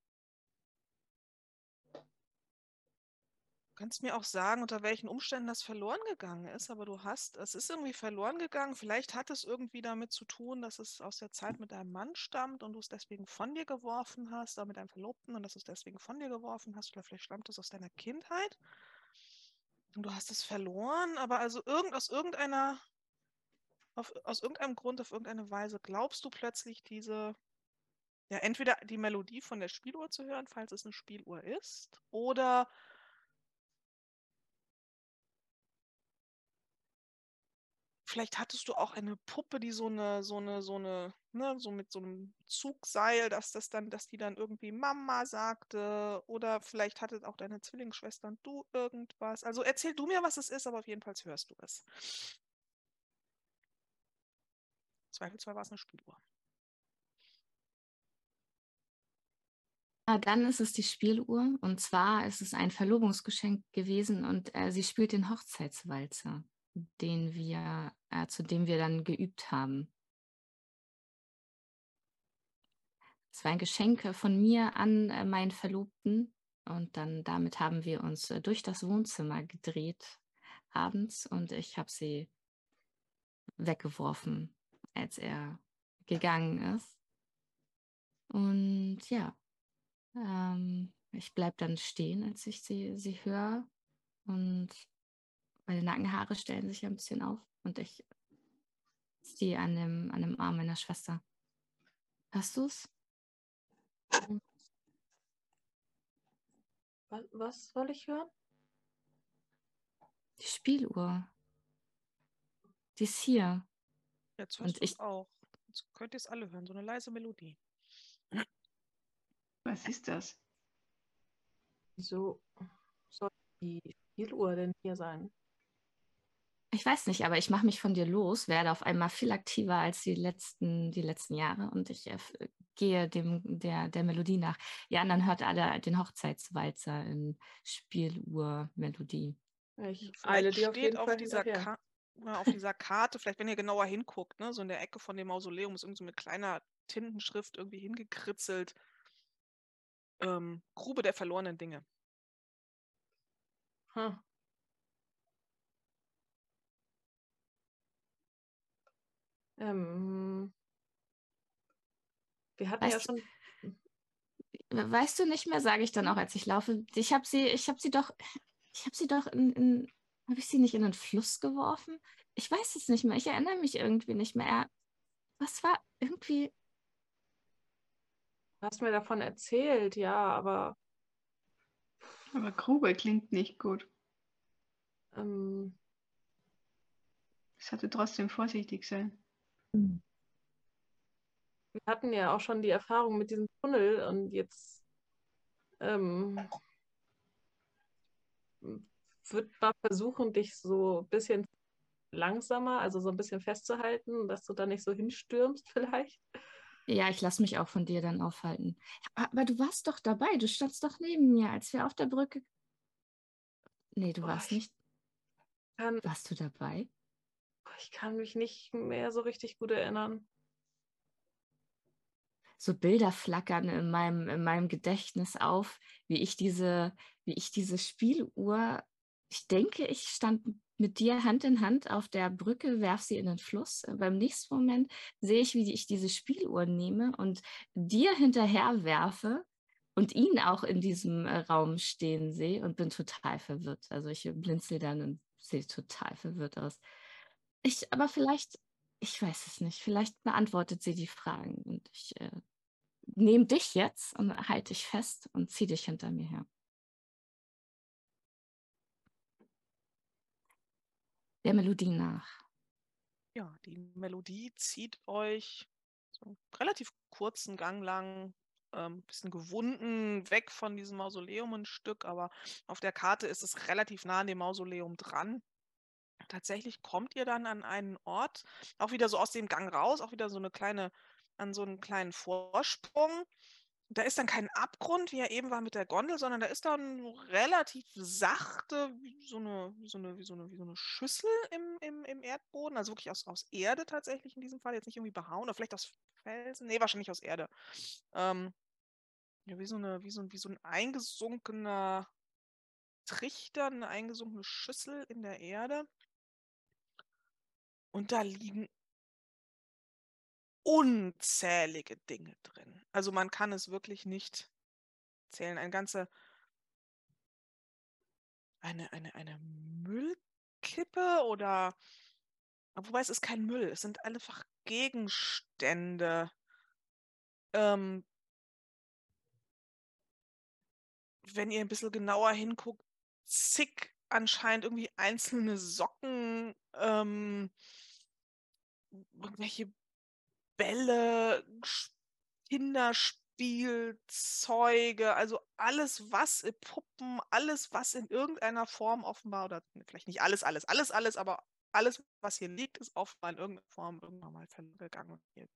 Du kannst mir auch sagen, unter welchen Umständen das verloren gegangen ist, aber du hast, es ist irgendwie verloren gegangen. Vielleicht hat es irgendwie damit zu tun, dass es aus der Zeit mit deinem Mann stammt und du es deswegen von dir geworfen hast, oder mit deinem Verlobten und dass du es deswegen von dir geworfen hast, oder vielleicht stammt es aus deiner Kindheit du hast es verloren, aber also irgend, aus irgendeiner, auf, aus irgendeinem Grund, auf irgendeine Weise glaubst du plötzlich diese ja, entweder die Melodie von der Spieluhr zu hören, falls es eine Spieluhr ist, oder vielleicht hattest du auch eine Puppe, die so eine, so eine, so eine, ne, so mit so einem Zugseil, dass das dann, dass die dann irgendwie Mama sagte, oder vielleicht hattet auch deine Zwillingsschwester und du irgendwas. Also erzähl du mir, was es ist, aber auf jeden Fall hörst du es. Zweifelsfall war es eine Spieluhr. Dann ist es die Spieluhr und zwar ist es ein Verlobungsgeschenk gewesen und äh, sie spielt den Hochzeitswalzer, den wir, äh, zu dem wir dann geübt haben. Es war ein Geschenk von mir an äh, meinen Verlobten und dann damit haben wir uns äh, durch das Wohnzimmer gedreht abends und ich habe sie weggeworfen, als er gegangen ist. Und ja, ähm, ich bleibe dann stehen, als ich sie, sie höre. Und meine Nackenhaare stellen sich ein bisschen auf. Und ich ziehe an dem, an dem Arm meiner Schwester. Hörst du es? Was, soll ich hören? Die Spieluhr. Die ist hier. Jetzt hörst Und ich- auch. Jetzt könnt ihr es alle hören, so eine leise Melodie. Was ist das? Wieso soll die Spieluhr denn hier sein? Ich weiß nicht, aber ich mache mich von dir los, werde auf einmal viel aktiver als die letzten, die letzten Jahre und ich äh, gehe dem, der, der Melodie nach. Die anderen hört alle den Hochzeitswalzer in Spieluhr-Melodie. Ich eile dir auf steht jeden auf Fall dieser. Ka ja, auf dieser Karte, vielleicht wenn ihr genauer hinguckt, ne, so in der Ecke von dem Mausoleum ist irgend so eine kleine Tintenschrift irgendwie hingekritzelt. Ähm, Grube der verlorenen Dinge. Hm. Ähm, wir hatten ja Weißt- schon. We- Weißt du nicht mehr, sage ich dann auch, als ich laufe. Ich habe sie, ich habe sie doch, ich habe sie doch in, in habe ich sie nicht in den Fluss geworfen? Ich weiß es nicht mehr. Ich erinnere mich irgendwie nicht mehr. Was war irgendwie? Du hast mir davon erzählt, ja, aber Aber Grube klingt nicht gut. ähm, Es sollte trotzdem vorsichtig sein. Wir hatten ja auch schon die Erfahrung mit diesem Tunnel und jetzt ähm, würde mal versuchen, dich so ein bisschen langsamer, also so ein bisschen festzuhalten, dass du da nicht so hinstürmst vielleicht. Ja, ich lasse mich auch von dir dann aufhalten. Aber du warst doch dabei. Du standst doch neben mir, als wir auf der Brücke. Nee, du Oh, warst ich- nicht. Warst du dabei? Ich kann mich nicht mehr so richtig gut erinnern. so Bilder flackern in meinem, in meinem Gedächtnis auf, wie ich diese, wie ich diese Spieluhr, ich denke, ich stand mit dir Hand in Hand auf der Brücke, werf sie in den Fluss. Beim nächsten Moment sehe ich, wie ich diese Spieluhr nehme und dir hinterher werfe und ihn auch in diesem äh, Raum stehen sehe und bin total verwirrt. Also ich blinzel dann und sehe total verwirrt aus. Ich, aber vielleicht, ich weiß es nicht, vielleicht beantwortet sie die Fragen und ich äh, nehme dich jetzt und halte dich fest und zieh dich hinter mir her. Der Melodie nach. Ja, die Melodie zieht euch so einen relativ kurzen Gang lang, ähm, bisschen gewunden, weg von diesem Mausoleum ein Stück, aber auf der Karte ist es relativ nah an dem Mausoleum dran. Tatsächlich kommt ihr dann an einen Ort, auch wieder so aus dem Gang raus, auch wieder so eine kleine, an so einen kleinen Vorsprung. Da ist dann kein Abgrund, wie er eben war mit der Gondel, sondern da ist dann relativ sachte, wie so eine, wie so eine, wie so eine, wie so eine Schüssel im, im, im Erdboden, also wirklich aus, aus Erde tatsächlich in diesem Fall, jetzt nicht irgendwie behauen oder vielleicht aus Felsen, nee, wahrscheinlich aus Erde. Ähm, ja, wie so eine, wie so, wie so ein eingesunkener Trichter, eine eingesunkene Schüssel in der Erde. Und da liegen unzählige Dinge drin. Also man kann es wirklich nicht zählen. Ein ganze, eine, eine, eine Müllkippe oder, wobei es ist kein Müll, es sind einfach Gegenstände. Ähm, wenn ihr ein bisschen genauer hinguckt, zig anscheinend irgendwie einzelne Socken, ähm, irgendwelche Bälle, Kinderspielzeuge, also alles, was, Puppen, alles, was in irgendeiner Form offenbar, oder vielleicht nicht alles, alles, alles, alles, aber alles, was hier liegt, ist offenbar in irgendeiner Form irgendwann mal verloren und hier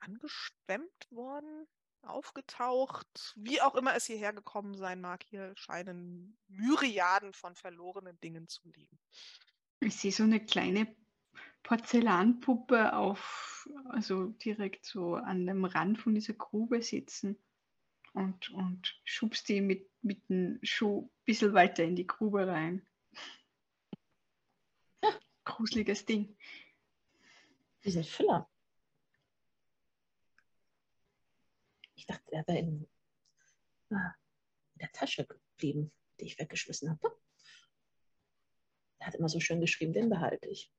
angeschwemmt worden, aufgetaucht, wie auch immer es hierher gekommen sein mag. Hier scheinen Myriaden von verlorenen Dingen zu liegen. Ich sehe so eine kleine Porzellanpuppe auf, also direkt so an dem Rand von dieser Grube sitzen und, und schubst die mit, mit dem Schuh ein bisschen weiter in die Grube rein. Gruseliges Ding. Die sind Füller. Ich dachte, er wäre in ah, in der Tasche geblieben, die ich weggeschmissen habe. Er hat immer so schön geschrieben, den behalte ich.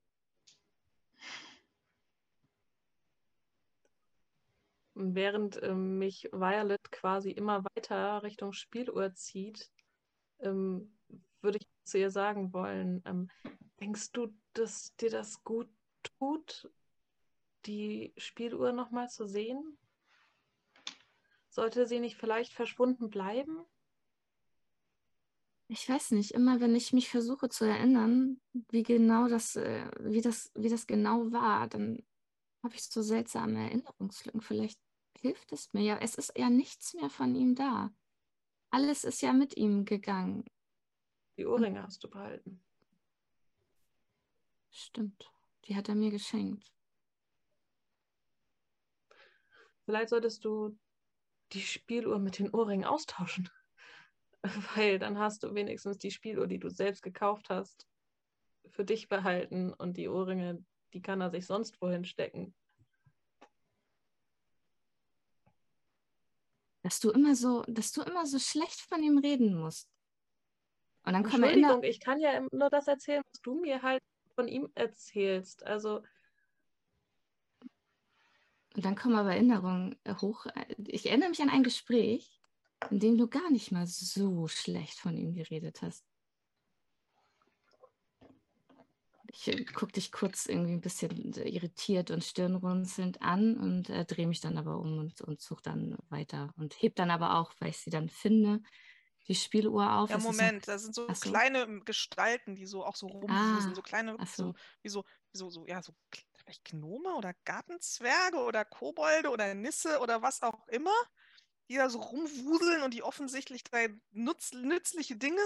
Während ähm, mich Violet quasi immer weiter Richtung Spieluhr zieht, ähm, würde ich zu ihr sagen wollen, ähm, denkst du, dass dir das gut tut, die Spieluhr nochmal zu sehen? Sollte sie nicht vielleicht verschwunden bleiben? Ich weiß nicht, immer wenn ich mich versuche zu erinnern, wie genau das, äh, wie das, wie das genau war, dann habe ich so seltsame Erinnerungslücken. Vielleicht hilft es mir ja. Es ist ja nichts mehr von ihm da. Alles ist ja mit ihm gegangen. Die Ohrringe hast du behalten. Stimmt. Die hat er mir geschenkt. Vielleicht solltest du die Spieluhr mit den Ohrringen austauschen. Weil dann hast du wenigstens die Spieluhr, die du selbst gekauft hast, für dich behalten und die Ohrringe, die kann er sich sonst wohin stecken. Dass du immer so, dass du immer so schlecht von ihm reden musst. Und dann kommen Entschuldigung, ich kann ja nur das erzählen, was du mir halt von ihm erzählst. Also. Und dann kommen aber Erinnerungen hoch. Ich erinnere mich an ein Gespräch, in dem du gar nicht mal so schlecht von ihm geredet hast. Ich äh, gucke dich kurz irgendwie ein bisschen irritiert und stirnrunzelnd an und äh, drehe mich dann aber um und, und suche dann weiter und heb dann aber auch, weil ich sie dann finde, die Spieluhr auf. Ja, Moment, so, da sind so, so, kleine Gestalten, die so auch so rumwuseln, ah, so kleine, so. wie so, wie so, so, ja, so vielleicht Gnome oder Gartenzwerge oder Kobolde oder Nisse oder was auch immer, die da so rumwuseln und die offensichtlich nutz, nützliche Dinge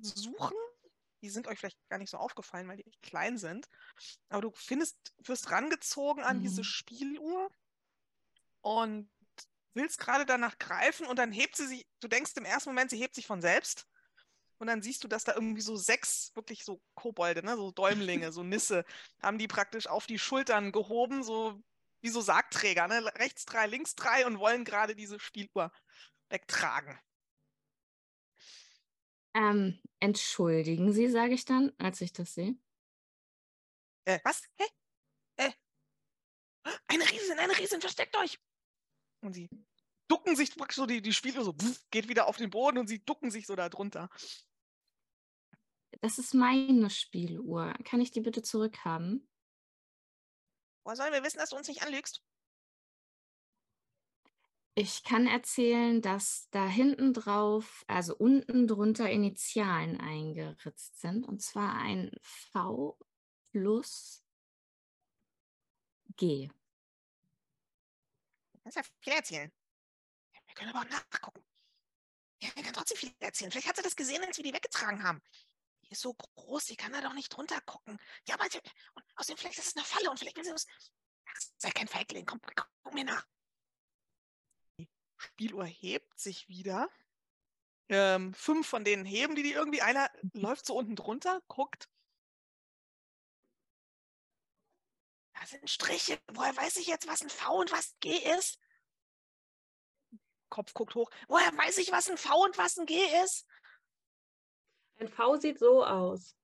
suchen. Die sind euch vielleicht gar nicht so aufgefallen, weil die echt klein sind. Aber du findest, wirst rangezogen an mhm. diese Spieluhr und willst gerade danach greifen und dann hebt sie sich, du denkst im ersten Moment, sie hebt sich von selbst. Und dann siehst du, dass da irgendwie so sechs wirklich so Kobolde, ne, so Däumlinge, so Nisse, haben die praktisch auf die Schultern gehoben, so wie so Sargträger, ne? rechts drei, links drei und wollen gerade diese Spieluhr wegtragen. Ähm, entschuldigen Sie, sage ich dann, als ich das sehe. Äh, was? Hä? Äh, eine Riesin, eine Riesin, versteckt euch! Und sie ducken sich praktisch so, die, die Spieler so, pff, geht wieder auf den Boden und sie ducken sich so da drunter. Das ist meine Spieluhr. Kann ich die bitte zurückhaben? Woher sollen wir wissen, dass du uns nicht anlügst? Ich kann erzählen, dass da hinten drauf, also unten drunter Initialen eingeritzt sind. Und zwar ein V plus G. Das ist ja viel erzählen. Wir können aber auch nachgucken. Ja, wir können trotzdem viel erzählen. Vielleicht hat sie das gesehen, als wir die weggetragen haben. Die ist so groß, die kann da doch nicht drunter gucken. Ja, aber und außerdem, vielleicht ist es eine Falle und vielleicht will sie uns. Ach, sei kein Feigling, komm, komm, komm mir nach. Die Spieluhr hebt sich wieder. Ähm, fünf von denen heben die, die irgendwie. Einer läuft so unten drunter, guckt. Da sind Striche. Woher weiß ich jetzt, was ein V und was ein G ist? Kopf guckt hoch. Woher weiß ich, was ein V und was ein G ist? Ein V sieht so aus.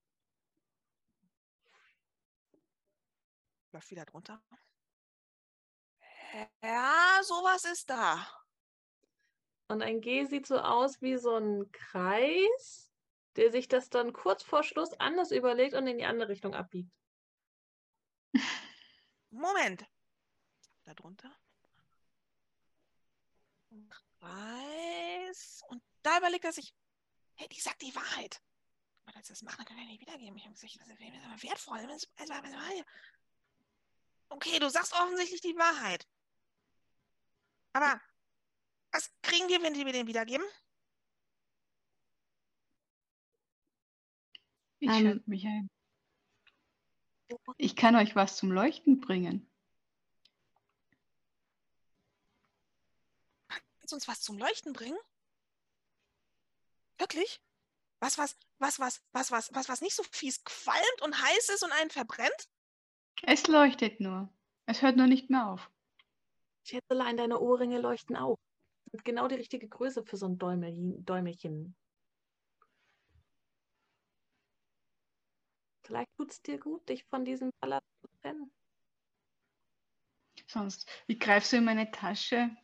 Läuft wieder drunter. Ja, sowas ist da. Und ein G sieht so aus wie so ein Kreis, der sich das dann kurz vor Schluss anders überlegt und in die andere Richtung abbiegt. Moment. Da drunter. Weiß. Und da überlegt er sich, hey, die sagt die Wahrheit. Aber als das machen, dann können wir nicht wiedergeben. Ich habe gesagt, das ist aber wertvoll. Okay, du sagst offensichtlich die Wahrheit. Aber was kriegen wir, wenn die mir den wiedergeben? Ich ähm, schalte mich ein. Ich kann euch was zum Leuchten bringen. Kannst du uns was zum Leuchten bringen? Wirklich? Was, was, was, was, was, was, was, was nicht so fies qualmt und heiß ist und einen verbrennt? Es leuchtet nur. Es hört nur nicht mehr auf. Schätzelein, deine Ohrringe leuchten auch. genau die richtige Größe für so ein Däumelchen. Däumelchen. Vielleicht tut es dir gut, dich von diesem Palast zu trennen. Sonst, ich greife so in meine Tasche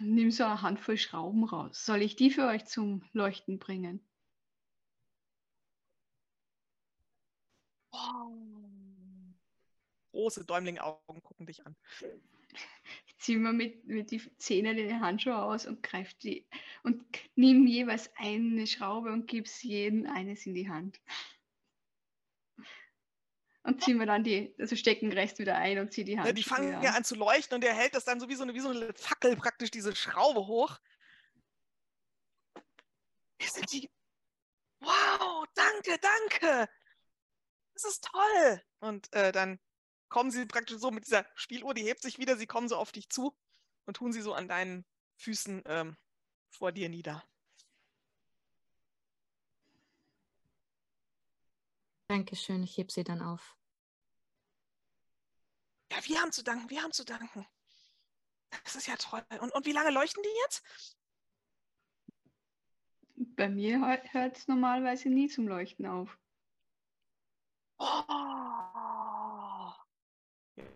nehme so eine Handvoll Schrauben raus. Soll ich die für euch zum Leuchten bringen? Wow. Große Däumling-Augen gucken dich an. Ich ziehe mir mit, mit die Zähne den Handschuh aus und greife die und nehme jeweils eine Schraube und gebe es jedem eines in die Hand. Und ziehen wir dann die, also stecken rechts wieder ein und ziehen die Hand. Ja, die fangen ja an zu leuchten und er hält das dann so wie so eine, wie so eine Fackel praktisch diese Schraube hoch. Hier sind die. Wow, danke, danke. Das ist toll. Und äh, dann kommen sie praktisch so mit dieser Spieluhr, die hebt sich wieder, sie kommen so auf dich zu und tun sie so an deinen Füßen ähm, vor dir nieder. Dankeschön, ich heb sie dann auf. Ja, wir haben zu danken, wir haben zu danken. Das ist ja toll. Und, und wie lange leuchten die jetzt? Bei mir hört es normalerweise nie zum Leuchten auf. Oh.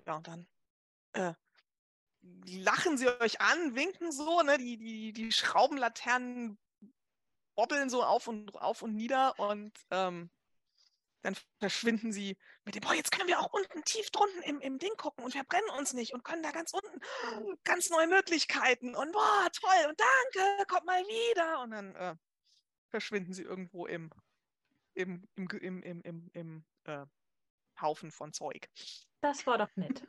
Ja, und dann äh, lachen sie euch an, winken so, ne? Die, die, die Schraubenlaternen bobbeln so auf und auf und nieder und ähm, dann verschwinden sie mit dem, boah, jetzt können wir auch unten tief drunten im, im Ding gucken und verbrennen uns nicht und können da ganz unten ganz neue Möglichkeiten und boah, toll und danke, kommt mal wieder. Und dann äh, verschwinden sie irgendwo im, im, im, im, im, im, im äh, Haufen von Zeug. Das war doch nett.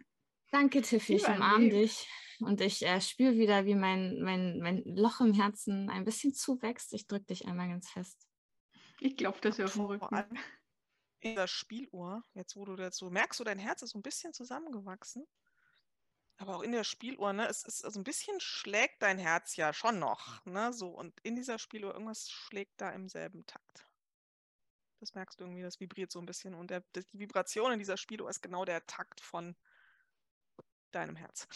Danke, Tiffy, ich umarme dich. Und ich äh, spüre wieder, wie mein, mein, mein Loch im Herzen ein bisschen zuwächst. Ich drücke dich einmal ganz fest. Ich glaube, das ist Rücken in dieser Spieluhr, jetzt wo du dazu merkst, du, dein Herz ist so ein bisschen zusammengewachsen. Aber auch in der Spieluhr, ne, es ist also ein bisschen schlägt dein Herz ja schon noch, ne, so und in dieser Spieluhr irgendwas schlägt da im selben Takt. Das merkst du irgendwie, das vibriert so ein bisschen und der, die Vibration in dieser Spieluhr ist genau der Takt von deinem Herz.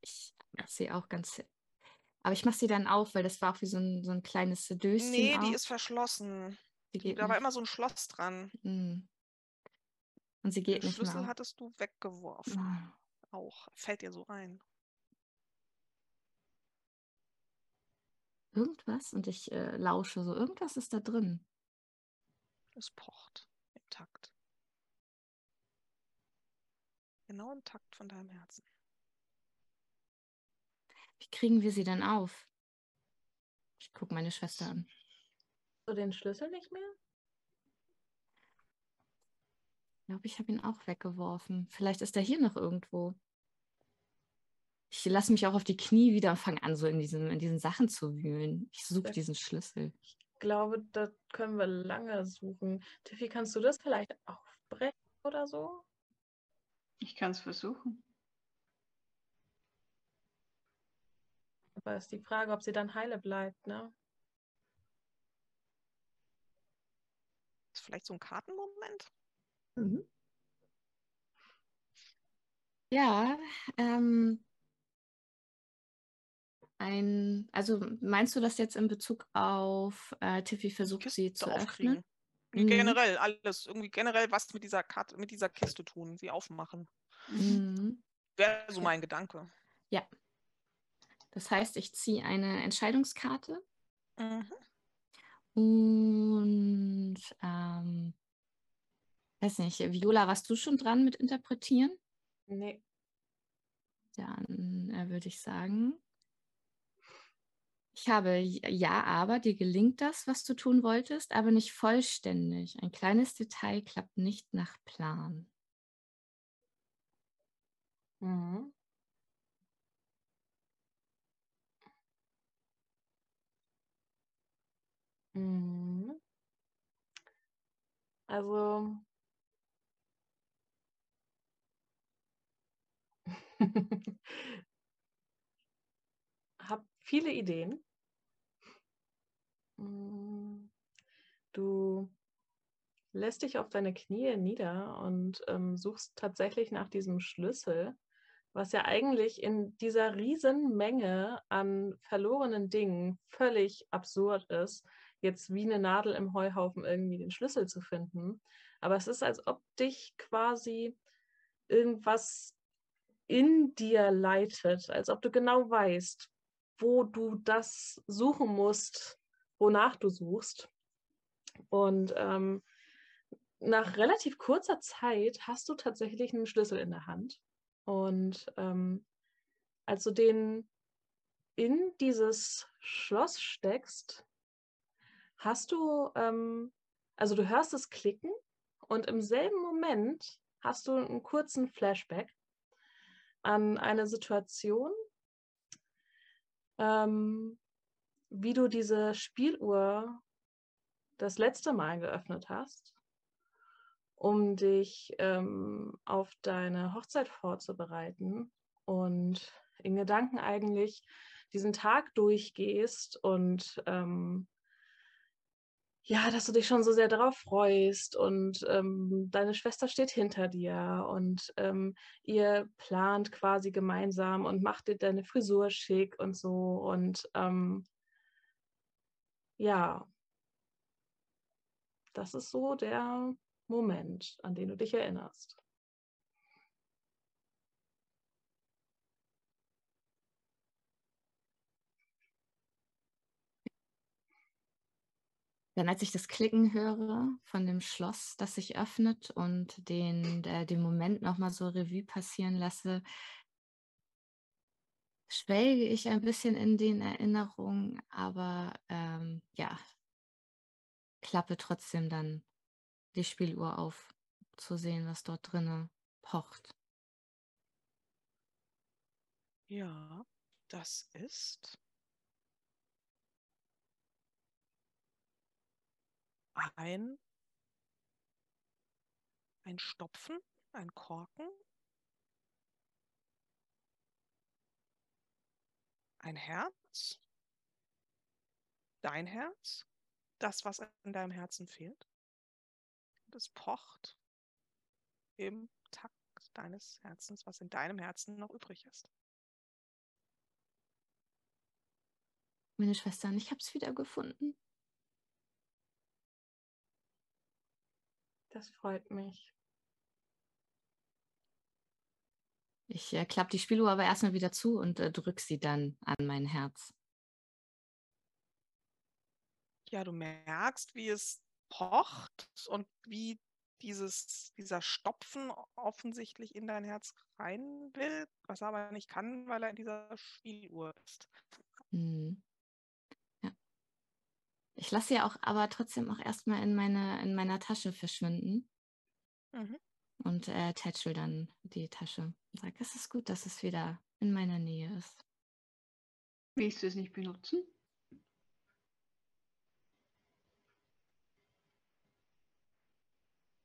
Ich sehe auch ganz. Aber ich mache sie dann auf, weil das war auch wie so ein, so ein kleines Döschen. Nee, auch. die ist verschlossen. Die geht da war nicht. immer so ein Schloss dran. Mhm. Und sie geht Den nicht Schlüssel mehr. hattest du weggeworfen. Ah. Auch. Fällt dir so ein. Irgendwas und ich äh, lausche so. Irgendwas ist da drin. Es pocht im Takt. Genau im Takt von deinem Herzen. Wie kriegen wir sie dann auf? Ich gucke meine Schwester an. So den Schlüssel nicht mehr? Ich glaube, ich habe ihn auch weggeworfen. Vielleicht ist er hier noch irgendwo. Ich lasse mich auch auf die Knie wieder und fange an, so in diesen, in diesen Sachen zu wühlen. Ich suche diesen Schlüssel. Ich glaube, da können wir lange suchen. Tiffy, kannst du das vielleicht aufbrechen oder so? Ich kann es versuchen. Aber ist die Frage, ob sie dann heile bleibt, ne? Vielleicht so ein Kartenmoment? Mhm. Ja, ähm, ein, also meinst du das jetzt in Bezug auf äh, Tiffy versucht Kiste sie zu aufkriegen. öffnen? Mhm. Generell alles. Irgendwie generell was mit dieser Karte, mit dieser Kiste tun, sie aufmachen. Mhm. Wäre so mein Gedanke. Das heißt, ich ziehe eine Entscheidungskarte Mhm. Und ähm, weiß nicht, Viola, warst du schon dran mit Interpretieren? Nee. Dann äh, würde ich sagen, ich habe ja, aber dir gelingt das, was du tun wolltest, aber nicht vollständig. Ein kleines Detail klappt nicht nach Plan. Mhm. Mhm. Also. Hab viele Ideen. Mm, Du lässt dich auf deine Knie nieder und ähm, suchst tatsächlich nach diesem Schlüssel, was ja eigentlich in dieser riesen Menge an verlorenen Dingen völlig absurd ist, jetzt wie eine Nadel im Heuhaufen irgendwie den Schlüssel zu finden. Aber es ist, als ob dich quasi irgendwas in dir leitet, als ob du genau weißt, wo du das suchen musst, wonach du suchst. Und ähm, nach relativ kurzer Zeit hast du tatsächlich einen Schlüssel in der Hand. Und ähm, als du den in dieses Schloss steckst, hast du, ähm, also du hörst es klicken und im selben Moment hast du einen kurzen Flashback an eine Situation, ähm, wie du diese Spieluhr das letzte Mal geöffnet hast, um dich ähm, auf deine Hochzeit vorzubereiten und in Gedanken eigentlich diesen Tag durchgehst und ähm, ja, dass du dich schon so sehr darauf freust und ähm, deine Schwester steht hinter dir und ähm, ihr plant quasi gemeinsam und macht dir deine Frisur schick und so und ähm, ja, das ist so der Moment, an den du dich erinnerst. Dann als ich das Klicken höre von dem Schloss, das sich öffnet und den, der, den Moment nochmal so Revue passieren lasse, schwelge ich ein bisschen in den Erinnerungen, aber ähm, ja, klappe trotzdem dann die Spieluhr auf, zu sehen, was dort drinne pocht. Ja, das ist ein, ein Stopfen, ein Korken, ein Herz, dein Herz, das, was in deinem Herzen fehlt. Das pocht im Takt deines Herzens, was in deinem Herzen noch übrig ist. Meine Schwestern, ich habe es wieder gefunden. Das freut mich. Ich äh, klappe die Spieluhr aber erstmal wieder zu und äh, drücke sie dann an mein Herz. Ja, du merkst, wie es pocht und wie dieses, dieser Stopfen offensichtlich in dein Herz rein will, was er aber nicht kann, weil er in dieser Spieluhr ist. Mhm. Ich lasse sie auch aber trotzdem auch erstmal in, meine, in meiner Tasche verschwinden. Mhm. Und äh, tätschel dann die Tasche und sage, es ist gut, dass es wieder in meiner Nähe ist. Willst du es nicht benutzen?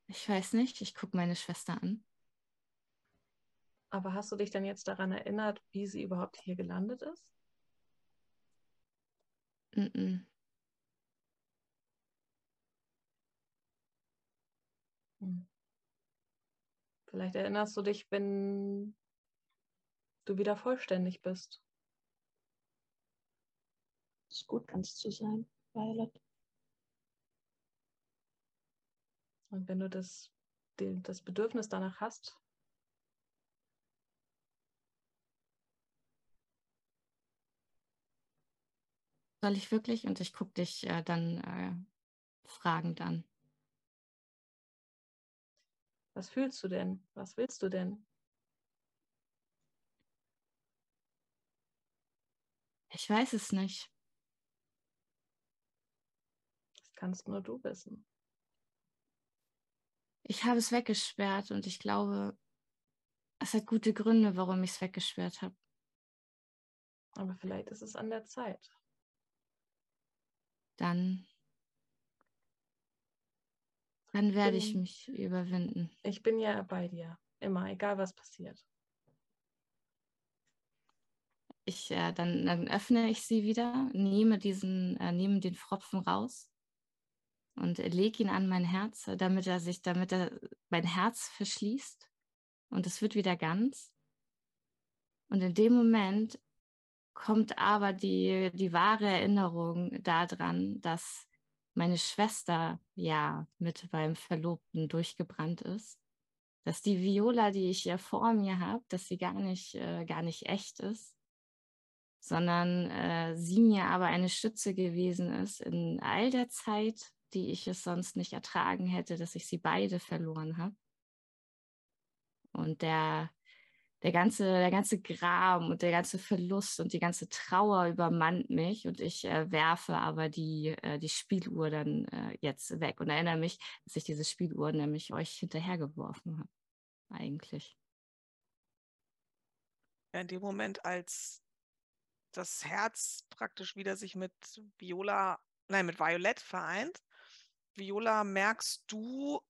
Ich weiß nicht, ich gucke meine Schwester an. Aber hast du dich dann jetzt daran erinnert, wie sie überhaupt hier gelandet ist? Mm, -mm. Vielleicht erinnerst du dich, wenn du wieder vollständig bist. Ist gut, ganz zu sein, Violet. Und wenn du das, das Bedürfnis danach hast, soll ich wirklich? Und ich gucke dich äh, dann äh, fragend an. Was fühlst du denn? Was willst du denn? Ich weiß es nicht. Das kannst nur du wissen. Ich habe es weggesperrt und ich glaube, es hat gute Gründe, warum ich es weggesperrt habe. Aber vielleicht ist es an der Zeit. Dann dann werde ich mich überwinden. Ich bin ja bei dir. Immer, egal was passiert. Ich, äh, dann, dann öffne ich sie wieder, nehme, diesen, äh, nehme den Pfropfen raus und lege ihn an mein Herz, damit er sich, damit er mein Herz verschließt und es wird wieder ganz. Und in dem Moment kommt aber die, die wahre Erinnerung daran, dass meine Schwester ja mit beim Verlobten durchgebrannt ist. Dass die Viola, die ich ja vor mir habe, dass sie gar nicht, äh, gar nicht echt ist, sondern äh, sie mir aber eine Stütze gewesen ist in all der Zeit, die ich es sonst nicht ertragen hätte, dass ich sie beide verloren habe. Und der, der ganze, der ganze Gram und der ganze Verlust und die ganze Trauer übermannt mich und ich äh, werfe aber die, äh, die Spieluhr dann äh, jetzt weg und erinnere mich, dass ich diese Spieluhr nämlich euch hinterhergeworfen habe. Eigentlich. Ja, in dem Moment, als das Herz praktisch wieder sich mit Viola, nein, mit Violett vereint, Viola, merkst du,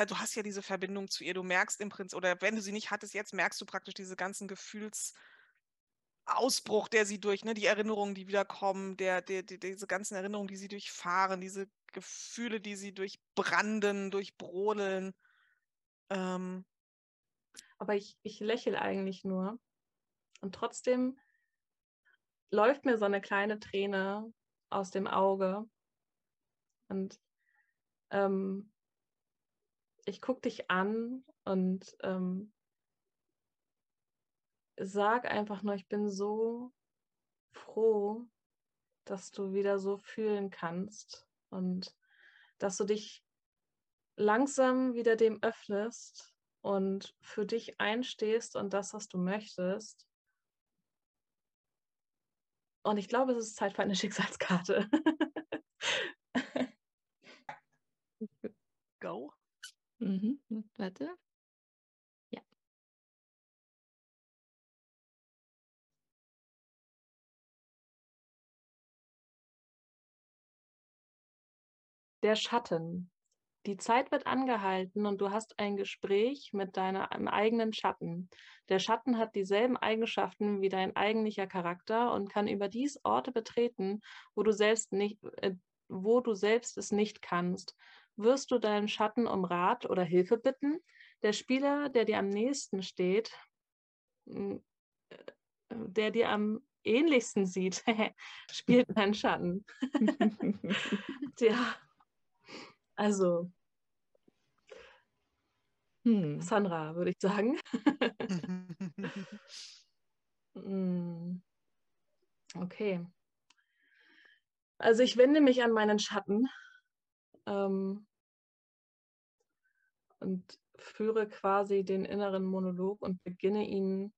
äh, du hast ja diese Verbindung zu ihr, du merkst im Prinzip, oder wenn du sie nicht hattest, jetzt merkst du praktisch diese ganzen Gefühlsausbruch, der sie durch, ne, die Erinnerungen, die wiederkommen, der, der, der, diese ganzen Erinnerungen, die sie durchfahren, diese Gefühle, die sie durchbranden, durchbrodeln. Ähm, Aber ich, ich lächle eigentlich nur. Und trotzdem läuft mir so eine kleine Träne aus dem Auge. Und ähm, ich gucke dich an und ähm, sag einfach nur, ich bin so froh, dass du wieder so fühlen kannst und dass du dich langsam wieder dem öffnest und für dich einstehst und das, was du möchtest. Und ich glaube, es ist Zeit für eine Schicksalskarte. go. Mhm. Warte. Ja. Der Schatten. Die Zeit wird angehalten und du hast ein Gespräch mit deinem eigenen Schatten. Der Schatten hat dieselben Eigenschaften wie dein eigentlicher Charakter und kann überdies Orte betreten, wo du selbst nicht, äh, wo du selbst es nicht kannst. Wirst du deinen Schatten um Rat oder Hilfe bitten? Der Spieler, der dir am nächsten steht, äh, der dir am ähnlichsten sieht, spielt deinen Schatten. Tja, also, Hm. Sandra, würde ich sagen. Hm. Okay. Also ich wende mich an meinen Schatten ähm, und führe quasi den inneren Monolog und beginne ihn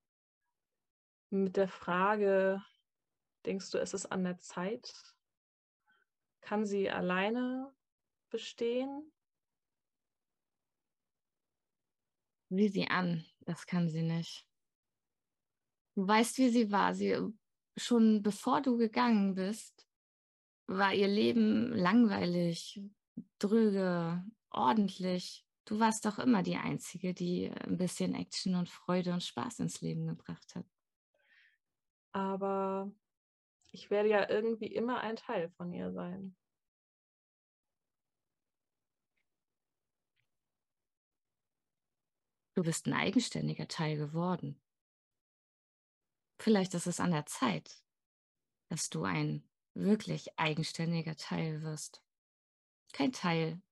mit der Frage, denkst du, ist es an der Zeit? Kann sie alleine bestehen? Sieh sie an, das kann sie nicht. Du weißt, wie sie war. Sie, schon bevor du gegangen bist, war ihr Leben langweilig, dröge, ordentlich. Du warst doch immer die Einzige, die ein bisschen Action und Freude und Spaß ins Leben gebracht hat. Aber ich werde ja irgendwie immer ein Teil von ihr sein. Du bist ein eigenständiger Teil geworden. Vielleicht ist es an der Zeit, dass du ein wirklich eigenständiger Teil wirst. Kein Teil,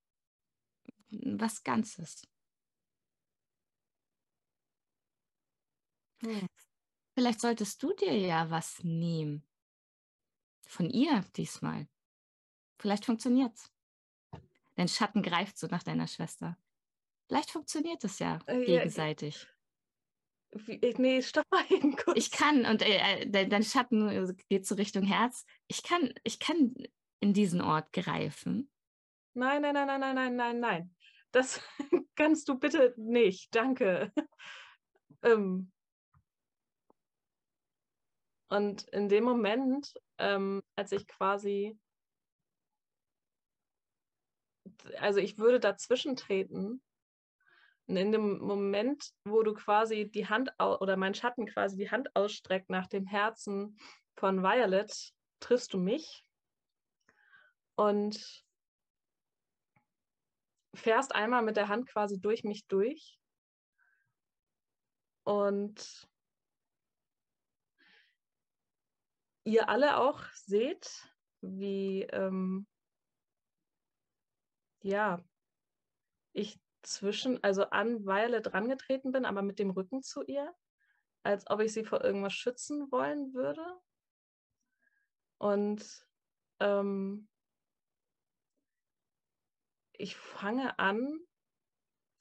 was Ganzes. Hm. Vielleicht solltest du dir ja was nehmen. Von ihr diesmal. Vielleicht funktioniert's. Dein Schatten greift so nach deiner Schwester. Vielleicht funktioniert es ja Äh, gegenseitig. Wie, nee, stopp mal eben kurz. Ich kann, und äh, äh, dein, dein Schatten äh, geht so Richtung Herz. Ich kann, ich kann in diesen Ort greifen. Nein, nein, nein, nein, nein, nein, nein, nein. Das kannst du bitte nicht. Danke. ähm, und in dem Moment, ähm, als ich quasi, also ich würde dazwischen treten, und in dem Moment, wo du quasi die Hand oder mein Schatten quasi die Hand ausstreckt nach dem Herzen von Violet, triffst du mich und fährst einmal mit der Hand quasi durch mich durch Und ihr alle auch seht, wie ähm, ja, ich zwischen, also an Violet rangetreten bin, aber mit dem Rücken zu ihr, als ob ich sie vor irgendwas schützen wollen würde. Und ähm, ich fange an,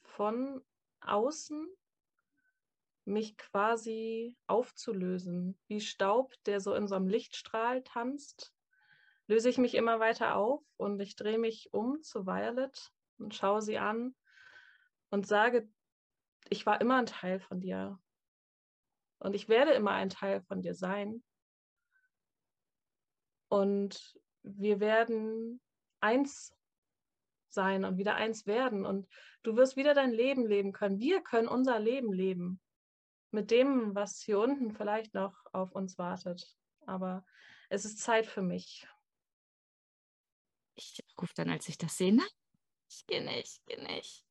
von außen mich quasi aufzulösen. Wie Staub, der so in so einem Lichtstrahl tanzt, löse ich mich immer weiter auf und ich drehe mich um zu Violet und schaue sie an und sage, ich war immer ein Teil von dir. Und ich werde immer ein Teil von dir sein. Und wir werden eins sein und wieder eins werden. Und du wirst wieder dein Leben leben können. Wir können unser Leben leben. Mit dem, was hier unten vielleicht noch auf uns wartet. Aber es ist Zeit für mich. Ich rufe dann, als ich das sehe, nein, ich gehe nicht, ich gehe nicht.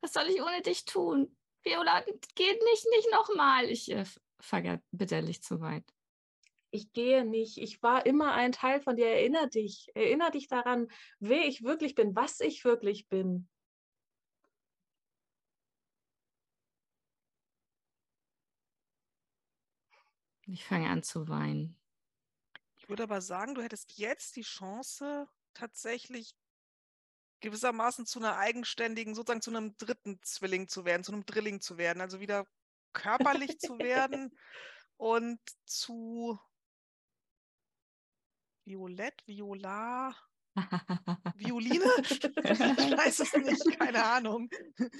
Was soll ich ohne dich tun? Viola, geht nicht, nicht nochmal. Ich äh, fahre bitterlich zu weit. Ich gehe nicht. Ich war immer ein Teil von dir. Erinner dich. Erinner dich daran, wer ich wirklich bin, was ich wirklich bin. Ich fange an zu weinen. Ich würde aber sagen, du hättest jetzt die Chance, tatsächlich gewissermaßen zu einer eigenständigen, sozusagen zu einem dritten Zwilling zu werden, zu einem Drilling zu werden, also wieder körperlich zu werden und zu Violett, Viola, Violine? ich weiß es nicht, keine Ahnung.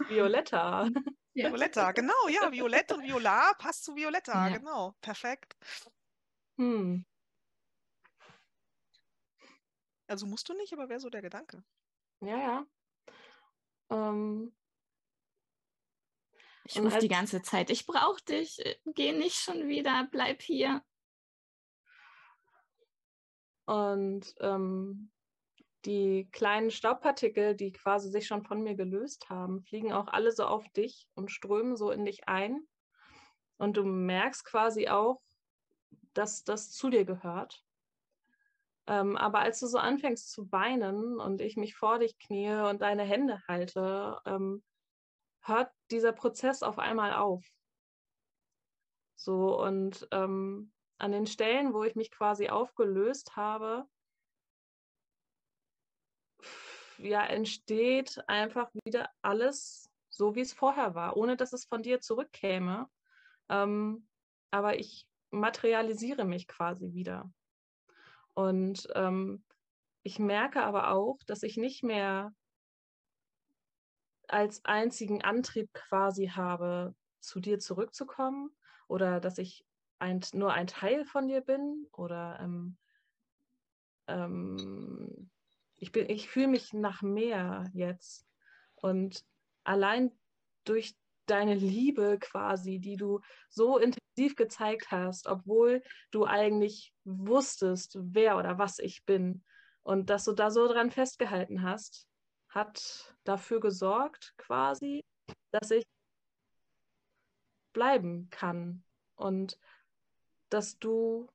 Violetta. Violetta, genau, ja, Violett und Viola passt zu Violetta, ja. genau, perfekt. Hm. Also musst du nicht, aber wäre so der Gedanke. Ja, ja. Ähm, ich rufe die ganze Zeit, ich brauche dich, geh nicht schon wieder, bleib hier. Und ähm, die kleinen Staubpartikel, die quasi sich schon von mir gelöst haben, fliegen auch alle so auf dich und strömen so in dich ein. Und du merkst quasi auch, dass das zu dir gehört. Ähm, aber als du so anfängst zu weinen und ich mich vor dich knie und deine Hände halte, ähm, hört dieser Prozess auf einmal auf. So und ähm, an den Stellen, wo ich mich quasi aufgelöst habe, ja, entsteht einfach wieder alles so, wie es vorher war, ohne dass es von dir zurückkäme. Ähm, aber ich materialisiere mich quasi wieder. Und ähm, ich merke aber auch, dass ich nicht mehr als einzigen Antrieb quasi habe, zu dir zurückzukommen oder dass ich ein, nur ein Teil von dir bin oder ähm, ähm, ich, ich fühle mich nach mehr jetzt. Und allein durch deine Liebe quasi, die du so intensiv gezeigt hast, obwohl du eigentlich wusstest, wer oder was ich bin. Und dass du da so dran festgehalten hast, hat dafür gesorgt quasi, dass ich bleiben kann und dass du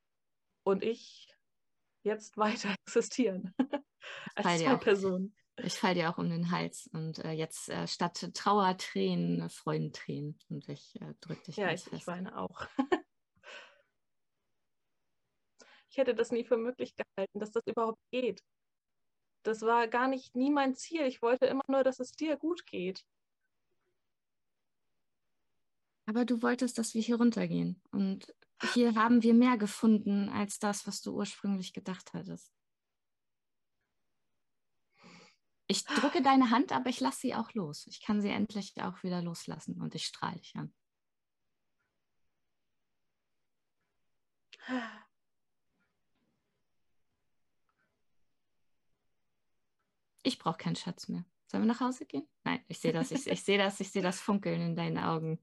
und ich jetzt weiter existieren als zwei Personen. Ich falle dir auch um den Hals und äh, jetzt äh, statt Trauertränen, äh, Freudentränen und ich äh, drücke dich ja, ich, fest. Ja, ich weine auch. ich hätte das nie für möglich gehalten, dass das überhaupt geht. Das war gar nicht nie mein Ziel. Ich wollte immer nur, dass es dir gut geht. Aber du wolltest, dass wir hier runtergehen. Und hier haben wir mehr gefunden als das, was du ursprünglich gedacht hattest. Ich drücke deine Hand, aber ich lasse sie auch los. Ich kann sie endlich auch wieder loslassen und ich strahle dich an. Ich brauche keinen Schatz mehr. Sollen wir nach Hause gehen? Nein, ich sehe das, ich, ich sehe das, ich sehe das Funkeln in deinen Augen.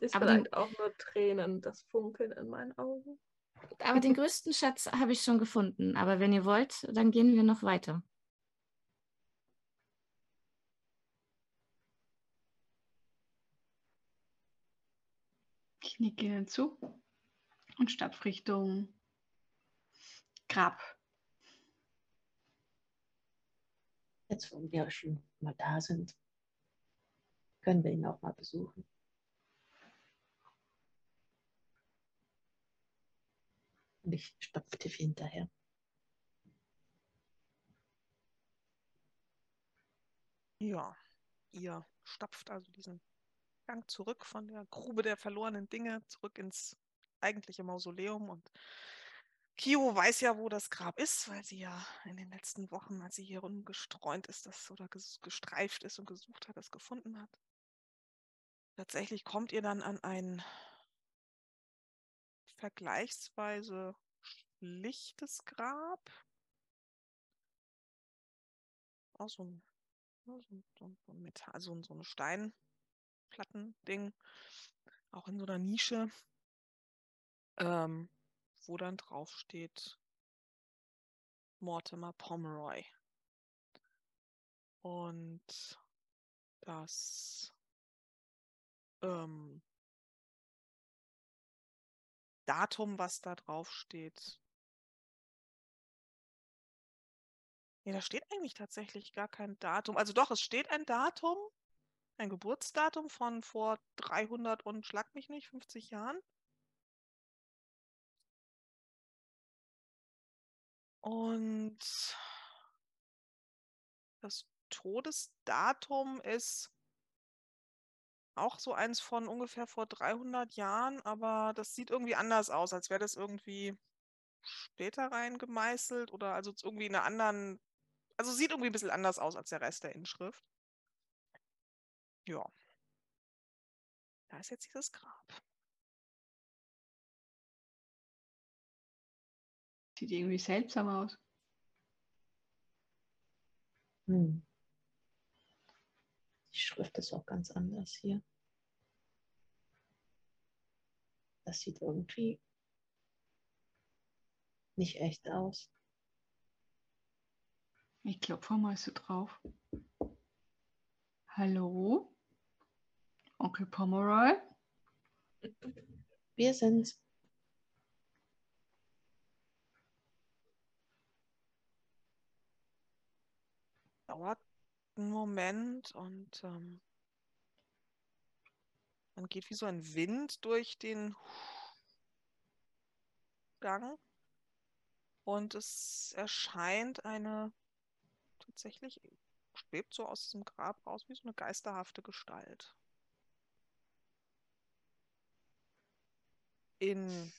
Ist aber vielleicht den, auch nur Tränen, das Funkeln in meinen Augen. Aber den größten Schatz habe ich schon gefunden. Aber wenn ihr wollt, dann gehen wir noch weiter. Ich nicke ihnen zu und stapf Richtung Grab. Jetzt, wo wir schon mal da sind, können wir ihn auch mal besuchen. Ich Tiffy hinterher. Ja, ihr stapft also diesen Gang zurück von der Grube der verlorenen Dinge zurück ins eigentliche Mausoleum und Kio weiß ja, wo das Grab ist, weil sie ja in den letzten Wochen, als sie hier rumgestreunt ist, das oder gestreift ist und gesucht hat, das gefunden hat. Tatsächlich kommt ihr dann an ein vergleichsweise schlichtes Grab. Auch so ein, so, so, so, ein Metall, also so eine Steinplatten-Ding. Auch in so einer Nische. Ähm, wo dann drauf steht Mortimer Pomeroy. Und das ähm, Datum, was da drauf steht. Nee, da steht eigentlich tatsächlich gar kein Datum. Also doch, es steht ein Datum, ein Geburtsdatum von vor 300 und schlag mich nicht, 50 Jahren. Und das Todesdatum ist auch so eins von ungefähr vor 300 Jahren, aber das sieht irgendwie anders aus, als wäre das irgendwie später reingemeißelt oder also irgendwie in einer anderen, also sieht irgendwie ein bisschen anders aus als der Rest der Inschrift. Ja. Da ist jetzt dieses Grab. Sieht irgendwie seltsam aus. Hm. Die Schrift ist auch ganz anders hier. Das sieht irgendwie nicht echt aus. Ich klopfe mal so drauf. Hallo? Onkel Pomeroy? Wir sind's. dauert einen Moment und ähm, dann geht wie so ein Wind durch den Gang und es erscheint eine tatsächlich schwebt so aus diesem Grab raus wie so eine geisterhafte Gestalt. In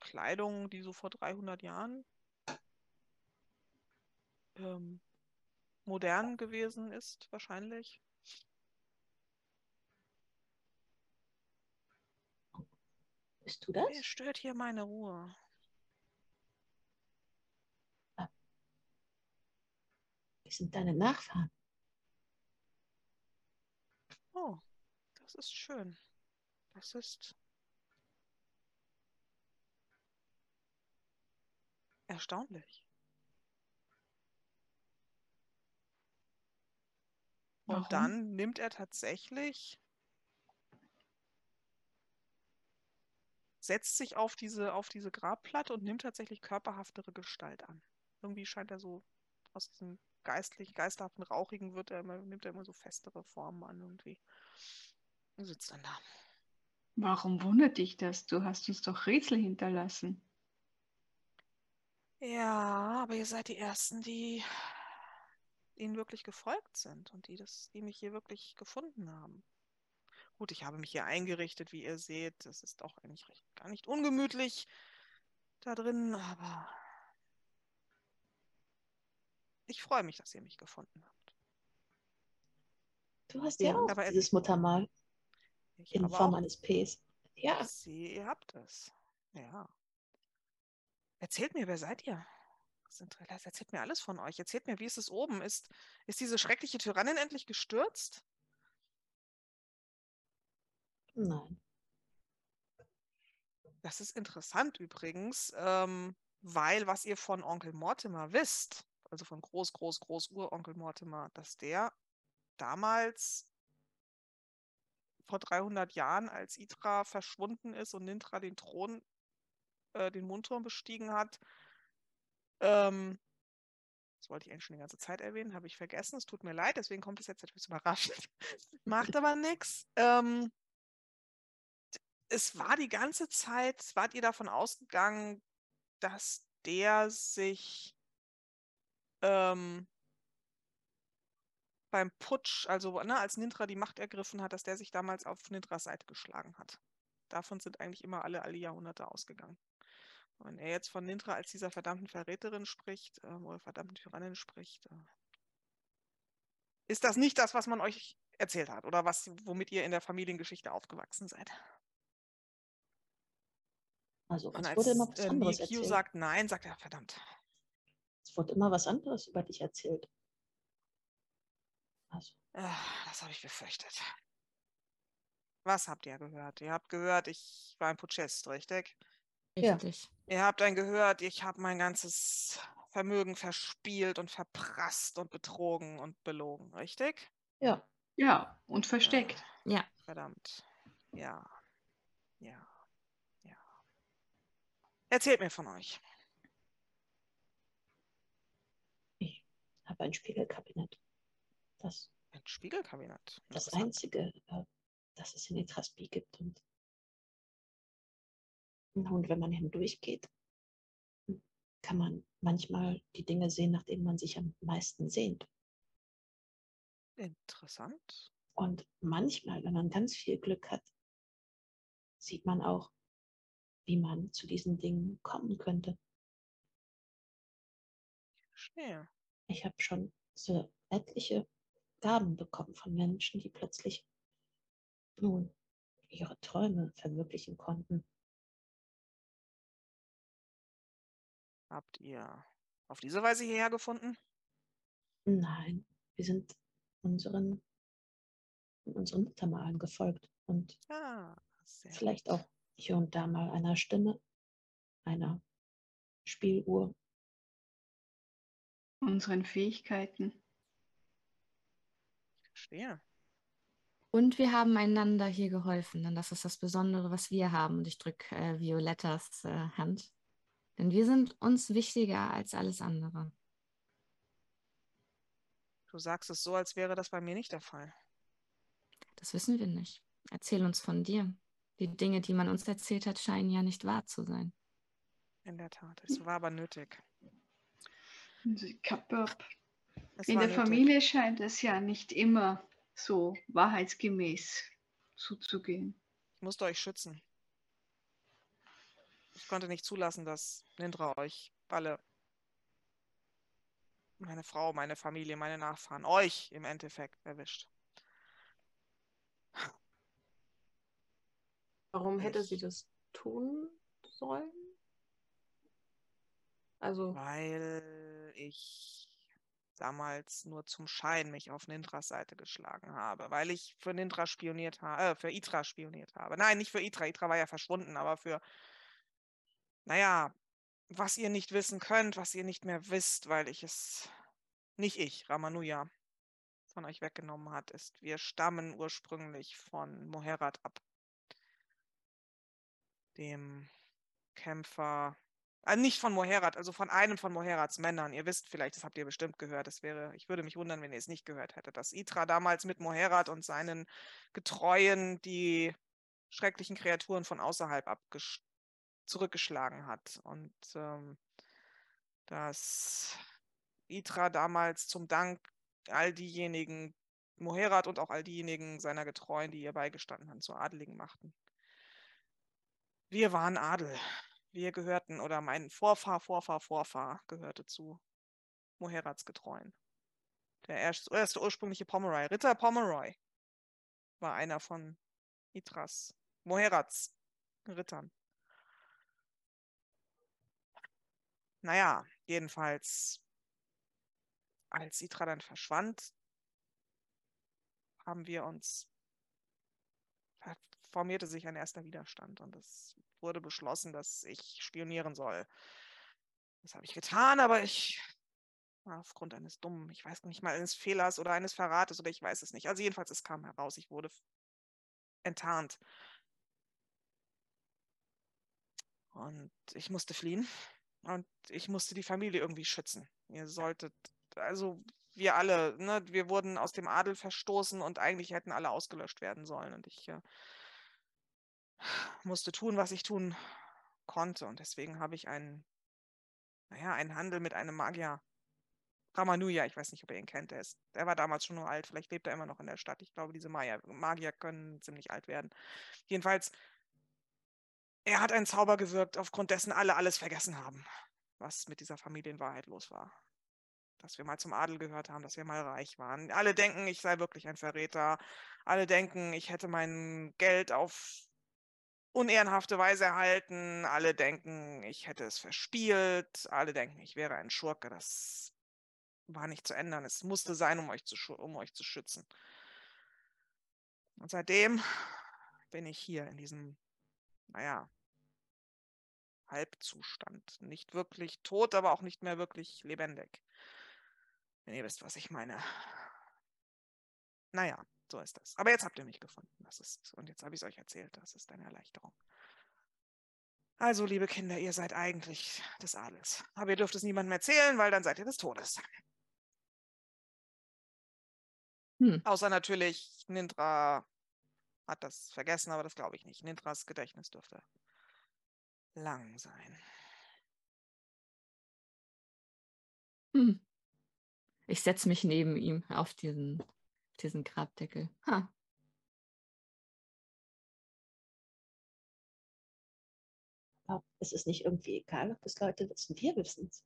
Kleidung, die so vor 300 Jahren ähm, modern gewesen ist, wahrscheinlich. Bist du das? Wer stört hier meine Ruhe? Wir sind deine Nachfahren. Oh, das ist schön. Das ist erstaunlich. Warum? Und dann nimmt er tatsächlich, setzt sich auf diese, auf diese Grabplatte und nimmt tatsächlich körperhaftere Gestalt an. Irgendwie scheint er so aus diesem geistlich, geisterhaften, rauchigen wird er immer, nimmt er immer so festere Formen an irgendwie. Und sitzt dann da. Warum wundert dich das? Du hast uns doch Rätsel hinterlassen. Ja, aber ihr seid die Ersten, die ihnen wirklich gefolgt sind und die, das, die mich hier wirklich gefunden haben. Gut, ich habe mich hier eingerichtet, wie ihr seht. Es ist auch eigentlich recht, gar nicht ungemütlich da drin, aber ich freue mich, dass ihr mich gefunden habt. Du hast ja, Ja, auch aber es- dieses Muttermal Ich in Form eines Ps. Ja, ich sehe, ihr habt es. Ja. Erzählt mir, wer seid ihr? Interesse. Erzählt mir alles von euch. Erzählt mir, wie ist es oben? Ist, ist diese schreckliche Tyrannin endlich gestürzt? nein. Das ist interessant übrigens, ähm, weil was ihr von Onkel Mortimer wisst, also von Groß, Groß, Groß Uronkel Mortimer, dass der damals vor 300 Jahren, als Itra verschwunden ist und Nintra den Thron, äh, den Mundturm bestiegen hat. Ähm, das wollte ich eigentlich schon die ganze Zeit erwähnen, habe ich vergessen. Es tut mir leid, deswegen kommt es jetzt etwas überraschend. Macht aber nichts. Ähm, es war die ganze Zeit, wart ihr davon ausgegangen, dass der sich ähm, beim Putsch, also ne, als Nintra die Macht ergriffen hat, dass der sich damals auf Nintras Seite geschlagen hat. Davon sind eigentlich immer alle, alle Jahrhunderte ausgegangen. Wenn er jetzt von Nintra als dieser verdammten Verräterin spricht, äh, oder verdammten Tyrannin spricht, äh, ist das nicht das, was man euch erzählt hat oder was, womit ihr in der Familiengeschichte aufgewachsen seid? Also Und es als wurde immer was äh, anderes Nikio erzählt. sagt nein, sagt er, verdammt. Es wurde immer was anderes über dich erzählt. Also, Ah, Das habe ich befürchtet. Was habt ihr gehört? Ihr habt gehört, ich war ein Putschist, richtig? Ja. Ihr habt dann gehört, ich habe mein ganzes Vermögen verspielt und verprasst und betrogen und belogen, richtig? ja, Ja, und versteckt. Ja. Verdammt. Ja. Ja. Ja. Erzählt mir von euch. ich habe ein Spiegelkabinett. Das Ein Spiegelkabinett. das einzige, äh, das es in Etraspi gibt. Und, und wenn man hindurchgeht, kann man manchmal die Dinge sehen, nach denen man sich am meisten sehnt. Interessant. Und manchmal, wenn man ganz viel Glück hat, sieht man auch, wie man zu diesen Dingen kommen könnte. Verstehe. Ich habe schon so etliche Gaben bekommen von Menschen, die plötzlich nun ihre Träume verwirklichen konnten. Habt ihr auf diese Weise hierher gefunden? Nein, wir sind unseren, unseren Muttermalen gefolgt und Ah, sehr vielleicht gut. auch hier und da mal einer Stimme, einer Spieluhr. Unseren Fähigkeiten. Verstehe. Und wir haben einander hier geholfen, denn das ist das Besondere, was wir haben. Und ich drücke äh, Violettas äh, Hand. Denn wir sind uns wichtiger als alles andere. Du sagst es so, als wäre das bei mir nicht der Fall. Das wissen wir nicht. Erzähl uns von dir. Die Dinge, die man uns erzählt hat, scheinen ja nicht wahr zu sein. In der Tat. Es war aber nötig. Kapop. Es In der nötig. Familie scheint es ja nicht immer so wahrheitsgemäß zuzugehen. Ich musste euch schützen. Ich konnte nicht zulassen, dass Nindra euch alle, meine Frau, meine Familie, meine Nachfahren, euch im Endeffekt erwischt. Warum hätte sie das tun sollen? Also, Weil ich damals nur zum Schein mich auf Nindras Seite geschlagen habe, weil ich für Nindra spioniert habe, äh, für Itra spioniert habe. Nein, nicht für Itra. Itra war ja verschwunden, aber für, naja, was ihr nicht wissen könnt, was ihr nicht mehr wisst, weil ich es, nicht ich, Ramanuja, von euch weggenommen hat, ist, wir stammen ursprünglich von Moherat ab. Dem Kämpfer, äh, nicht von Moherat, also von einem von Moherats Männern. Ihr wisst vielleicht, das habt ihr bestimmt gehört. Das wäre, ich würde mich wundern, wenn ihr es nicht gehört hättet, dass Itra damals mit Moherat und seinen Getreuen die schrecklichen Kreaturen von außerhalb abgesch zurückgeschlagen hat. Und ähm, dass Itra damals zum Dank all diejenigen, Moherat und auch all diejenigen seiner Getreuen, die ihr beigestanden haben, zu Adeligen machten. Wir waren Adel. Wir gehörten, oder mein Vorfahr, Vorfahr, Vorfahr gehörte zu Moherats Getreuen. Der erste, erste ursprüngliche Pomeroy, Ritter Pomeroy, war einer von Itras, Moherats Rittern. Naja, jedenfalls, als Itra dann verschwand, haben wir uns, formierte sich ein erster Widerstand und es wurde beschlossen, dass ich spionieren soll. Das habe ich getan, aber ich aufgrund eines dummen, ich weiß nicht mal, eines Fehlers oder eines Verrates oder ich weiß es nicht. Also jedenfalls, es kam heraus, ich wurde enttarnt. Und ich musste fliehen und ich musste die Familie irgendwie schützen. Ihr solltet, also wir alle, ne, wir wurden aus dem Adel verstoßen und eigentlich hätten alle ausgelöscht werden sollen. Und ich äh, musste tun, was ich tun konnte. Und deswegen habe ich einen, naja, einen Handel mit einem Magier. Ramanuja, ich weiß nicht, ob ihr ihn kennt. Der, ist, der war damals schon nur alt. Vielleicht lebt er immer noch in der Stadt. Ich glaube, diese Magier, Magier können ziemlich alt werden. Jedenfalls er hat einen Zauber gewirkt, aufgrund dessen alle alles vergessen haben, was mit dieser Familie in Wahrheit los war. Dass wir mal zum Adel gehört haben, dass wir mal reich waren. Alle denken, ich sei wirklich ein Verräter. Alle denken, ich hätte mein Geld auf unehrenhafte Weise erhalten. Alle denken, ich hätte es verspielt. Alle denken, ich wäre ein Schurke. Das war nicht zu ändern. Es musste sein, um euch zu, um euch zu schützen. Und seitdem bin ich hier in diesem naja, Halbzustand. Nicht wirklich tot, aber auch nicht mehr wirklich lebendig. Wenn ihr wisst, was ich meine. Naja, so ist das. Aber jetzt habt ihr mich gefunden. Das ist, und jetzt habe ich es euch erzählt. Das ist eine Erleichterung. Also, liebe Kinder, ihr seid eigentlich des Adels. Aber ihr dürft es niemandem erzählen, weil dann seid ihr des Todes. Hm. Außer natürlich Nindra hat das vergessen, aber das glaube ich nicht. Nintras Gedächtnis dürfte lang sein. Hm. Ich setze mich neben ihm auf diesen, diesen Grabdeckel. Ha. Aber es ist nicht irgendwie egal, ob das Leute wissen. Wir wissen es.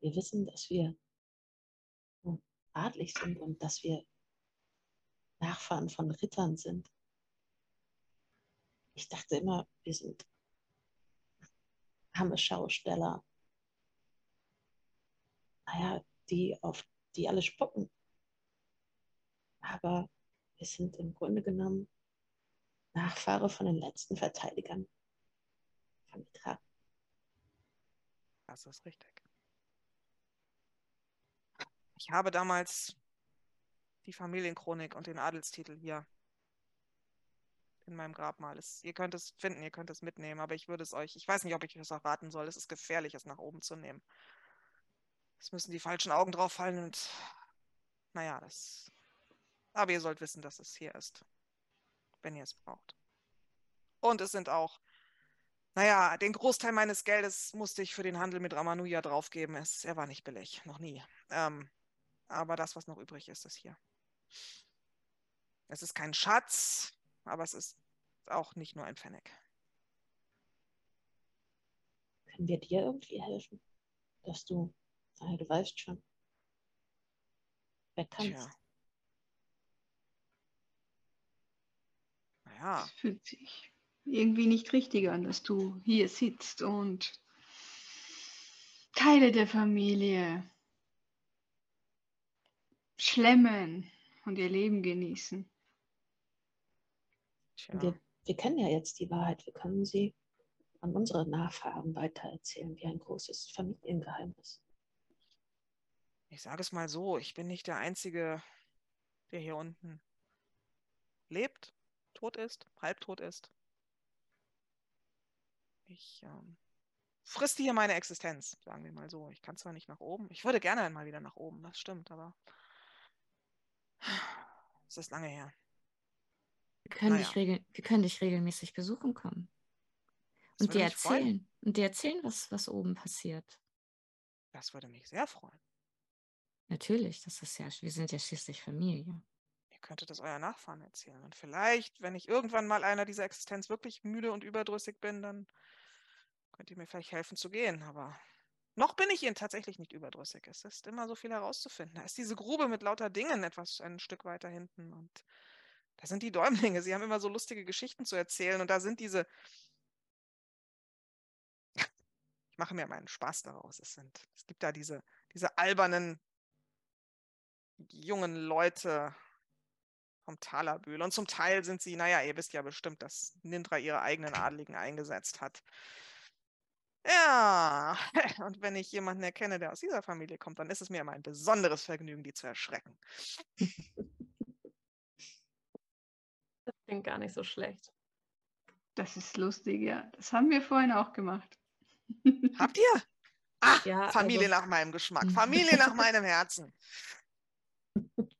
Wir wissen, dass wir adlig sind und dass wir Nachfahren von Rittern sind ich dachte immer, wir sind arme Schausteller. Naja, die auf die alle spucken. Aber wir sind im Grunde genommen Nachfahre von den letzten Verteidigern von Mitra. Das ist richtig. Ich habe damals die Familienchronik und den Adelstitel hier in meinem Grabmal ist. Ihr könnt es finden, ihr könnt es mitnehmen, aber ich würde es euch, ich weiß nicht, ob ich es auch raten soll. Es ist gefährlich, es nach oben zu nehmen. Es müssen die falschen Augen drauf fallen und naja, das. Aber ihr sollt wissen, dass es hier ist, wenn ihr es braucht. Und es sind auch, naja, den Großteil meines Geldes musste ich für den Handel mit Ramanuja draufgeben. Es, er war nicht billig, noch nie. Ähm, aber das, was noch übrig ist, ist hier. Es ist kein Schatz, aber es ist auch nicht nur ein Pfennig. Können wir dir irgendwie helfen? Dass du, naja, du weißt schon, wer kannst. Tja. Naja. Es fühlt sich irgendwie nicht richtig an, dass du hier sitzt und Teile der Familie schlemmen und ihr Leben genießen. Wir, wir kennen ja jetzt die Wahrheit. Wir können sie an unsere Nachfahren weitererzählen, wie ein großes Familiengeheimnis. Ich sage es mal so, ich bin nicht der Einzige, der hier unten lebt, tot ist, halbtot ist. Ich ähm, frisst hier meine Existenz, sagen wir mal so. Ich kann zwar nicht nach oben, ich würde gerne einmal wieder nach oben, das stimmt, aber es ist lange her. Wir können, naja. dich, regel wir können dich regelmäßig besuchen kommen. Und dir erzählen. Und dir erzählen, was, was oben passiert. Das würde mich sehr freuen. Natürlich, das ist ja, wir sind ja schließlich Familie. Ihr könntet das euer Nachfahren erzählen. Und vielleicht, wenn ich irgendwann mal einer dieser Existenz wirklich müde und überdrüssig bin, dann könnt ihr mir vielleicht helfen zu gehen. Aber noch bin ich ihnen tatsächlich nicht überdrüssig. Es ist immer so viel herauszufinden. Da ist diese Grube mit lauter Dingen etwas ein Stück weiter hinten. Und da sind die Däumlinge, sie haben immer so lustige Geschichten zu erzählen und da sind diese. Ich mache mir meinen Spaß daraus. Es, sind, es gibt da diese, diese albernen jungen Leute vom Talabühl. Und zum Teil sind sie, naja, ihr wisst ja bestimmt, dass Nindra ihre eigenen Adligen eingesetzt hat. Ja, und wenn ich jemanden erkenne, der aus dieser Familie kommt, dann ist es mir immer ein besonderes Vergnügen, die zu erschrecken. Klingt gar nicht so schlecht. Das ist lustig, ja. Das haben wir vorhin auch gemacht. Habt ihr? Ah, Ja, Familie also- nach meinem Geschmack, Mhm. Familie nach meinem Herzen.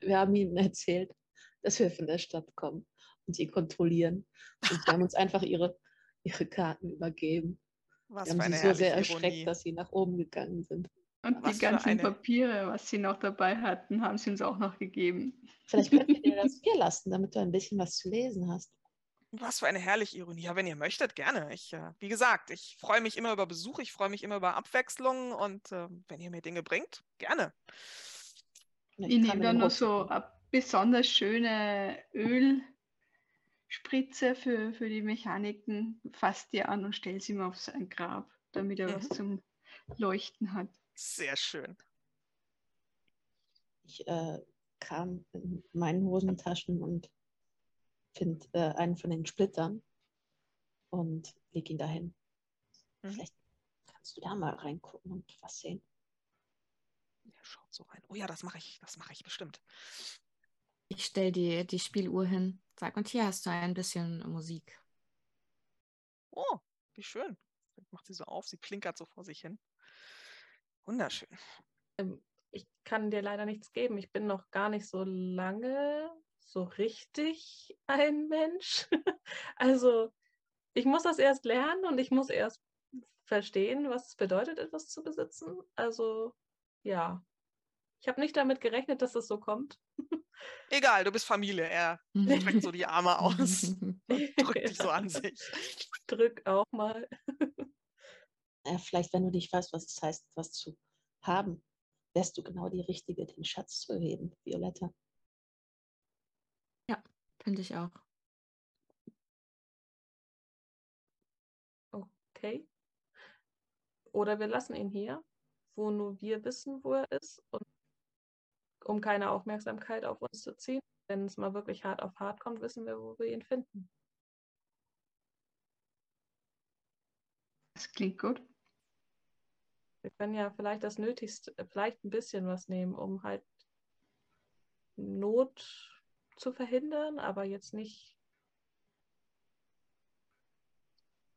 Wir haben ihnen erzählt, dass wir von der Stadt kommen und sie kontrollieren. Und sie haben uns einfach ihre, ihre Karten übergeben. Was Wir haben für eine sie so sehr erschreckt, dass sie nach oben gegangen sind. Und Was die ganzen eine- Papiere, was sie noch dabei hatten, haben sie uns auch noch gegeben. Vielleicht können wir dir das hier lassen, damit du ein bisschen was zu lesen hast. Was für eine herrliche Ironie. Ja, wenn ihr möchtet, gerne. Ich, äh, wie gesagt, ich freue mich immer über Besuch, ich freue mich immer über Abwechslung und äh, wenn ihr mir Dinge bringt, gerne. Ich kam nehme in dann noch so eine besonders schöne Ölspritze für, für die Mechaniken, fasst die an und stelle sie mal auf sein Grab, damit er was Mhm. zum Leuchten hat. Sehr schön. Ich äh, kam in meinen Hosentaschen und finde äh, einen von den Splittern und leg ihn dahin. Mhm. Vielleicht kannst du da mal reingucken und was sehen. Ja, schaut so rein. Oh ja, das mache ich, das mache ich bestimmt. Ich stelle die, die Spieluhr hin. Sag, und hier hast du ein bisschen Musik. Oh, wie schön. Macht sie so auf, sie klinkert so vor sich hin. Wunderschön. Ähm, ich kann dir leider nichts geben. Ich bin noch gar nicht so lange so richtig ein Mensch. Also ich muss das erst lernen und ich muss erst verstehen, was es bedeutet, etwas zu besitzen. Also ja, ich habe nicht damit gerechnet, dass es so kommt. Egal, du bist Familie. Er streckt so die Arme aus drückt dich so an sich. Drück auch mal. Äh, vielleicht, wenn du nicht weißt, was es heißt, was zu haben, wärst du genau die Richtige, den Schatz zu heben, Violetta. Finde ich auch. Okay. Oder wir lassen ihn hier, wo nur wir wissen, wo er ist, und um keine Aufmerksamkeit auf uns zu ziehen. Wenn es mal wirklich hart auf hart kommt, wissen wir, wo wir ihn finden. Das klingt gut. Wir können ja vielleicht das Nötigste, vielleicht ein bisschen was nehmen, um halt Not zu verhindern, aber jetzt nicht.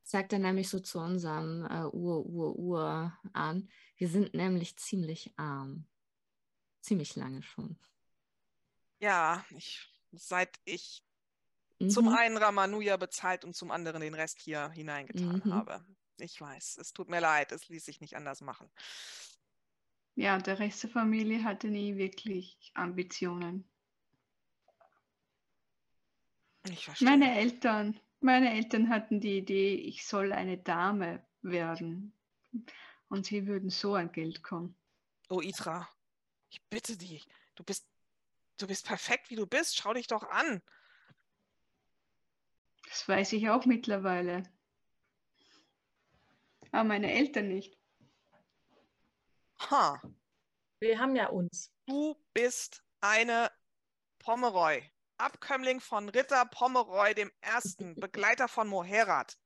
Sagt er nämlich so zu unserem äh, Ur, Ur, Ur an. Wir sind nämlich ziemlich arm. Ziemlich lange schon. Ja, ich, seit ich zum Mhm. einen Ramanuja bezahlt und zum anderen den Rest hier hineingetan Mhm. habe. Ich weiß, es tut mir leid, es ließ sich nicht anders machen. Ja, der Rest der Familie hatte nie wirklich Ambitionen. Ich verstehe. Meine Eltern, meine Eltern hatten die Idee, ich soll eine Dame werden. Und sie würden so an Geld kommen. Oh, Itra, ich bitte dich, du bist, du bist perfekt, wie du bist. Schau dich doch an. Das weiß ich auch mittlerweile. Aber meine Eltern nicht. Ha, Wir haben ja uns. du bist eine Pomeroy. Abkömmling von Ritter Pomeroy dem Ersten, Begleiter von Moherat.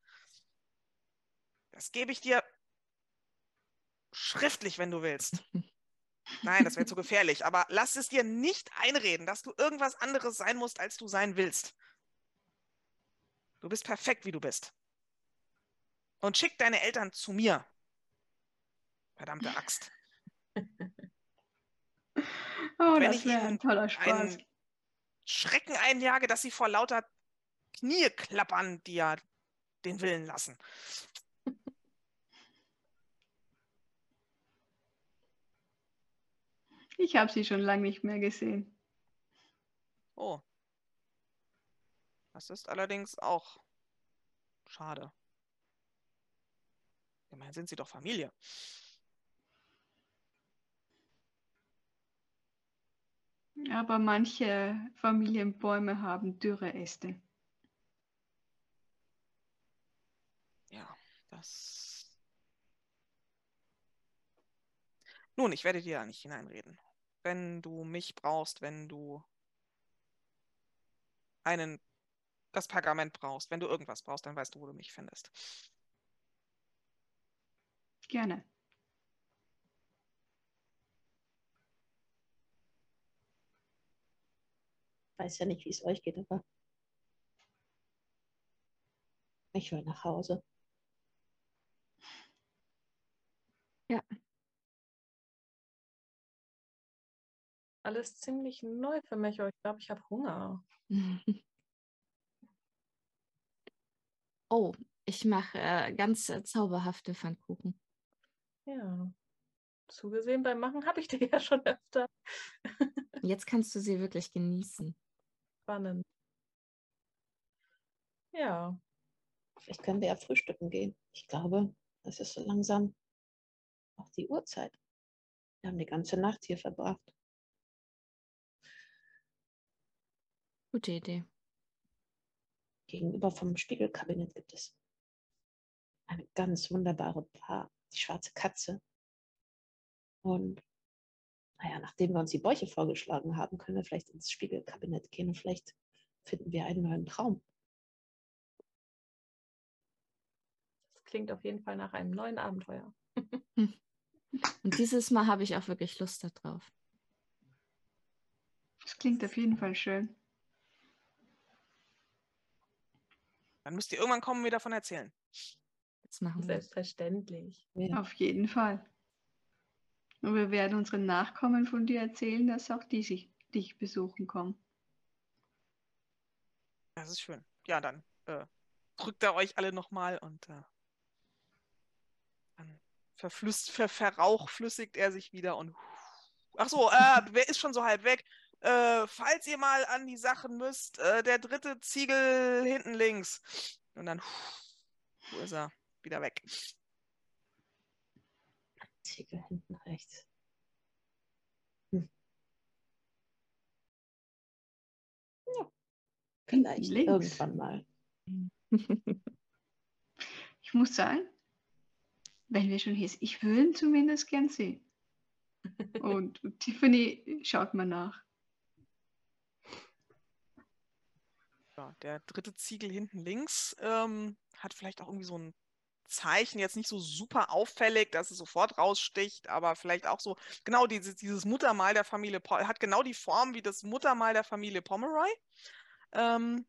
Das gebe ich dir schriftlich, wenn du willst. Nein, das wäre zu gefährlich, aber lass es dir nicht einreden, dass du irgendwas anderes sein musst, als du sein willst. Du bist perfekt, wie du bist. Und schick deine Eltern zu mir. Verdammte Axt. Oh, Wenn das wäre ein toller Spaß. Schrecken einjage, dass sie vor lauter Knie klappern, die ja den Willen lassen. Ich habe sie schon lange nicht mehr gesehen. Oh. Das ist allerdings auch schade. Immerhin sind sie doch Familie. Aber manche Familienbäume haben dürre Äste. Ja, das. Nun, ich werde dir da nicht hineinreden. Wenn du mich brauchst, wenn du einen, das Pergament brauchst, wenn du irgendwas brauchst, dann weißt du, wo du mich findest. Gerne. weiß ja nicht, wie es euch geht, aber ich will nach Hause. Ja. Alles ziemlich neu für mich, aber ich glaube, ich habe Hunger. Oh, ich mache äh, ganz äh, zauberhafte Pfannkuchen. Ja. Zugesehen beim Machen habe ich die ja schon öfter. Jetzt kannst du sie wirklich genießen. Spannend. Ja. Vielleicht können wir ja frühstücken gehen. Ich glaube, es ist so langsam auch die Uhrzeit. Wir haben die ganze Nacht hier verbracht. Gute Idee. Gegenüber vom Spiegelkabinett gibt es eine ganz wunderbare Bar, die schwarze Katze. Und naja, nachdem wir uns die Bäuche vorgeschlagen haben, können wir vielleicht ins Spiegelkabinett gehen und vielleicht finden wir einen neuen Traum. Das klingt auf jeden Fall nach einem neuen Abenteuer. Und dieses Mal habe ich auch wirklich Lust darauf. Das klingt auf jeden Fall schön. Dann müsst ihr irgendwann kommen und mir davon erzählen. Jetzt machen wir. Selbstverständlich. Ja. Auf jeden Fall. Und wir werden unseren Nachkommen von dir erzählen, dass auch die sich, dich besuchen kommen. Das ist schön. Ja, dann äh, drückt er euch alle nochmal und äh, dann verflüsst, ver, verrauchflüssigt er sich wieder und ach so, äh, wer ist schon so halb weg? Äh, falls ihr mal an die Sachen müsst, äh, der dritte Ziegel hinten links. Und dann, wo ist er? Wieder weg. Ziegel hinten rechts. Hm. Ja, vielleicht Links. irgendwann mal. Ich muss sagen, wenn wir schon hier sind, ich würde ihn zumindest gern sehen. Und Tiffany schaut mal nach. Ja, der dritte Ziegel hinten links ähm, hat vielleicht auch irgendwie so ein Zeichen, jetzt nicht so super auffällig, dass es sofort raussticht, aber vielleicht auch so, genau dieses, dieses Muttermal der Familie, hat genau die Form wie das Muttermal der Familie Pomeroy. Ähm,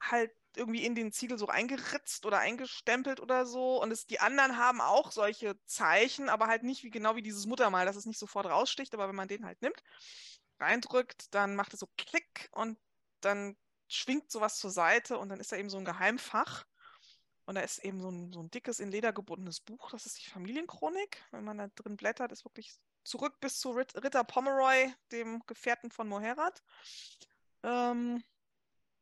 halt irgendwie in den Ziegel so eingeritzt oder eingestempelt oder so. Und es, die anderen haben auch solche Zeichen, aber halt nicht wie genau wie dieses Muttermal, dass es nicht sofort raussticht, aber wenn man den halt nimmt, reindrückt, dann macht es so Klick und dann schwingt sowas zur Seite und dann ist da eben so ein Geheimfach. Und da ist eben so ein, so ein dickes, in Leder gebundenes Buch, das ist die Familienchronik. Wenn man da drin blättert, ist wirklich zurück bis zu Rit Ritter Pomeroy, dem Gefährten von Moherrat. Ähm,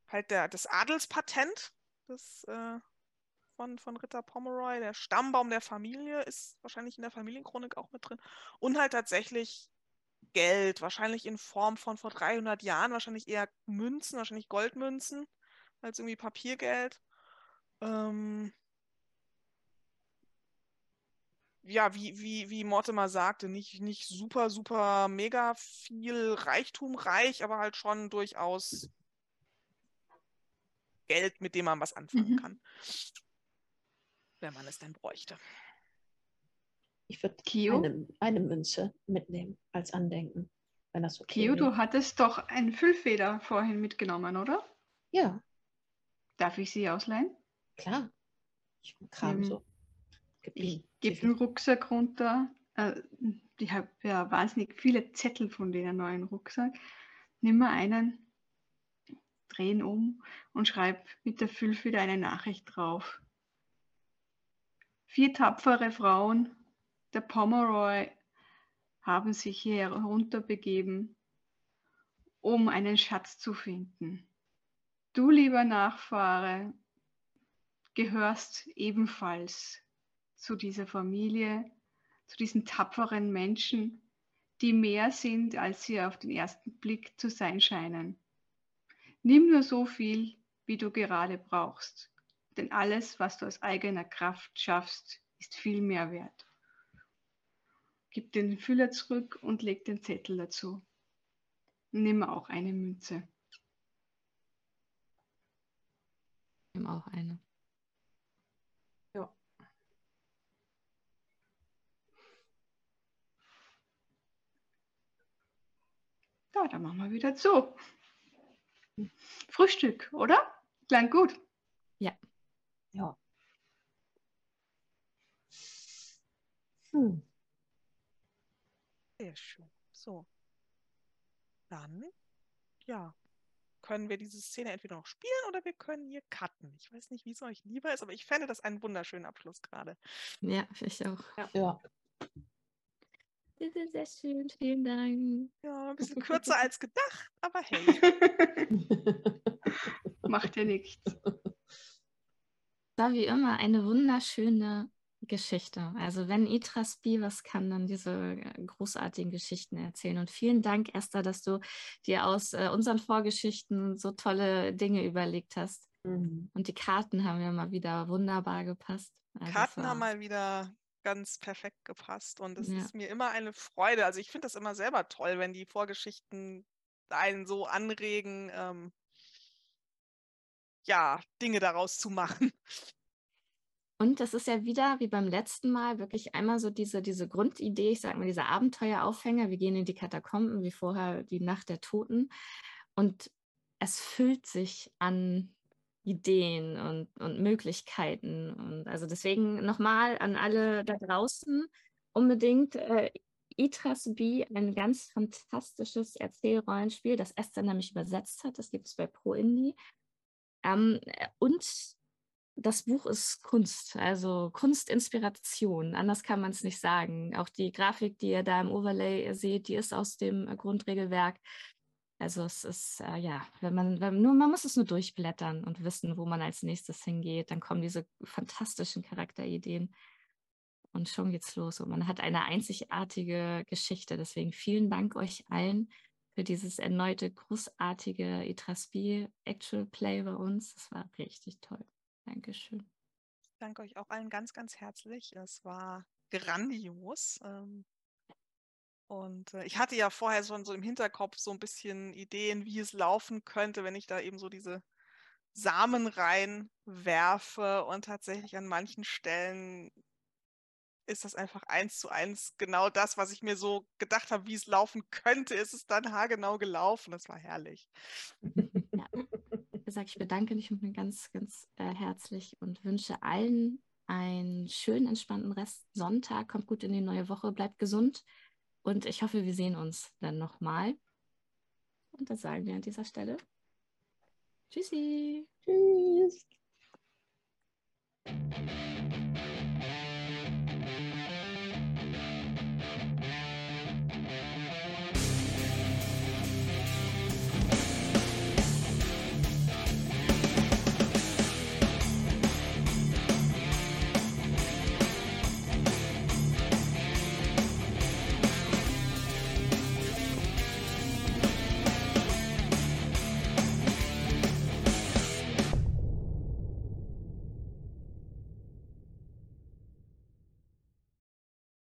halt der, das Adelspatent des, äh, von, von Ritter Pomeroy, der Stammbaum der Familie ist wahrscheinlich in der Familienchronik auch mit drin. Und halt tatsächlich Geld, wahrscheinlich in Form von vor 300 Jahren, wahrscheinlich eher Münzen, wahrscheinlich Goldmünzen als irgendwie Papiergeld. Ähm, ja, wie, wie, wie Mortimer sagte, nicht, nicht super, super mega viel Reichtum reich, aber halt schon durchaus Geld, mit dem man was anfangen Mhm. kann. Wenn man es denn bräuchte. Ich würde Kio? eine, eine Münze mitnehmen als Andenken, wenn das okay Kio, du hattest doch ein Füllfeder vorhin mitgenommen, oder? Ja, Darf ich sie ausleihen? Klar. Ich kram Ähm, so. Gib Ich gebe den Rucksack runter. Äh, ich habe ja wahnsinnig viele Zettel von den neuen Rucksack. Nimm mal einen, dreh ihn um und schreib mit der Füllfeder eine Nachricht drauf. Vier tapfere Frauen der Pomeroy haben sich hier herunterbegeben, um einen Schatz zu finden. Du, lieber Nachfahre, gehörst ebenfalls zu dieser Familie, zu diesen tapferen Menschen, die mehr sind, als sie auf den ersten Blick zu sein scheinen. Nimm nur so viel, wie du gerade brauchst, denn alles, was du aus eigener Kraft schaffst, ist viel mehr wert. Gib den Füller zurück und leg den Zettel dazu. Nimm auch eine Münze. Nimm auch eine. Ja, dann machen wir wieder zu. Frühstück, oder? Klang gut. Ja. Ja. Hm. Sehr schön. So. Dann, ja, können wir diese Szene entweder noch spielen oder wir können hier cutten. Ich weiß nicht, wie es euch lieber ist, aber ich fände das einen wunderschönen Abschluss gerade. Ja, ich auch. Ja. Das ist sehr schön, vielen Dank. Ja, ein bisschen kürzer als gedacht, aber hey. Macht ja nichts. War wie immer eine wunderschöne Geschichte. Also wenn Itras B was kann, dann diese großartigen Geschichten erzählen. Und vielen Dank, Esther, dass du dir aus äh, unseren Vorgeschichten so tolle Dinge überlegt hast. Mhm. Und die Karten haben ja mal wieder wunderbar gepasst. Also Karten haben mal wieder ganz perfekt gepasst und es Ja. ist mir immer eine Freude. Also ich finde das immer selber toll, wenn die Vorgeschichten einen so anregen, ähm, ja, Dinge daraus zu machen. Und das ist ja wieder wie beim letzten Mal wirklich einmal so diese, diese Grundidee, ich sag mal, dieser Abenteueraufhänger. Wir gehen in die Katakomben, wie vorher die Nacht der Toten. Und es füllt sich an Ideen und, und Möglichkeiten. Und also deswegen nochmal an alle da draußen unbedingt äh, Itras B, ein ganz fantastisches Erzählrollenspiel, das Esther nämlich übersetzt hat. Das gibt es bei Pro Indie. Ähm, und das Buch ist Kunst, also Kunstinspiration. Anders kann man es nicht sagen. Auch die Grafik, die ihr da im Overlay seht, die ist aus dem äh, Grundregelwerk. Also es ist, äh, ja, wenn man, wenn, nur, man muss es nur durchblättern und wissen, wo man als nächstes hingeht. Dann kommen diese fantastischen Charakterideen und schon geht's los. Und man hat eine einzigartige Geschichte. Deswegen vielen Dank euch allen für dieses erneute großartige Itraspi Actual Play bei uns. Das war richtig toll. Dankeschön. Ich danke euch auch allen ganz, ganz herzlich. Es war grandios. Ähm, und äh, ich hatte ja vorher schon so im Hinterkopf so ein bisschen Ideen, wie es laufen könnte, wenn ich da eben so diese Samen reinwerfe. Und tatsächlich an manchen Stellen ist das einfach eins zu eins genau das, was ich mir so gedacht habe, wie es laufen könnte, ist es dann haargenau gelaufen. Das war herrlich. Wie gesagt, ich bedanke mich ganz, ganz äh, herzlich und wünsche allen einen schönen, entspannten Rest Sonntag. Kommt gut in die neue Woche, bleibt gesund und ich hoffe, wir sehen uns dann nochmal. Und das sagen wir an dieser Stelle. Tschüssi. Tschüss.